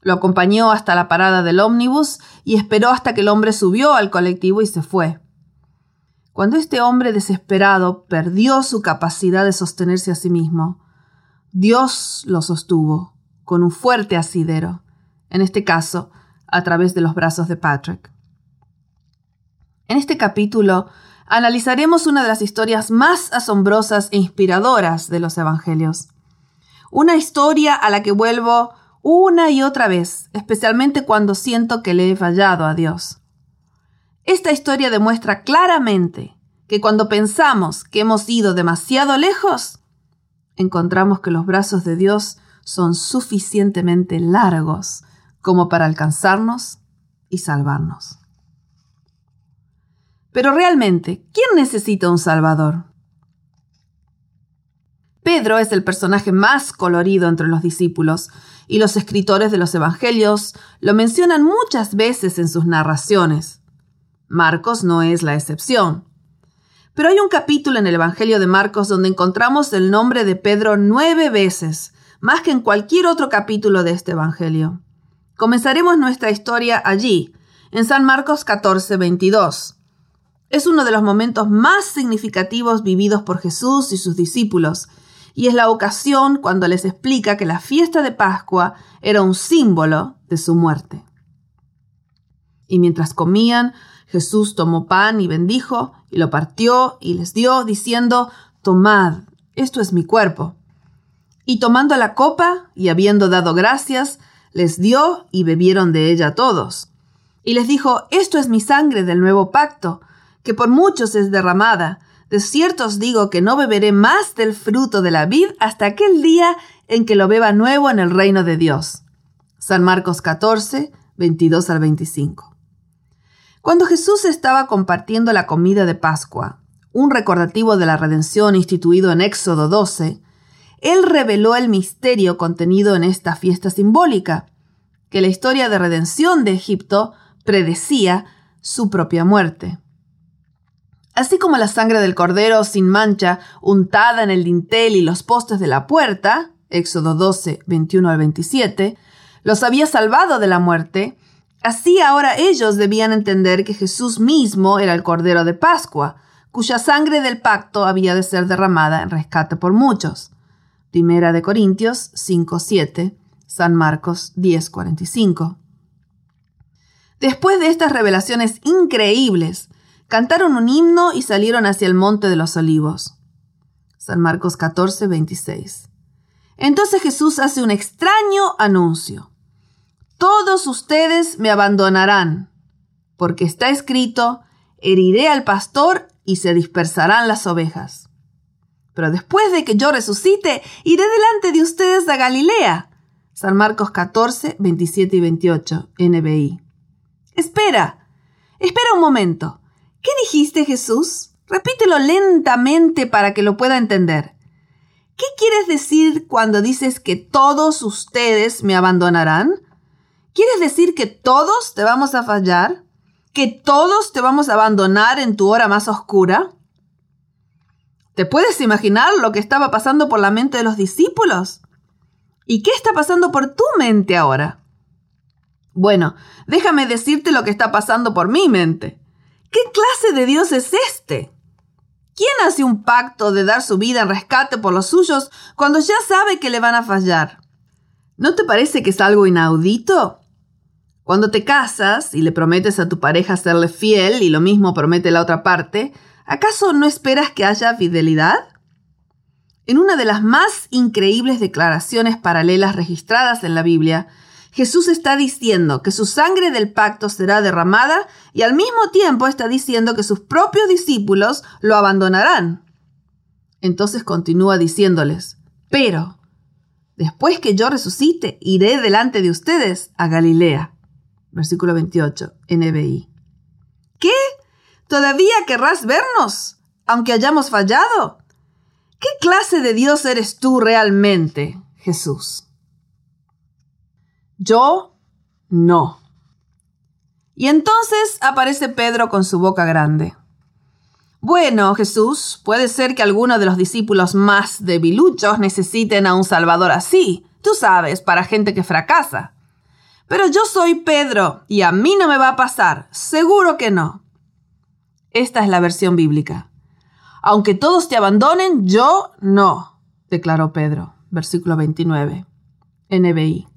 Lo acompañó hasta la parada del ómnibus y esperó hasta que el hombre subió al colectivo y se fue. Cuando este hombre desesperado perdió su capacidad de sostenerse a sí mismo, Dios lo sostuvo con un fuerte asidero, en este caso, a través de los brazos de Patrick. En este capítulo analizaremos una de las historias más asombrosas e inspiradoras de los Evangelios. Una historia a la que vuelvo una y otra vez, especialmente cuando siento que le he fallado a Dios. Esta historia demuestra claramente que cuando pensamos que hemos ido demasiado lejos, encontramos que los brazos de Dios son suficientemente largos como para alcanzarnos y salvarnos. Pero realmente, ¿quién necesita un Salvador? Pedro es el personaje más colorido entre los discípulos, y los escritores de los Evangelios lo mencionan muchas veces en sus narraciones. Marcos no es la excepción. Pero hay un capítulo en el Evangelio de Marcos donde encontramos el nombre de Pedro nueve veces, más que en cualquier otro capítulo de este Evangelio. Comenzaremos nuestra historia allí, en San Marcos 14, 22. Es uno de los momentos más significativos vividos por Jesús y sus discípulos, y es la ocasión cuando les explica que la fiesta de Pascua era un símbolo de su muerte. Y mientras comían, Jesús tomó pan y bendijo, y lo partió y les dio, diciendo, Tomad, esto es mi cuerpo. Y tomando la copa, y habiendo dado gracias, les dio y bebieron de ella todos. Y les dijo, Esto es mi sangre del nuevo pacto, que por muchos es derramada. De cierto os digo que no beberé más del fruto de la vid hasta aquel día en que lo beba nuevo en el reino de Dios. San Marcos 14, 22 al 25. Cuando Jesús estaba compartiendo la comida de Pascua, un recordativo de la redención instituido en Éxodo 12, Él reveló el misterio contenido en esta fiesta simbólica, que la historia de redención de Egipto predecía su propia muerte. Así como la sangre del cordero sin mancha untada en el dintel y los postes de la puerta, Éxodo 12, 21 al 27, los había salvado de la muerte, así ahora ellos debían entender que Jesús mismo era el cordero de Pascua, cuya sangre del pacto había de ser derramada en rescate por muchos. Primera de Corintios 5, 7, San Marcos 10, 45. Después de estas revelaciones increíbles, cantaron un himno y salieron hacia el monte de los olivos. San Marcos 14, 26. Entonces Jesús hace un extraño anuncio. Todos ustedes me abandonarán, porque está escrito, heriré al pastor y se dispersarán las ovejas. Pero después de que yo resucite, iré delante de ustedes a Galilea. San Marcos 14, 27 y 28, NBI. Espera, espera un momento. ¿Qué dijiste, Jesús? Repítelo lentamente para que lo pueda entender. ¿Qué quieres decir cuando dices que todos ustedes me abandonarán? ¿Quieres decir que todos te vamos a fallar? ¿Que todos te vamos a abandonar en tu hora más oscura? ¿Te puedes imaginar lo que estaba pasando por la mente de los discípulos? ¿Y qué está pasando por tu mente ahora? Bueno, déjame decirte lo que está pasando por mi mente. ¿Qué clase de Dios es este? ¿Quién hace un pacto de dar su vida en rescate por los suyos cuando ya sabe que le van a fallar? ¿No te parece que es algo inaudito? Cuando te casas y le prometes a tu pareja serle fiel y lo mismo promete la otra parte, ¿acaso no esperas que haya fidelidad? En una de las más increíbles declaraciones paralelas registradas en la Biblia, Jesús está diciendo que su sangre del pacto será derramada y al mismo tiempo está diciendo que sus propios discípulos lo abandonarán. Entonces continúa diciéndoles, pero después que yo resucite, iré delante de ustedes a Galilea. Versículo 28, NBI. ¿Qué? ¿Todavía querrás vernos, aunque hayamos fallado? ¿Qué clase de Dios eres tú realmente, Jesús? Yo no. Y entonces aparece Pedro con su boca grande. Bueno, Jesús, puede ser que algunos de los discípulos más debiluchos necesiten a un Salvador así, tú sabes, para gente que fracasa. Pero yo soy Pedro y a mí no me va a pasar, seguro que no. Esta es la versión bíblica. Aunque todos te abandonen, yo no, declaró Pedro. Versículo 29. NBI.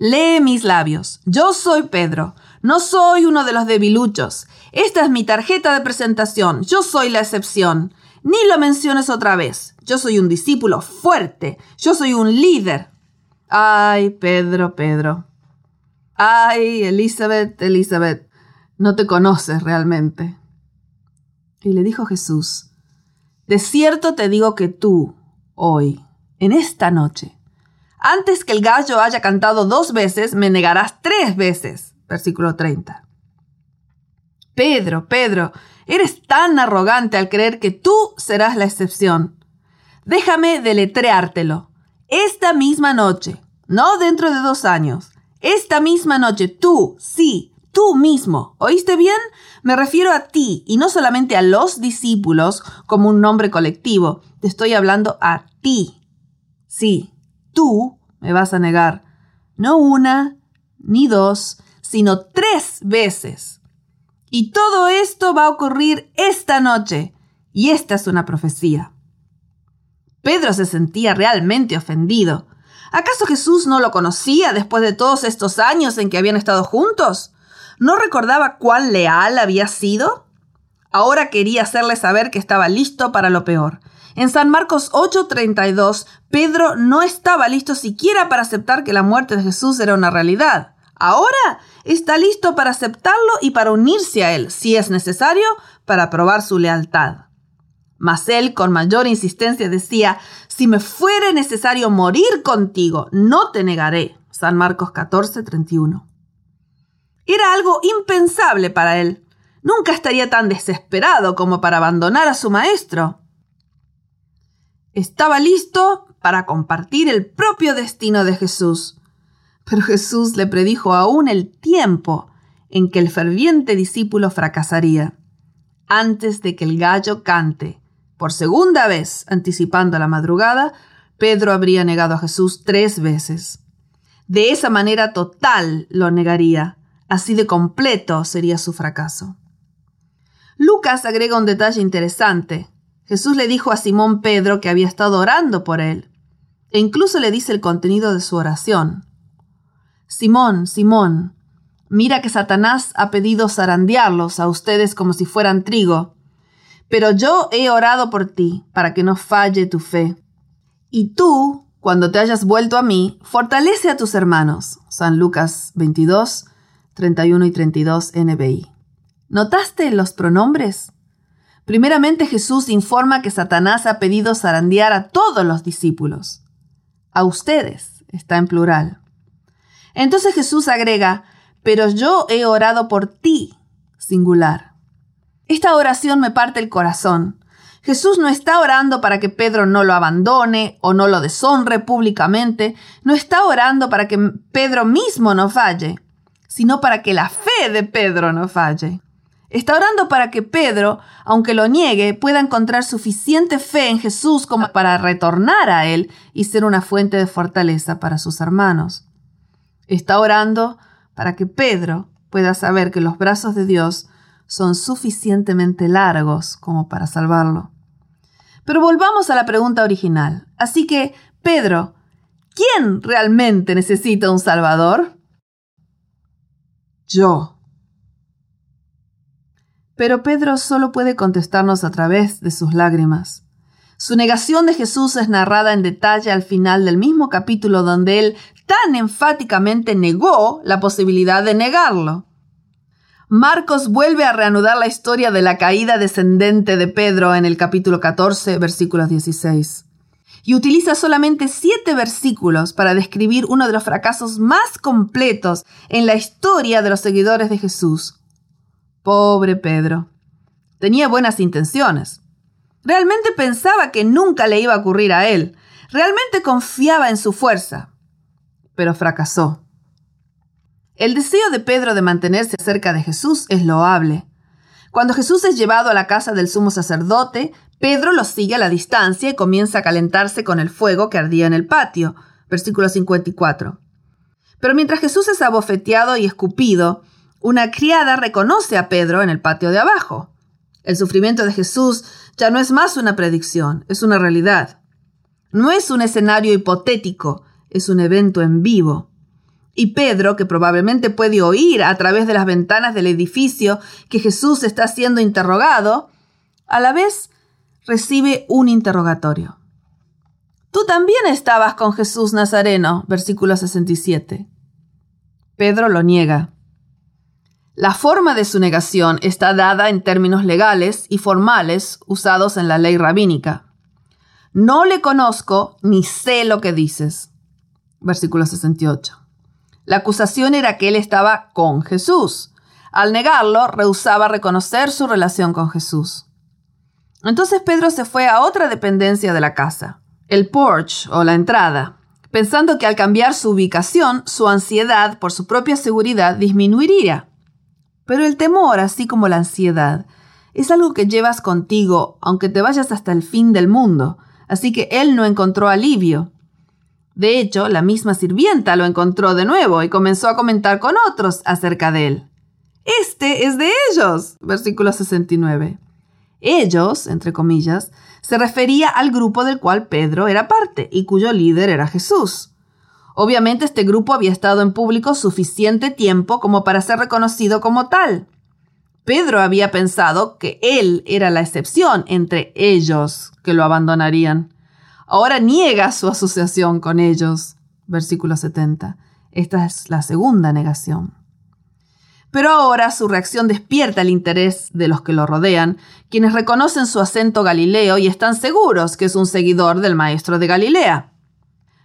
Lee mis labios. Yo soy Pedro. No soy uno de los debiluchos. Esta es mi tarjeta de presentación. Yo soy la excepción. Ni lo menciones otra vez. Yo soy un discípulo fuerte. Yo soy un líder. Ay, Pedro, Pedro. Ay, Elizabeth, Elizabeth. No te conoces realmente. Y le dijo Jesús, De cierto te digo que tú, hoy, en esta noche, antes que el gallo haya cantado dos veces, me negarás tres veces. Versículo 30. Pedro, Pedro, eres tan arrogante al creer que tú serás la excepción. Déjame deletreártelo. Esta misma noche, no dentro de dos años, esta misma noche, tú, sí, tú mismo, ¿oíste bien? Me refiero a ti y no solamente a los discípulos como un nombre colectivo, te estoy hablando a ti. Sí, tú me vas a negar no una ni dos, sino tres veces. Y todo esto va a ocurrir esta noche. Y esta es una profecía. Pedro se sentía realmente ofendido. ¿Acaso Jesús no lo conocía después de todos estos años en que habían estado juntos? ¿No recordaba cuán leal había sido? Ahora quería hacerle saber que estaba listo para lo peor. En San Marcos 8:32, Pedro no estaba listo siquiera para aceptar que la muerte de Jesús era una realidad. Ahora está listo para aceptarlo y para unirse a él, si es necesario, para probar su lealtad. Mas él con mayor insistencia decía, si me fuere necesario morir contigo, no te negaré. San Marcos 14, 31. Era algo impensable para él. Nunca estaría tan desesperado como para abandonar a su maestro. Estaba listo para compartir el propio destino de Jesús. Pero Jesús le predijo aún el tiempo en que el ferviente discípulo fracasaría. Antes de que el gallo cante, por segunda vez, anticipando la madrugada, Pedro habría negado a Jesús tres veces. De esa manera total lo negaría, así de completo sería su fracaso. Lucas agrega un detalle interesante. Jesús le dijo a Simón Pedro que había estado orando por él, e incluso le dice el contenido de su oración. Simón, Simón, mira que Satanás ha pedido zarandearlos a ustedes como si fueran trigo, pero yo he orado por ti para que no falle tu fe. Y tú, cuando te hayas vuelto a mí, fortalece a tus hermanos. San Lucas 22, 31 y 32 NBI. ¿Notaste los pronombres? Primeramente Jesús informa que Satanás ha pedido zarandear a todos los discípulos. A ustedes, está en plural. Entonces Jesús agrega, pero yo he orado por ti, singular. Esta oración me parte el corazón. Jesús no está orando para que Pedro no lo abandone o no lo deshonre públicamente, no está orando para que Pedro mismo no falle, sino para que la fe de Pedro no falle. Está orando para que Pedro, aunque lo niegue, pueda encontrar suficiente fe en Jesús como para retornar a Él y ser una fuente de fortaleza para sus hermanos. Está orando para que Pedro pueda saber que los brazos de Dios son suficientemente largos como para salvarlo. Pero volvamos a la pregunta original. Así que, Pedro, ¿quién realmente necesita un Salvador? Yo. Pero Pedro solo puede contestarnos a través de sus lágrimas. Su negación de Jesús es narrada en detalle al final del mismo capítulo donde él tan enfáticamente negó la posibilidad de negarlo. Marcos vuelve a reanudar la historia de la caída descendente de Pedro en el capítulo 14, versículos 16. Y utiliza solamente siete versículos para describir uno de los fracasos más completos en la historia de los seguidores de Jesús. Pobre Pedro. Tenía buenas intenciones. Realmente pensaba que nunca le iba a ocurrir a él. Realmente confiaba en su fuerza. Pero fracasó. El deseo de Pedro de mantenerse cerca de Jesús es loable. Cuando Jesús es llevado a la casa del sumo sacerdote, Pedro lo sigue a la distancia y comienza a calentarse con el fuego que ardía en el patio. Versículo 54. Pero mientras Jesús es abofeteado y escupido, una criada reconoce a Pedro en el patio de abajo. El sufrimiento de Jesús ya no es más una predicción, es una realidad. No es un escenario hipotético, es un evento en vivo. Y Pedro, que probablemente puede oír a través de las ventanas del edificio que Jesús está siendo interrogado, a la vez recibe un interrogatorio. Tú también estabas con Jesús Nazareno, versículo 67. Pedro lo niega. La forma de su negación está dada en términos legales y formales usados en la ley rabínica. No le conozco ni sé lo que dices. Versículo 68. La acusación era que él estaba con Jesús. Al negarlo, rehusaba reconocer su relación con Jesús. Entonces Pedro se fue a otra dependencia de la casa, el porch o la entrada, pensando que al cambiar su ubicación, su ansiedad por su propia seguridad disminuiría. Pero el temor, así como la ansiedad, es algo que llevas contigo aunque te vayas hasta el fin del mundo, así que él no encontró alivio. De hecho, la misma sirvienta lo encontró de nuevo y comenzó a comentar con otros acerca de él. Este es de ellos. Versículo 69. Ellos, entre comillas, se refería al grupo del cual Pedro era parte y cuyo líder era Jesús. Obviamente este grupo había estado en público suficiente tiempo como para ser reconocido como tal. Pedro había pensado que él era la excepción entre ellos que lo abandonarían. Ahora niega su asociación con ellos. Versículo 70. Esta es la segunda negación. Pero ahora su reacción despierta el interés de los que lo rodean, quienes reconocen su acento galileo y están seguros que es un seguidor del maestro de Galilea.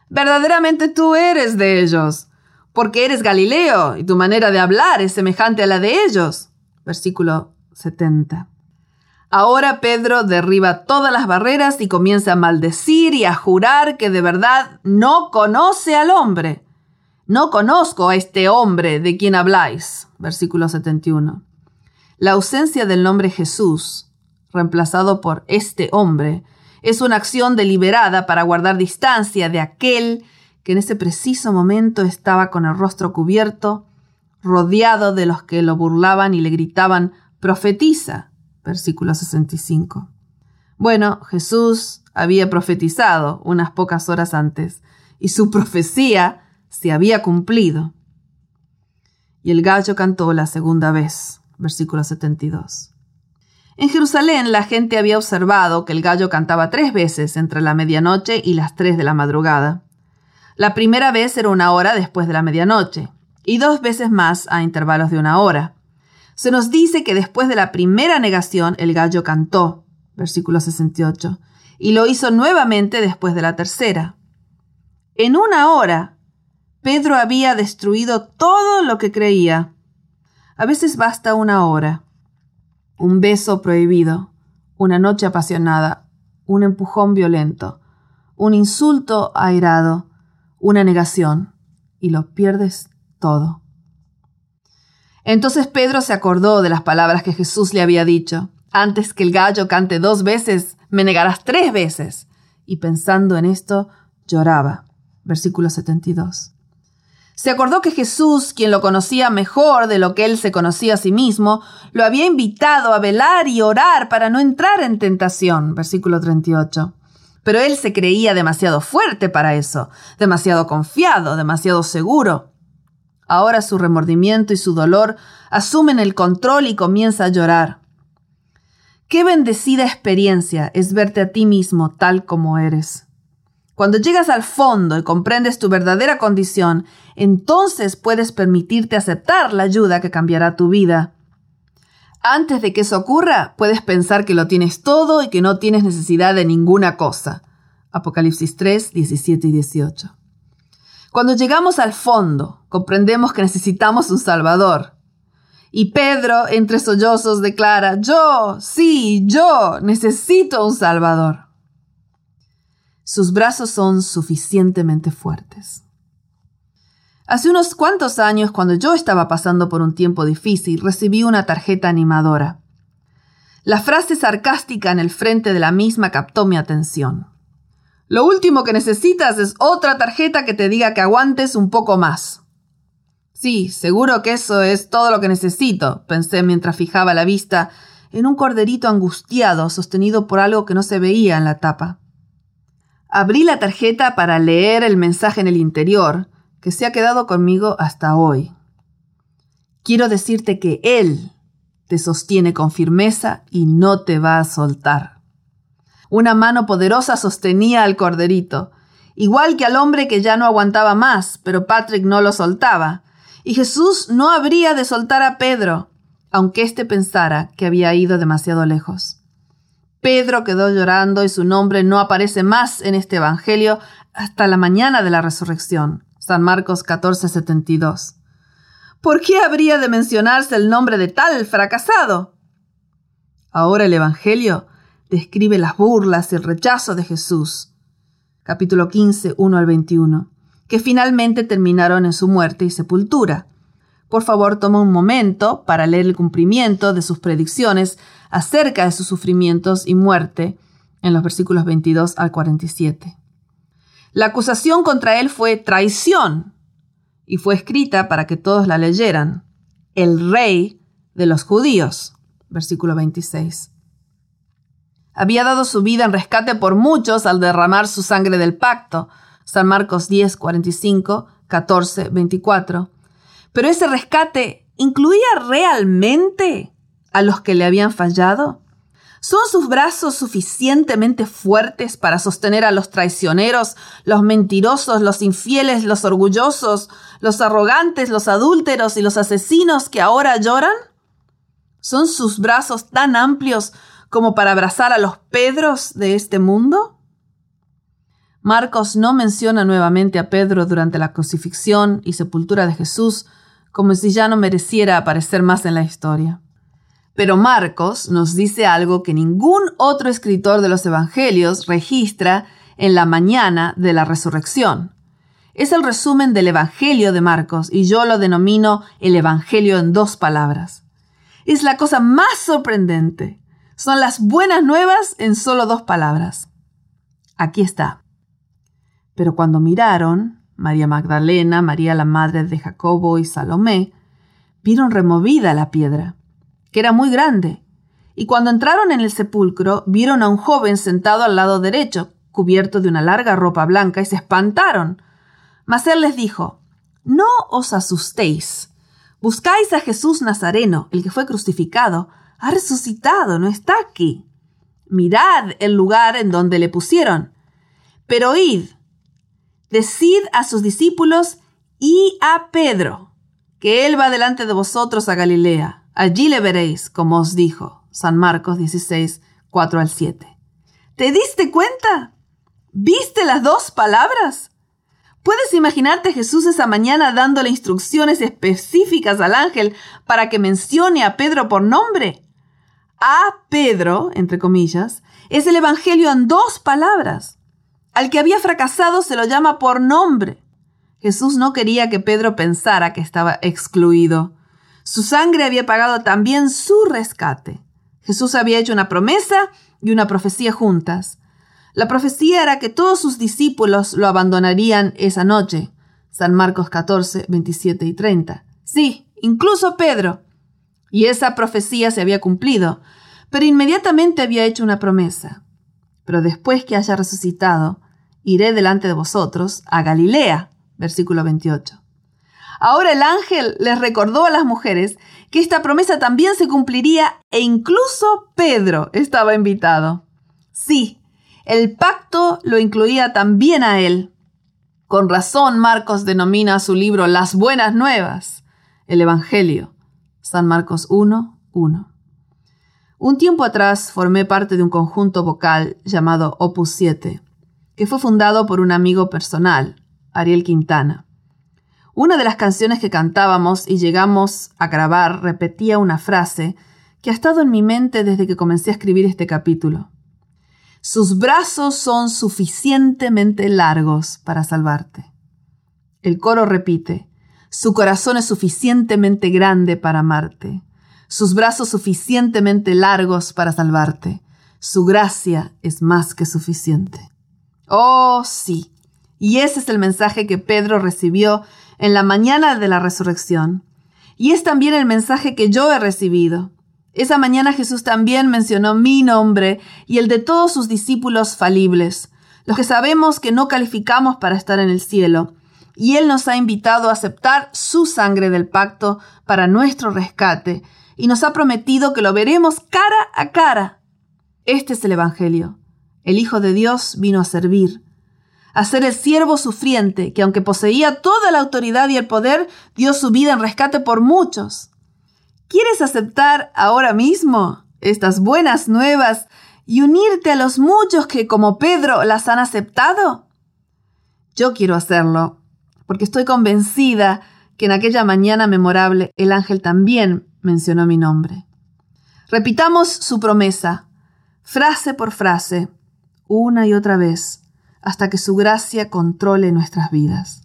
Verdaderamente tú eres de ellos, porque eres Galileo y tu manera de hablar es semejante a la de ellos. Versículo 70. Ahora Pedro derriba todas las barreras y comienza a maldecir y a jurar que de verdad no conoce al hombre. No conozco a este hombre de quien habláis. Versículo 71. La ausencia del nombre Jesús, reemplazado por este hombre, es una acción deliberada para guardar distancia de aquel que en ese preciso momento estaba con el rostro cubierto, rodeado de los que lo burlaban y le gritaban, profetiza. Versículo 65. Bueno, Jesús había profetizado unas pocas horas antes, y su profecía se había cumplido. Y el gallo cantó la segunda vez. Versículo 72. En Jerusalén la gente había observado que el gallo cantaba tres veces entre la medianoche y las tres de la madrugada. La primera vez era una hora después de la medianoche, y dos veces más a intervalos de una hora. Se nos dice que después de la primera negación el gallo cantó, versículo 68, y lo hizo nuevamente después de la tercera. En una hora, Pedro había destruido todo lo que creía. A veces basta una hora un beso prohibido, una noche apasionada, un empujón violento, un insulto airado, una negación, y lo pierdes todo. Entonces Pedro se acordó de las palabras que Jesús le había dicho. Antes que el gallo cante dos veces, me negarás tres veces. Y pensando en esto, lloraba. Versículo 72. Se acordó que Jesús, quien lo conocía mejor de lo que él se conocía a sí mismo, lo había invitado a velar y orar para no entrar en tentación. Versículo 38. Pero él se creía demasiado fuerte para eso, demasiado confiado, demasiado seguro. Ahora su remordimiento y su dolor asumen el control y comienza a llorar. Qué bendecida experiencia es verte a ti mismo tal como eres. Cuando llegas al fondo y comprendes tu verdadera condición, entonces puedes permitirte aceptar la ayuda que cambiará tu vida. Antes de que eso ocurra, puedes pensar que lo tienes todo y que no tienes necesidad de ninguna cosa. Apocalipsis 3, 17 y 18. Cuando llegamos al fondo, comprendemos que necesitamos un Salvador. Y Pedro, entre sollozos, declara, yo, sí, yo necesito un Salvador. Sus brazos son suficientemente fuertes. Hace unos cuantos años, cuando yo estaba pasando por un tiempo difícil, recibí una tarjeta animadora. La frase sarcástica en el frente de la misma captó mi atención. Lo último que necesitas es otra tarjeta que te diga que aguantes un poco más. Sí, seguro que eso es todo lo que necesito, pensé mientras fijaba la vista en un corderito angustiado sostenido por algo que no se veía en la tapa. Abrí la tarjeta para leer el mensaje en el interior, que se ha quedado conmigo hasta hoy. Quiero decirte que Él te sostiene con firmeza y no te va a soltar. Una mano poderosa sostenía al corderito, igual que al hombre que ya no aguantaba más, pero Patrick no lo soltaba. Y Jesús no habría de soltar a Pedro, aunque éste pensara que había ido demasiado lejos. Pedro quedó llorando y su nombre no aparece más en este Evangelio hasta la mañana de la resurrección. San Marcos 14:72. ¿Por qué habría de mencionarse el nombre de tal fracasado? Ahora el Evangelio describe las burlas y el rechazo de Jesús. Capítulo 15, 1 al 21, que finalmente terminaron en su muerte y sepultura. Por favor, toma un momento para leer el cumplimiento de sus predicciones acerca de sus sufrimientos y muerte en los versículos 22 al 47. La acusación contra él fue traición y fue escrita para que todos la leyeran. El rey de los judíos, versículo 26. Había dado su vida en rescate por muchos al derramar su sangre del pacto. San Marcos 10, 45, 14, 24. Pero ese rescate incluía realmente a los que le habían fallado. ¿Son sus brazos suficientemente fuertes para sostener a los traicioneros, los mentirosos, los infieles, los orgullosos, los arrogantes, los adúlteros y los asesinos que ahora lloran? ¿Son sus brazos tan amplios como para abrazar a los Pedros de este mundo? Marcos no menciona nuevamente a Pedro durante la crucifixión y sepultura de Jesús, como si ya no mereciera aparecer más en la historia. Pero Marcos nos dice algo que ningún otro escritor de los Evangelios registra en la mañana de la resurrección. Es el resumen del Evangelio de Marcos y yo lo denomino el Evangelio en dos palabras. Es la cosa más sorprendente. Son las buenas nuevas en solo dos palabras. Aquí está. Pero cuando miraron, María Magdalena, María la madre de Jacobo y Salomé, vieron removida la piedra que era muy grande. Y cuando entraron en el sepulcro, vieron a un joven sentado al lado derecho, cubierto de una larga ropa blanca, y se espantaron. Mas él les dijo, No os asustéis. Buscáis a Jesús Nazareno, el que fue crucificado. Ha resucitado, no está aquí. Mirad el lugar en donde le pusieron. Pero id, decid a sus discípulos y a Pedro, que él va delante de vosotros a Galilea Allí le veréis, como os dijo. San Marcos 16, 4 al 7. ¿Te diste cuenta? ¿Viste las dos palabras? ¿Puedes imaginarte a Jesús esa mañana dándole instrucciones específicas al ángel para que mencione a Pedro por nombre? A Pedro, entre comillas, es el Evangelio en dos palabras. Al que había fracasado se lo llama por nombre. Jesús no quería que Pedro pensara que estaba excluido. Su sangre había pagado también su rescate. Jesús había hecho una promesa y una profecía juntas. La profecía era que todos sus discípulos lo abandonarían esa noche. San Marcos 14, 27 y 30. Sí, incluso Pedro. Y esa profecía se había cumplido, pero inmediatamente había hecho una promesa. Pero después que haya resucitado, iré delante de vosotros a Galilea. Versículo 28. Ahora el ángel les recordó a las mujeres que esta promesa también se cumpliría e incluso Pedro estaba invitado. Sí, el pacto lo incluía también a él. Con razón Marcos denomina su libro Las Buenas Nuevas, el Evangelio. San Marcos 1, 1. Un tiempo atrás formé parte de un conjunto vocal llamado Opus 7, que fue fundado por un amigo personal, Ariel Quintana. Una de las canciones que cantábamos y llegamos a grabar repetía una frase que ha estado en mi mente desde que comencé a escribir este capítulo. Sus brazos son suficientemente largos para salvarte. El coro repite, su corazón es suficientemente grande para amarte, sus brazos suficientemente largos para salvarte, su gracia es más que suficiente. Oh, sí. Y ese es el mensaje que Pedro recibió en la mañana de la resurrección. Y es también el mensaje que yo he recibido. Esa mañana Jesús también mencionó mi nombre y el de todos sus discípulos falibles, los que sabemos que no calificamos para estar en el cielo. Y Él nos ha invitado a aceptar su sangre del pacto para nuestro rescate y nos ha prometido que lo veremos cara a cara. Este es el Evangelio. El Hijo de Dios vino a servir, a ser el siervo sufriente, que aunque poseía toda la autoridad y el poder, dio su vida en rescate por muchos. ¿Quieres aceptar ahora mismo estas buenas nuevas y unirte a los muchos que como Pedro las han aceptado? Yo quiero hacerlo, porque estoy convencida que en aquella mañana memorable el ángel también mencionó mi nombre. Repitamos su promesa, frase por frase, una y otra vez hasta que su gracia controle nuestras vidas.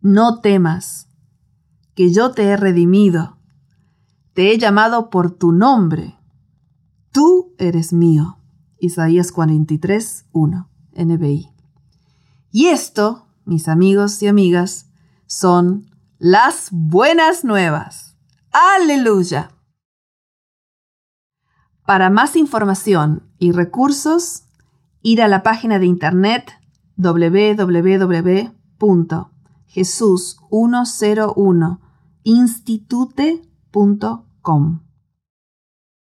No temas, que yo te he redimido, te he llamado por tu nombre. Tú eres mío. Isaías 43, 1, NBI. Y esto, mis amigos y amigas, son las buenas nuevas. Aleluya. Para más información y recursos, ir a la página de internet www.jesus101institute.com.